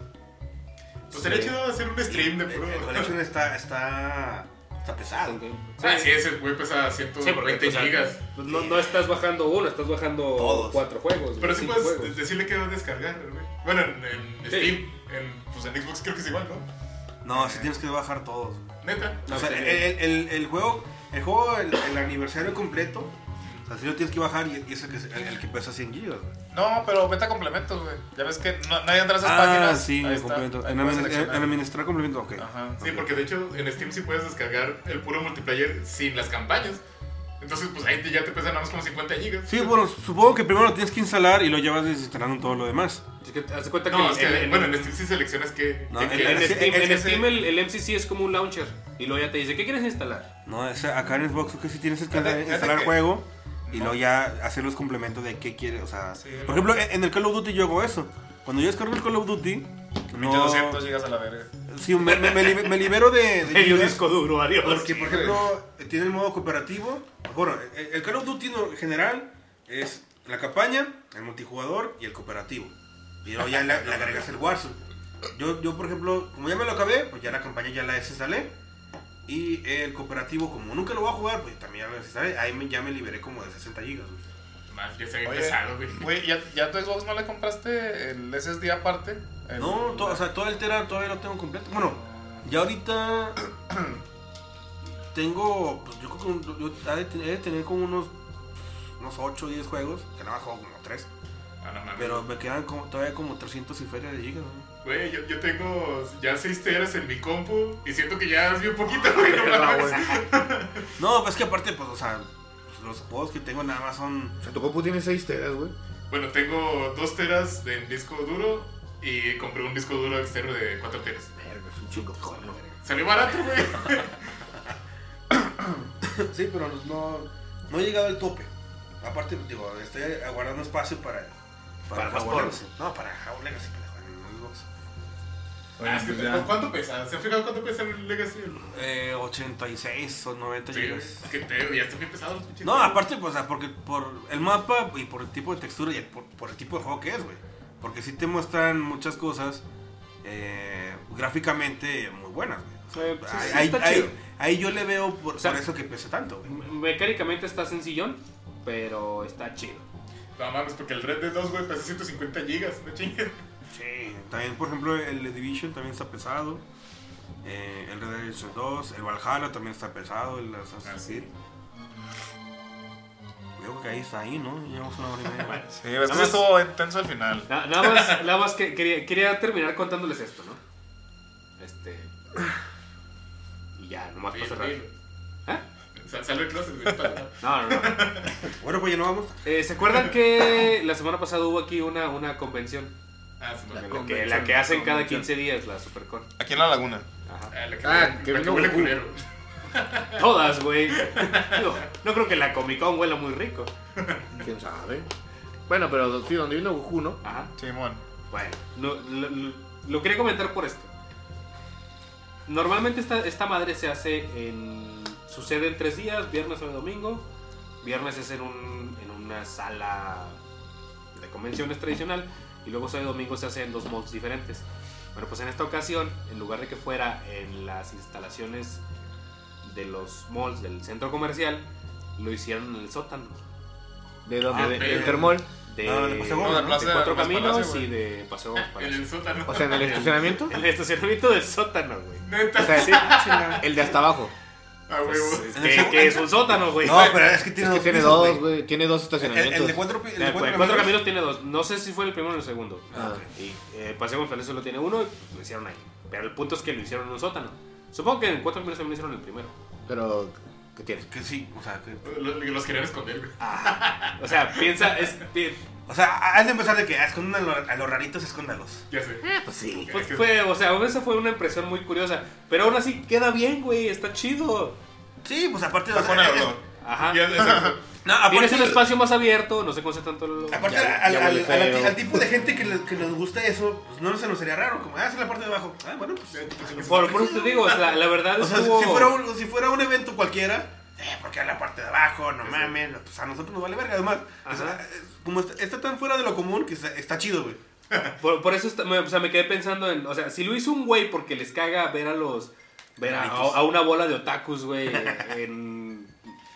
Pues sería chido hacer un stream de puro. el Collection está, está, está pesado. Ah, sí, ese güey pesa 120 Sí, gigas. pues, no, no estás bajando uno, estás bajando Todos. cuatro juegos. Pero sí puedes juegos. decirle que va a descargar, güey. Bueno, en, en Sí. Steam, en, pues en Xbox creo que es igual, ¿no? No, sí tienes que bajar todos. Neta. No, o sea, sí. el, el, juego, el juego, el, el aniversario completo, o sea, sí lo tienes que bajar y, es el que, el, el que pesa 100 gigas, güey. No, pero vete a complementos, güey. Ya ves que no, nadie entra a esas Ah, páginas. sí, Ahí el está, complemento. ahí En, puedes admin- seleccionar. en administrar complemento, ok. Ajá. Sí, porque de hecho en Steam sí puedes descargar el puro multiplayer sin las campañas. Entonces, pues ahí te- ya te pesan nada más como 50 gigas. Sí, bueno, supongo que primero lo tienes que instalar y lo llevas desinstalando todo lo demás. Así que haz de cuenta que No, en- es que, en- en- bueno, en Steam sí seleccionas que. No, en- en Steam, en Steam el, el MCC es como un launcher. Y luego ya te dice, ¿qué quieres instalar? No, ese- acá en Xbox que sí tienes que instalar el que- juego y No. luego ya hacer los complementos de qué quieres. O sea, Sí, por ejemplo, en el Call of Duty yo hago eso. Cuando yo descargo el Call of Duty, no, 200 gigas a la verga. Sí, me, me- me libe- me libero de, de Medio gigas, disco duro, adiós. Porque, por ejemplo, tiene el modo cooperativo. Bueno, el, Call of Duty en general es la campaña, el multijugador y el cooperativo. Y luego ya le, le agregas el Warzone. Yo, yo, por ejemplo, como ya me lo acabé, pues ya la campaña ya la desinstalé. Y el cooperativo, como nunca lo voy a jugar, pues también ya lo desinstalé. Ahí me- ya me liberé como de 60 gigas. güey. Más, ya se había Oye, empezado, güey. Güey, ¿ya, ¿ya tu Xbox no le compraste el SSD aparte? El- No, to- o sea, todo el Tera todavía lo tengo completo. Bueno, ya ahorita tengo, pues yo creo que un- yo he de tener- como unos, unos 8 o 10 juegos, que nada más juego como 3. Ah, no mames. Pero me quedan como, todavía como 300 y feria de gigas. ¿no? Güey, yo, yo tengo ya 6 teras en mi compu y siento que ya es bien poquito, güey. No mames. No, pues que aparte, pues, o sea, pues, los juegos que tengo nada más son... O sea, tu compu tiene 6 teras, güey. Bueno, tengo 2 teras de disco duro y compré un disco duro externo de 4 teras. Verga, es un chingo. Joder, Salió barato, güey. Sí, pero no, no he llegado al tope. Aparte, digo, estoy aguardando espacio para... Para Hogwarts. juegos. No, para Hogwarts Legacy, para jugar en Xbox. Ah, es que, pues ya. ¿Cuánto pesa? ¿Se han fijado cuánto pesa el Legacy? Eh, 86 o 90 Sí, gigas. es que te, ya está bien pesado los pinches No, aparte, pues, o sea, porque por el mapa y por el tipo de textura y por, por el tipo de juego que es, güey. Porque sí te muestran muchas cosas eh, gráficamente muy buenas, güey. O Sí, Ahí, sí, ahí- está ahí- chido. ahí yo le veo por, O sea, por eso que pesa tanto, güey. Mecánicamente está sencillón, pero está chido. No mames, porque el Red Dead 2, güey, pesa 150 gigas, no chingues. Sí, también, por ejemplo, el The Division también está pesado. Eh, el Red Dead Redemption 2, el Valhalla también está pesado, el Assassin's Ah, sí. Creo que ahí está ahí, ¿no? Llevamos una hora y media. Sí, es que estuvo intenso al final. Na- nada más, nada más que quería, quería terminar contándoles esto, ¿no? Este. Y ya, nomás para cerrar. ¿Eh? sal- Sale el closet, No, no, no. bueno, pues ya no vamos. Eh, ¿Se acuerdan que la semana pasada hubo aquí una, una convención? Ah, sí, La Que, la que hacen cada Convención. 15 días, la Supercon. Aquí en la laguna. Ajá. Ah, la que, Ah, la que que vino huele Goku. culero. Todas, güey. No, no creo que la Comic Con huela muy rico. ¿Quién sabe? Bueno, pero sí, donde vino Goku, ¿no? Ajá. Simón. Bueno, lo, lo- lo- lo quería comentar por esto. Normalmente esta, esta madre se hace en... Sucede en tres días, viernes, sábado y domingo. Viernes es en, un, en una sala de convenciones tradicional. Y luego sábado y domingo se hace en dos mods diferentes. Bueno, pues en esta ocasión, en lugar de que fuera en las instalaciones de los malls del centro comercial, lo hicieron en el sótano. ¿De dónde? Ah, de, del Termol. De, No, de Paseo No, de ¿no? Plaza- de Cuatro Caminos Palacio, y güey. de Paseo Gómez En Palacio. el sótano. O sea, en el estacionamiento. En el estacionamiento del sótano, güey. Neta. O sea, el de hasta abajo. Ah, Pues, huevo. es que, el que es un sótano, güey. No, pero es que Es tiene que dos tiene pisos, dos, güey. güey. Tiene dos El, estacionamientos. el de cuatro, el de cuatro Cuatro, caminos. Caminos tiene dos. No sé si fue el primero o el segundo. Ah. Y eh, Paseo González solo tiene uno y lo hicieron ahí. Pero el punto es que lo hicieron en un sótano. Supongo que en Cuatro Caminos también hicieron el primero. Pero, ¿qué tiene? Que sí, o sea, que... Los, los querían esconder, güey. O sea, piensa, es, pi- O sea, has de empezar de que ah, escondan a los, a los raritos, escóndalos. Ya sé. Pues sí. fue, fue- o sea, esa fue una impresión muy curiosa. Pero aún así queda bien, güey, está chido. Sí, pues aparte... O sea, pone el es- olor. Ajá. Ya, exacto. No. Tienes un espacio más abierto, no se concentra tanto. Aparte, Ya- al, ya al- huele al- feo. al tipo de gente que, le- que nos gusta eso, pues no se nos sería raro. Como, ah, es la parte de abajo. Ah, bueno, pues... Por, por eso te digo, o sea, la verdad O sea, estuvo... si fuera, un, si fuera un evento cualquiera, eh, porque a la parte de abajo, no mames, pues a nosotros nos vale verga. Además, o sea, Ajá. es- como está, está tan fuera de lo común que está, está chido, güey. Por, por eso está- me, o sea, me quedé pensando en, o sea, si lo hizo un güey porque les caga ver a los, ver a, Raritos. a una bola de otakus, güey, en,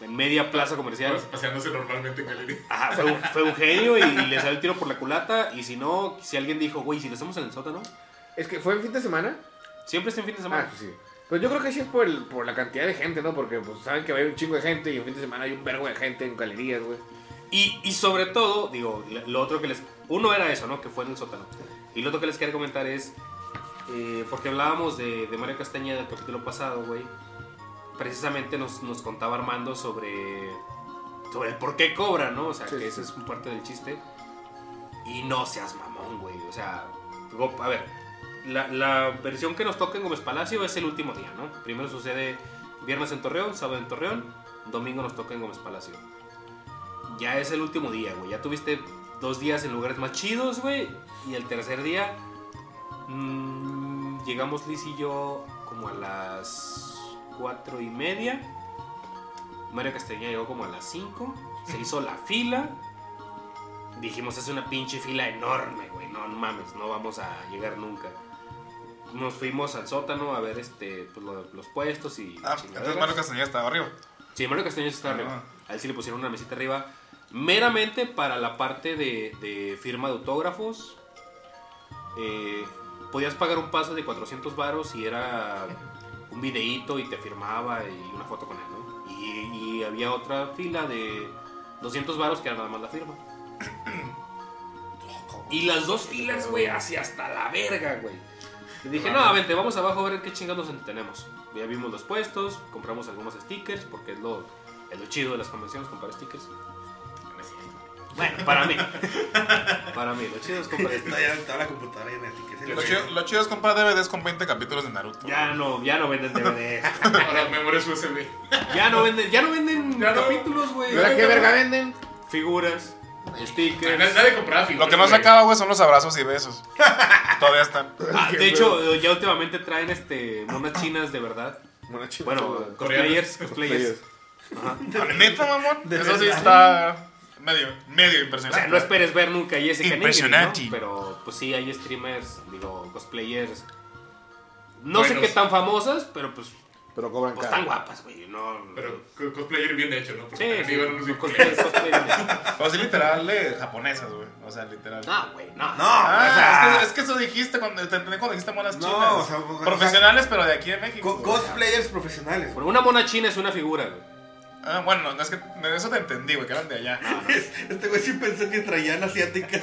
en media plaza comercial. Pas- Paseándose normalmente en galería. Ajá, fue un, fue un genio y, le salió el tiro por la culata. Y si no, si alguien dijo, güey, si lo hacemos en el sótano, Es que fue en fin de semana. siempre está en fin de Ah, semana. pues sí. Pues yo creo que sí es por, el, por la cantidad de gente, ¿no? Porque pues saben que va a haber un chingo de gente y en fin de semana hay un vergo de gente en galerías, güey. Y, y sobre todo, digo, lo- lo otro que les... Uno era eso, ¿no? Que fue en el sótano. Y lo otro que les quería comentar es, eh, porque hablábamos de, de Mario Castañeda el capítulo pasado, güey. Precisamente nos, nos contaba Armando sobre, sobre el por qué cobra, ¿no? O sea, Sí, que sí. ese es parte del chiste. Y no seas mamón, güey. O sea, a ver, la, la versión que nos toca en Gómez Palacio es el último día, ¿no? Primero sucede viernes en Torreón, sábado en Torreón, domingo nos toca en Gómez Palacio. Ya es el último día, güey. Ya tuviste dos días en lugares más chidos, güey. Y el tercer día, mm, llegamos Liz y yo como a las cuatro y media. Mario Castañeda llegó como a las 5. Se hizo la fila. Dijimos, es una pinche fila enorme, güey. No, no mames, no vamos a llegar nunca. Nos fuimos al sótano a ver este, pues, lo- los puestos y Ah, entonces Mario Castañeda estaba arriba. Sí, Mario Castañeda está Ah. arriba. A él sí le pusieron una mesita arriba. Meramente para la parte de, de firma de autógrafos. Eh, podías pagar un pase de 400 varos y era un videíto y te firmaba y una foto con él, ¿no? Y, y había otra fila de 200 varos que era nada más la firma. Y las dos filas, güey, así hasta la verga, güey. Le dije, no, vente, vamos abajo a ver qué chingados entretenemos. Ya vimos los puestos, compramos algunos stickers, porque es lo, es lo chido de las convenciones, comprar stickers. Bueno, para mí. para mí, lo chido es comprar. Está ya está la computadora llena de tickets. Lo chido, lo chido es comprar DVDs con 20 capítulos de Naruto. Ya no, ya no venden DVDs. Ahora memorias USB. Ya no venden, ya no venden Ya no. capítulos, güey. ¿Y ahora qué verga venden? Figuras, stickers. Nadie, nadie compraba figuras. Lo que no se güey. acaba, güey, son los abrazos y besos. Todavía están. Ah, de hecho, ya últimamente traen este monas chinas de verdad. Bueno, chido. Bueno, cosplayers, cosplayers. Ajá. ¿Neta, mamón? Eso sí está medio, medio O impresionante. sea, no esperes ver nunca Jessica Nigri, Impresionante. ¿no? Pero pues sí hay streamers, digo, cosplayers No sé Buenos. qué tan famosas, pero pues, Pero cobran pues caro. tan guapas, güey. No, Pero co- cosplayer bien hecho, ¿no? sí, Porque sí, también iban unos bien cosplay- cosplay. O así literal de japonesas, güey. O sea, literal. No, güey, no. No, Ah, o sea, es, que, es que eso dijiste cuando te entendí cuando dijiste monas No, chinas. o sea, o sea, Profesionales, pero de aquí de México. co- cosplayers profesionales. Pero una mona china es una figura, güey. Ah, bueno, no, es que de eso te entendí, güey, que eran de allá. Este güey sí pensó que traían asiáticas.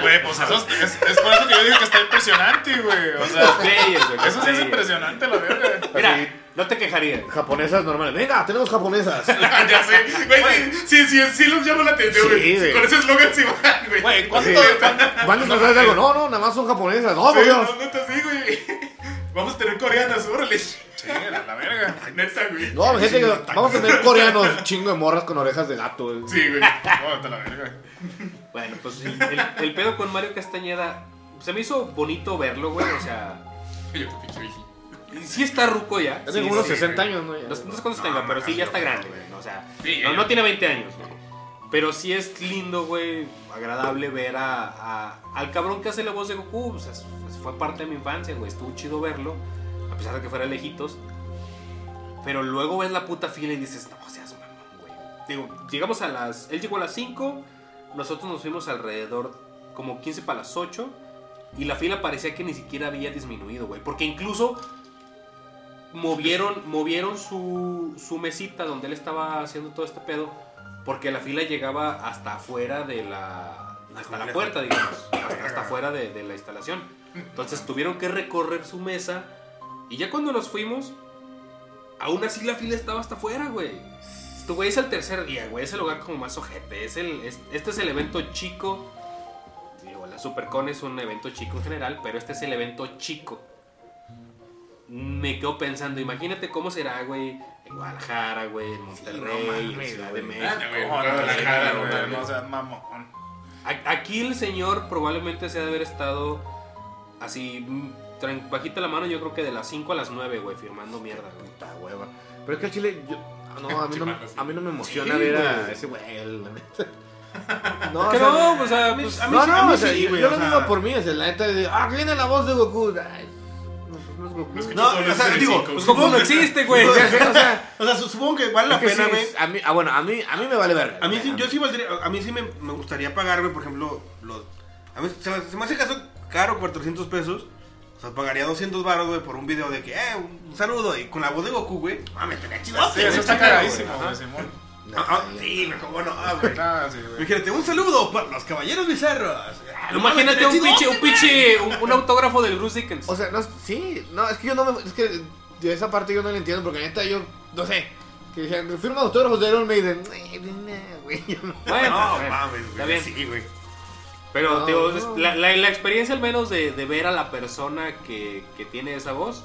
Güey, pues eso es, es, es por eso que yo dije que está impresionante, güey. O sea, güey. eso sí es impresionante, la verga. Mira, Así. no te quejarías. Japonesas normales. Venga, tenemos japonesas. ya sé. Güey, sí, sí, sí, sí los llama la atención, güey. güey. Con ese eslogan sí van, güey. Güey, ¿cuánto? Van de algo. No, no, nada más son japonesas. No, por Sí, Dios. no, neta, sí, güey. Vamos a tener coreanas, órale. Sí, la, la verga. Neta, güey. No, gente, que vamos a tener coreanos, chingo de morras con orejas de gato. güey. Sí, güey. No, te la verga. Bueno, pues el, el- el pedo con Mario Castañeda se me hizo bonito verlo, güey. O sea, Yo viejito. sí está ruco ya. Ya Sí, tengo unos sí. 60 años, ¿no? Ya. No, no sé cuántos tenga, pero sí ya está grande, güey. O sea, no, no tiene 20 años, güey. Pero sí es lindo, güey, agradable ver a, al cabrón que hace la voz de Goku. O sea, fue parte de mi infancia, güey. Estuvo chido verlo, a pesar de que fuera lejitos. Pero luego ves la puta fila y dices, no seas mamón, güey. Digo, llegamos a las. Él llegó a las 5, nosotros nos fuimos alrededor como 15 para las 8. Y la fila parecía que ni siquiera había disminuido, güey. Porque incluso movieron, movieron su, su mesita donde él estaba haciendo todo este pedo. Porque la fila llegaba hasta afuera de la. hasta la puerta, digamos. Hasta, hasta afuera de, de la instalación. Entonces tuvieron que recorrer su mesa. Y ya cuando nos fuimos, aún así la fila estaba hasta afuera, güey. Esto, güey, es el tercer día, güey. Es el lugar como más ojete. Es el, es- este es el evento chico. Digo, la SuperCon es un evento chico en general, pero este es el evento chico. Me quedo pensando, imagínate cómo será, güey, en Guadalajara, güey, en Monterrey, en Ciudad de México. Ah, No, Guadalajara, no, güey. no, o sea, mamón. A- Aquí el señor probablemente se ha de haber estado así, mm, bajita la mano, yo creo que de las 5 a las 9, güey, firmando mierda, güey. Puta hueva. Pero es que el chile, yo, no, a mí no, a mí no me emociona Sí, ver a güey. ese güey, la neta. No, Que o sea, no, o sea, pues, a mí no, no, a mí o sea, sí, yo, güey, yo o lo sea- digo por mí, sea, la neta de, ah, viene la voz de Goku. Ay, no, no es Goku. No, o sea, digo. Pues como no existe, güey. O sea, O sea, su- supongo que vale la es que pena, sí, güey. a mí, ah, bueno, a mí, a mí me vale verga. A mí sí, yo sí valdría, a mí sí me, me gustaría pagar, güey, por ejemplo, los... A mí se me, se me hace caso caro, 400 pesos. O sea, pagaría 200 baros, güey, por un video de que, eh, un saludo. Y con la voz de Goku, güey, ah, me tenía chido. Sí, eso está cagadísimo, güey, Simón. Ah, ah, sí, me como no, ah, güey. Ah, sí, güey. Imagínate, un saludo para los caballeros bizarros. Ah, no Imagínate un pinche, un pinche, un, un autógrafo del Bruce Dickens. O sea, no, sí, no, es que yo no me, es que de esa parte yo no la entiendo, porque neta yo, no sé, que decían, firma autógrafos de Iron Maiden. Güey, no. bueno, No, mames, está güey. bien. Sí, güey. Pero, No, digo, no. la, la- la experiencia al menos de, de ver a la persona que, que tiene esa voz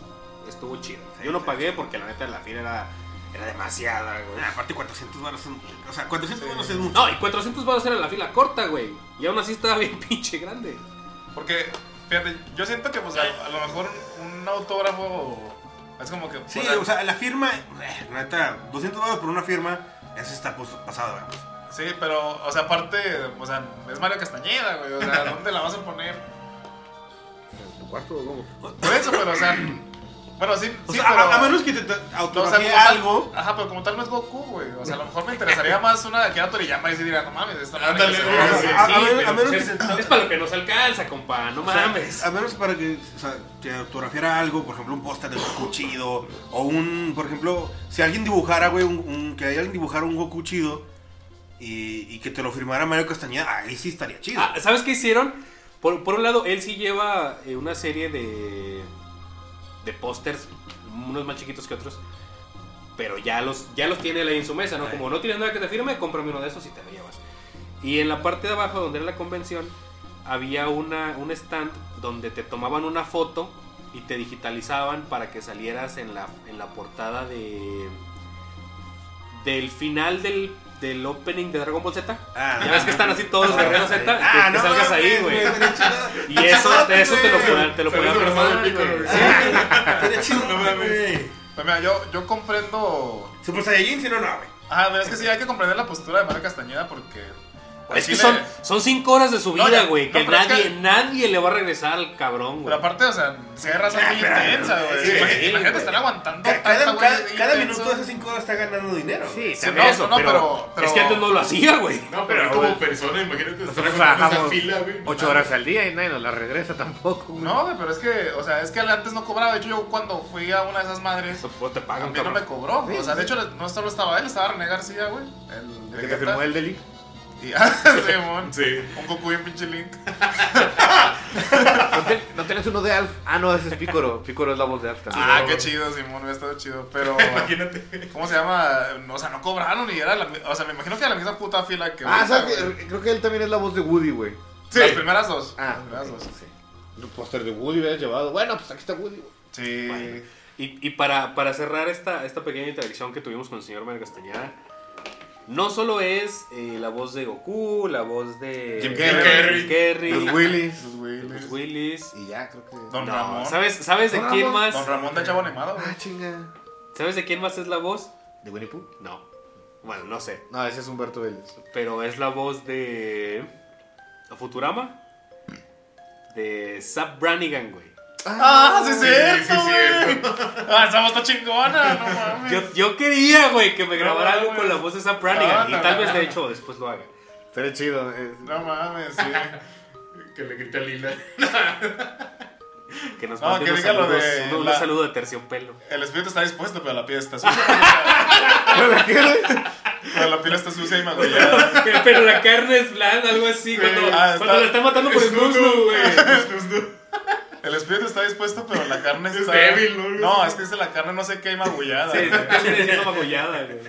estuvo chida. Yo no pagué porque la neta la fila era, era demasiada, güey. Ah, aparte 400 baros son... O sea, 400 baros es mucho. No, y 400 baros era la fila corta, güey. Y aún así estaba bien pinche grande. Porque, fíjate, yo siento que pues a, a lo mejor un autógrafo es como que... Sí, o sea, la firma, eh, la neta, 200 baros por una firma, eso está pues, pasado, güey. Sí, pero, o sea, aparte, o sea, es Mario Castañeda, güey. O sea, ¿dónde la vas a poner? ¿En tu cuarto o cómo? Por eso, pero, o sea, bueno, sí, O sí, sea, pero... a, a menos que te, te no, o sea, autografíe tal- algo. Ajá, pero como tal no es Goku, güey. O sea, a lo mejor me interesaría más una de Akira Toriyama y si diría, no mames, esta madre Ándale, que se- güey, sí. sí. a- a Sí, menos- pero, a menos pues, que es, se- para lo que nos alcanza, compa. No O sea, mames. a menos para que o sea, te autografiara algo, por ejemplo, un póster de Goku chido. O un, por ejemplo, si alguien dibujara, güey, un, un- que alguien dibujara un Goku chido y, y que te lo firmara Mario Castañeda, ahí sí estaría chido. Ah, ¿Sabes qué hicieron? Por, por un lado, él sí lleva eh, una serie de, de pósters, unos más chiquitos que otros, pero ya los, ya los tiene ahí en su mesa, ¿no? Como no tienes nada que te firme, cómprame uno de esos y te lo llevas. Y en la parte de abajo, donde era la convención, había una, un stand donde te tomaban una foto y te digitalizaban para que salieras en la, en la portada de del final del, del opening de Dragon Ball Z. Ah, Ya ves que están así todos los guerreros Z, que, Ah, que no, salgas ahí, güey. Y eso, eso te lo güey. podían, te lo chido, No mames. mames. Pues mira, yo, yo comprendo... Super Saiyajin, si no, no, güey. Ajá, pero es que sí hay que comprender la postura de Mario Castañeda porque Es que son, son cinco horas de su vida, güey. no, que es nadie, que- nadie le va a regresar al cabrón, güey. Pero aparte, o sea, hay raza muy intensa, güey. sí, Imagínate, sí, imagínate güey. estar aguantando tanta, Cada, cada, minuto de esas 5 horas está ganando dinero. Sí, Sí, también. no, Eso, no, pero, pero- pero- Es que antes no lo hacía, güey. No, pero Pero, como persona, imagínate estar esa trabajamos fila, güey. 8 horas al día y nadie nos la regresa tampoco, güey. No, güey, pero es que, o sea, es que antes no cobraba. De hecho, yo cuando fui a una de esas madres, Pues te pagan, también no me cobró. O sea, de hecho, no solo estaba él, estaba René García, güey. El, que te firmó el deli. Y, Simón, Sí. un Goku bien pinche Link. ¿No, ten- no tenés uno de Alf? Ah, no, ese es Picoro. Picoro es la voz de Alf también. Ah, qué chido, Simón, hubiera estado chido. Pero, Imagínate. ¿cómo se llama? O sea, no cobraron y era la O sea, me imagino que era la misma puta fila que. Ah, güey. Creo que él también es la voz de Woody, güey. Sí. Las primeras dos. Ah, las primeras dos. sí. El póster de Woody hubieras llevado. Bueno, pues aquí está Woody, güey. Sí. Bueno. Y, y para, para cerrar esta, esta pequeña interacción que tuvimos con el señor Castañeda, no solo es eh, la voz de Goku, la voz de Jim Carrey. Jim Carrey, Los Willis. Los Willis. Y ya, creo que. Don No, Ramón. ¿sabes, ¿Sabes de quién más? Don Ramón de Chavo Animado, güey. Ah, chinga. ¿Sabes de quién más es la voz? ¿De Winnie Pooh? No. Bueno, no sé. No, ese es Humberto Vélez. Pero es la voz de Futurama. De Zap Brannigan, güey. Ah, sí, sí, sí, sí, cierto. Ah, esa voz está chingona, no mames. Yo, yo quería, güey, que me No grabara algo mames. con la voz de Zap Brannigan. No, y no, tal no. vez, de hecho, después lo haga. Sería chido. eh. No mames, sí. Que le grita a Lila. Que nos No, mande que unos diga lo saludos, de un, saludo de terciopelo. El espíritu está dispuesto, pero la piel está sucia. pero la piel está sucia y magullada. Pero la carne es blanda, algo así. Cuando, Ah, cuando está- la están matando por el muslo, güey. El espíritu está dispuesto, pero la carne Es está. débil, ¿no? No, es que dice la carne no sé qué y magullada. Sí, güey. está diciendo magullada, güey.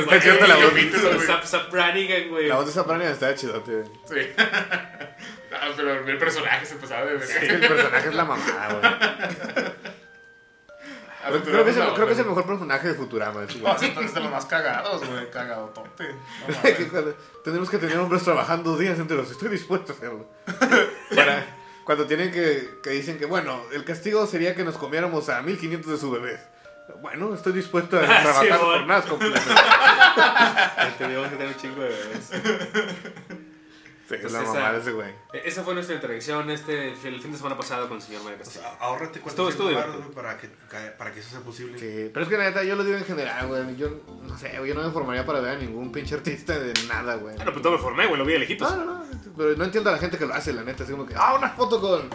Está chido la voz. Zap, Zap Brannigan, güey. La voz de Soprania está chido, tío. Sí. Ah, pero el personaje se pasaba de Es ver. que el personaje es la mamada, güey. Creo que, es el, creo que es el mejor personaje de Futurama. güey. No, es es de los más cagados, güey. Cagado tonte. No Tenemos que tener hombres trabajando días enteros. Estoy dispuesto a hacerlo. Para, cuando tienen que, que dicen que, bueno, el castigo sería que nos comiéramos a 1500 de su bebé. Bueno, estoy dispuesto a Ah, trabajar sí, más completas. Tenemos que tener un chingo de bebés. Sí, es la esa- mamada de ese güey. Esa fue nuestra interacción este, el fin de semana pasado con el señor Mario O Castillo. sea, ahórrate Estuvo- estuvo 400 baros, divertido. güey, para que, para que eso sea posible. Sí, pero es que la neta, yo lo digo en general, güey. Yo no sé, güey, yo no me formaría para ver a ningún pinche artista de nada, güey. Bueno, pues no me formé, güey, lo vi de lejitos. No, no, no. Pero no entiendo a la gente que lo hace, la neta. Así como que, ah, una foto con,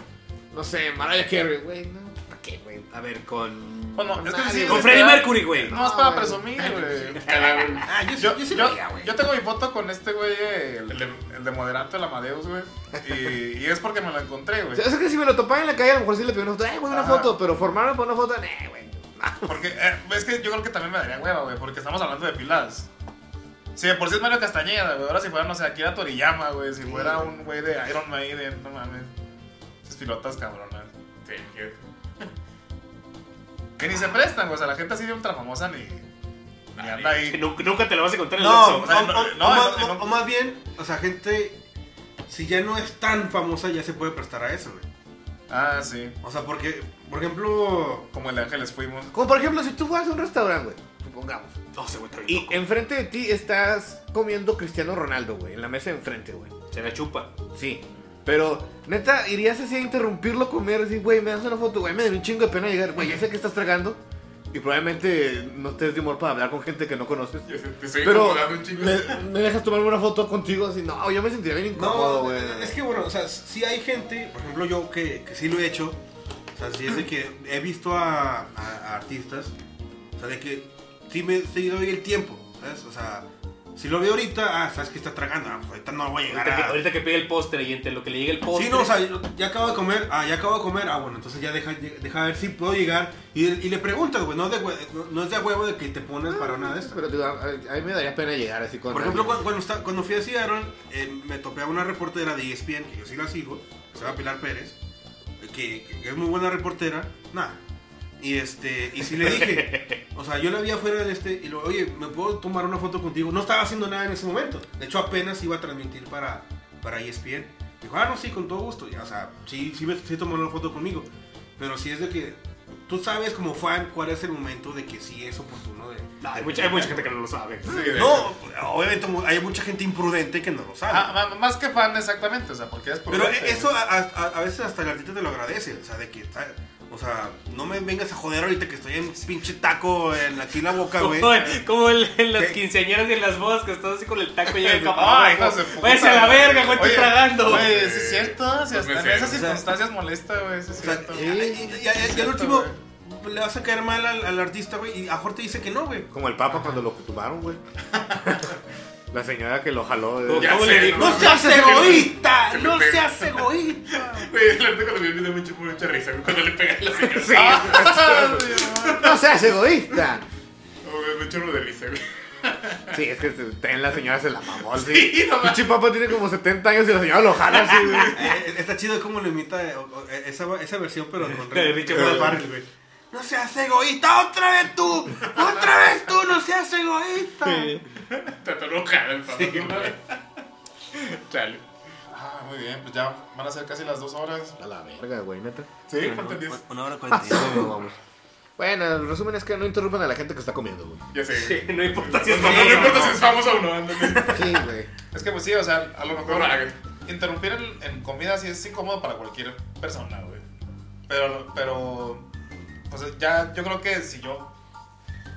no sé, Mariah Carey, güey. No, ¿para qué, güey? A ver, con. Bueno, es que Nadie, sí, güey. Con es Freddie. Mercury, güey. No, es para presumir, güey. Ah, yo, sí- Yo, yo sí yo, lo haría, güey. yo tengo mi foto con este güey, el, de- el de moderato, el Amadeus, güey. Y, y es porque me lo encontré, güey. es que si me lo topaba en la calle, a lo mejor sí le pedí una foto. Eh, güey, una Ajá. foto. Pero formarme por una foto, eh, güey. no. Porque eh, es que yo creo que también me daría hueva, güey, porque estamos hablando de pilas. Si de por sí es Mario Castañeda, güey, ahora si fuera, no sé, Akira Toriyama, güey, si Sí, fuera güey. un güey de Iron Maiden, no mames. Esas pilotas cabronas. Sí. Que ni se prestan, güey, o sea, la gente así de ultra famosa ni, ni anda ahí. Nunca, te lo vas a encontrar en No, el o, o sea, o- no- o- no, o más, no- o- o más bien, o sea, gente, si ya no es tan famosa, ya se puede prestar a eso, güey. Ah, sí. O sea, porque, por ejemplo, Como el de Ángeles fuimos. Como por ejemplo, si tú vas a un restaurante, güey, supongamos. No, ese güey está bien Y loco. enfrente de ti estás comiendo Cristiano Ronaldo, güey. En la mesa de enfrente, güey. Se la chupa. Sí. Pero, neta, irías así a interrumpirlo comer, así, güey, me das una foto, güey, me da un chingo de pena llegar, güey, ya sé que estás tragando. Y probablemente no te des de humor para hablar con gente que no conoces. Te estoy Pero un me, me dejas tomarme una foto contigo así, no, yo me sentiría bien incómodo, no, güey. es que bueno, o sea, si hay gente, por ejemplo, yo que, que sí lo he hecho, o sea, si es de que he visto a, a- a artistas, o sea, de que sí me sí doy el tiempo, ¿sabes? O sea, si lo veo ahorita, ah, sabes que está tragando, ah, pues ahorita no voy a llegar Ahorita que, a... ahorita que pegue el postre y entre lo que le llegue el postre. Sí, no, o sea, ya acabo de comer, ah, ya acabo de comer, ah, bueno, entonces ya deja, deja ver si puedo llegar y, y le preguntas, güey, no, es de hue- no, no es de huevo de que te pones para nada de esto. Pero digo, a, a mí me daría pena llegar así con Por ejemplo, cuando, cuando, está- cuando fui a Seattle, eh, me topé a una reportera de ESPN, que yo sí la sigo, que se llama Pilar Pérez, que, que es muy buena reportera, nada. Y este, y sí le dije, o sea, yo la vi afuera del este, y lo, oye, ¿me puedo tomar una foto contigo? No estaba haciendo nada en ese momento. De hecho, apenas iba a transmitir para, para ESPN. Dijo, ah, no, sí, con todo gusto. Y, o sea, sí, sí, me, sí tomó una foto conmigo. Pero si es de que tú sabes como fan cuál es el momento de que sí es oportuno de... No, hay, mucha, hay mucha gente que no lo sabe. Sí, No, obviamente hay mucha gente imprudente que no lo sabe. Ah, más que fan, exactamente, o sea, porque es Pero eso a, a- a veces hasta el artista te lo agradece, o sea, de que, ¿sabes? O sea, no me vengas a joder ahorita que estoy en pinche taco en aquí en la boca, güey. Como, como en, en las ¿Qué? quinceañeras y en las bodas que estás así con el taco y el Ay, hijos de puta. Váyase a la verga, güey, estoy tragando. Güey, sí es cierto. Si hasta en esas circunstancias molesta, güey. Sí es O sea, cierto. y- y- y- y- y al último le vas a caer mal al, al artista, güey, y a Jorge te dice que no, güey. Como el Papa cuando lo tumbaron, güey. La señora que lo jaló. de- ¿Cómo le dijo? ¡No seas egoísta! ¡No seas egoísta! Güey, la cuando vi el video me echó mucha risa, cuando le pega a la señora. Sí. no seas egoísta. Güey, me echó de risa, güey. Sí, es que ten la señora se la mamó, sí. Sí, no Papa tiene como 70 años y la señora lo jala así, güey. Eh, está chido cómo lo imita eh, eh, esa, esa versión, pero con Farrell. Farrell, güey. ¡No seas egoísta! ¡Otra vez tú! ¡Otra vez tú! ¡No seas egoísta! Está todo enojado el papá. Ah, muy bien, pues ya van a ser casi las dos horas. A la verga, güey, neta. Sí, faltan 10. Una hora No, vamos. Bueno, el resumen es que no interrumpan a la gente que está comiendo, güey. Ya sé. No importa si es No, importa si es famoso o no. Sí, güey. Es que pues sí, o sea, a lo mejor interrumpir en, en comida sí es incómodo para cualquier persona, güey. Pero, pero, pues ya, yo creo que si yo,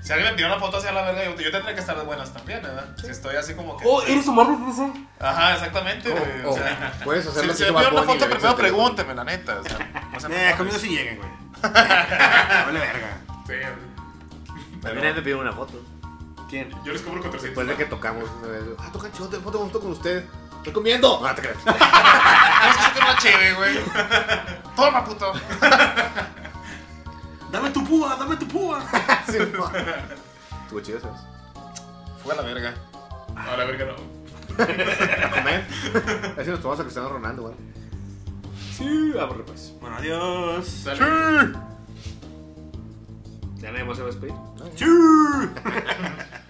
si alguien me pidió una foto hacia la verga, yo, yo tendría que estar de buenas también, ¿verdad? Si estoy así como que... Oh, eres Omar Rufus. Ajá, exactamente, güey. O- O o sea, puedes si, hacer si que me Bad una foto, primero pregúnteme, la neta. O sea, no sean Eh, conmigo sí lleguen, güey. Vale verga. Sí, También me pidieron una foto. ¿Quién? yo les cobro 400. Después de que tocamos una vez. Ah, tocan chido, te foto, foto con ustedes. Estoy comiendo. Ah, te crees. Ah, es que sacar una chévere, güey. Toma, puto. ¡Dame tu púa! ¡Dame tu púa! Sí. Estuvo chido, ¿sabes? Fue a la verga. No, la verga no. A comer. Así nos tomamos a Cristiano Ronaldo, güey. Sí, abre pues. Bueno, adiós. Sale. Ya nadie más se va a despedir. ¡Sí!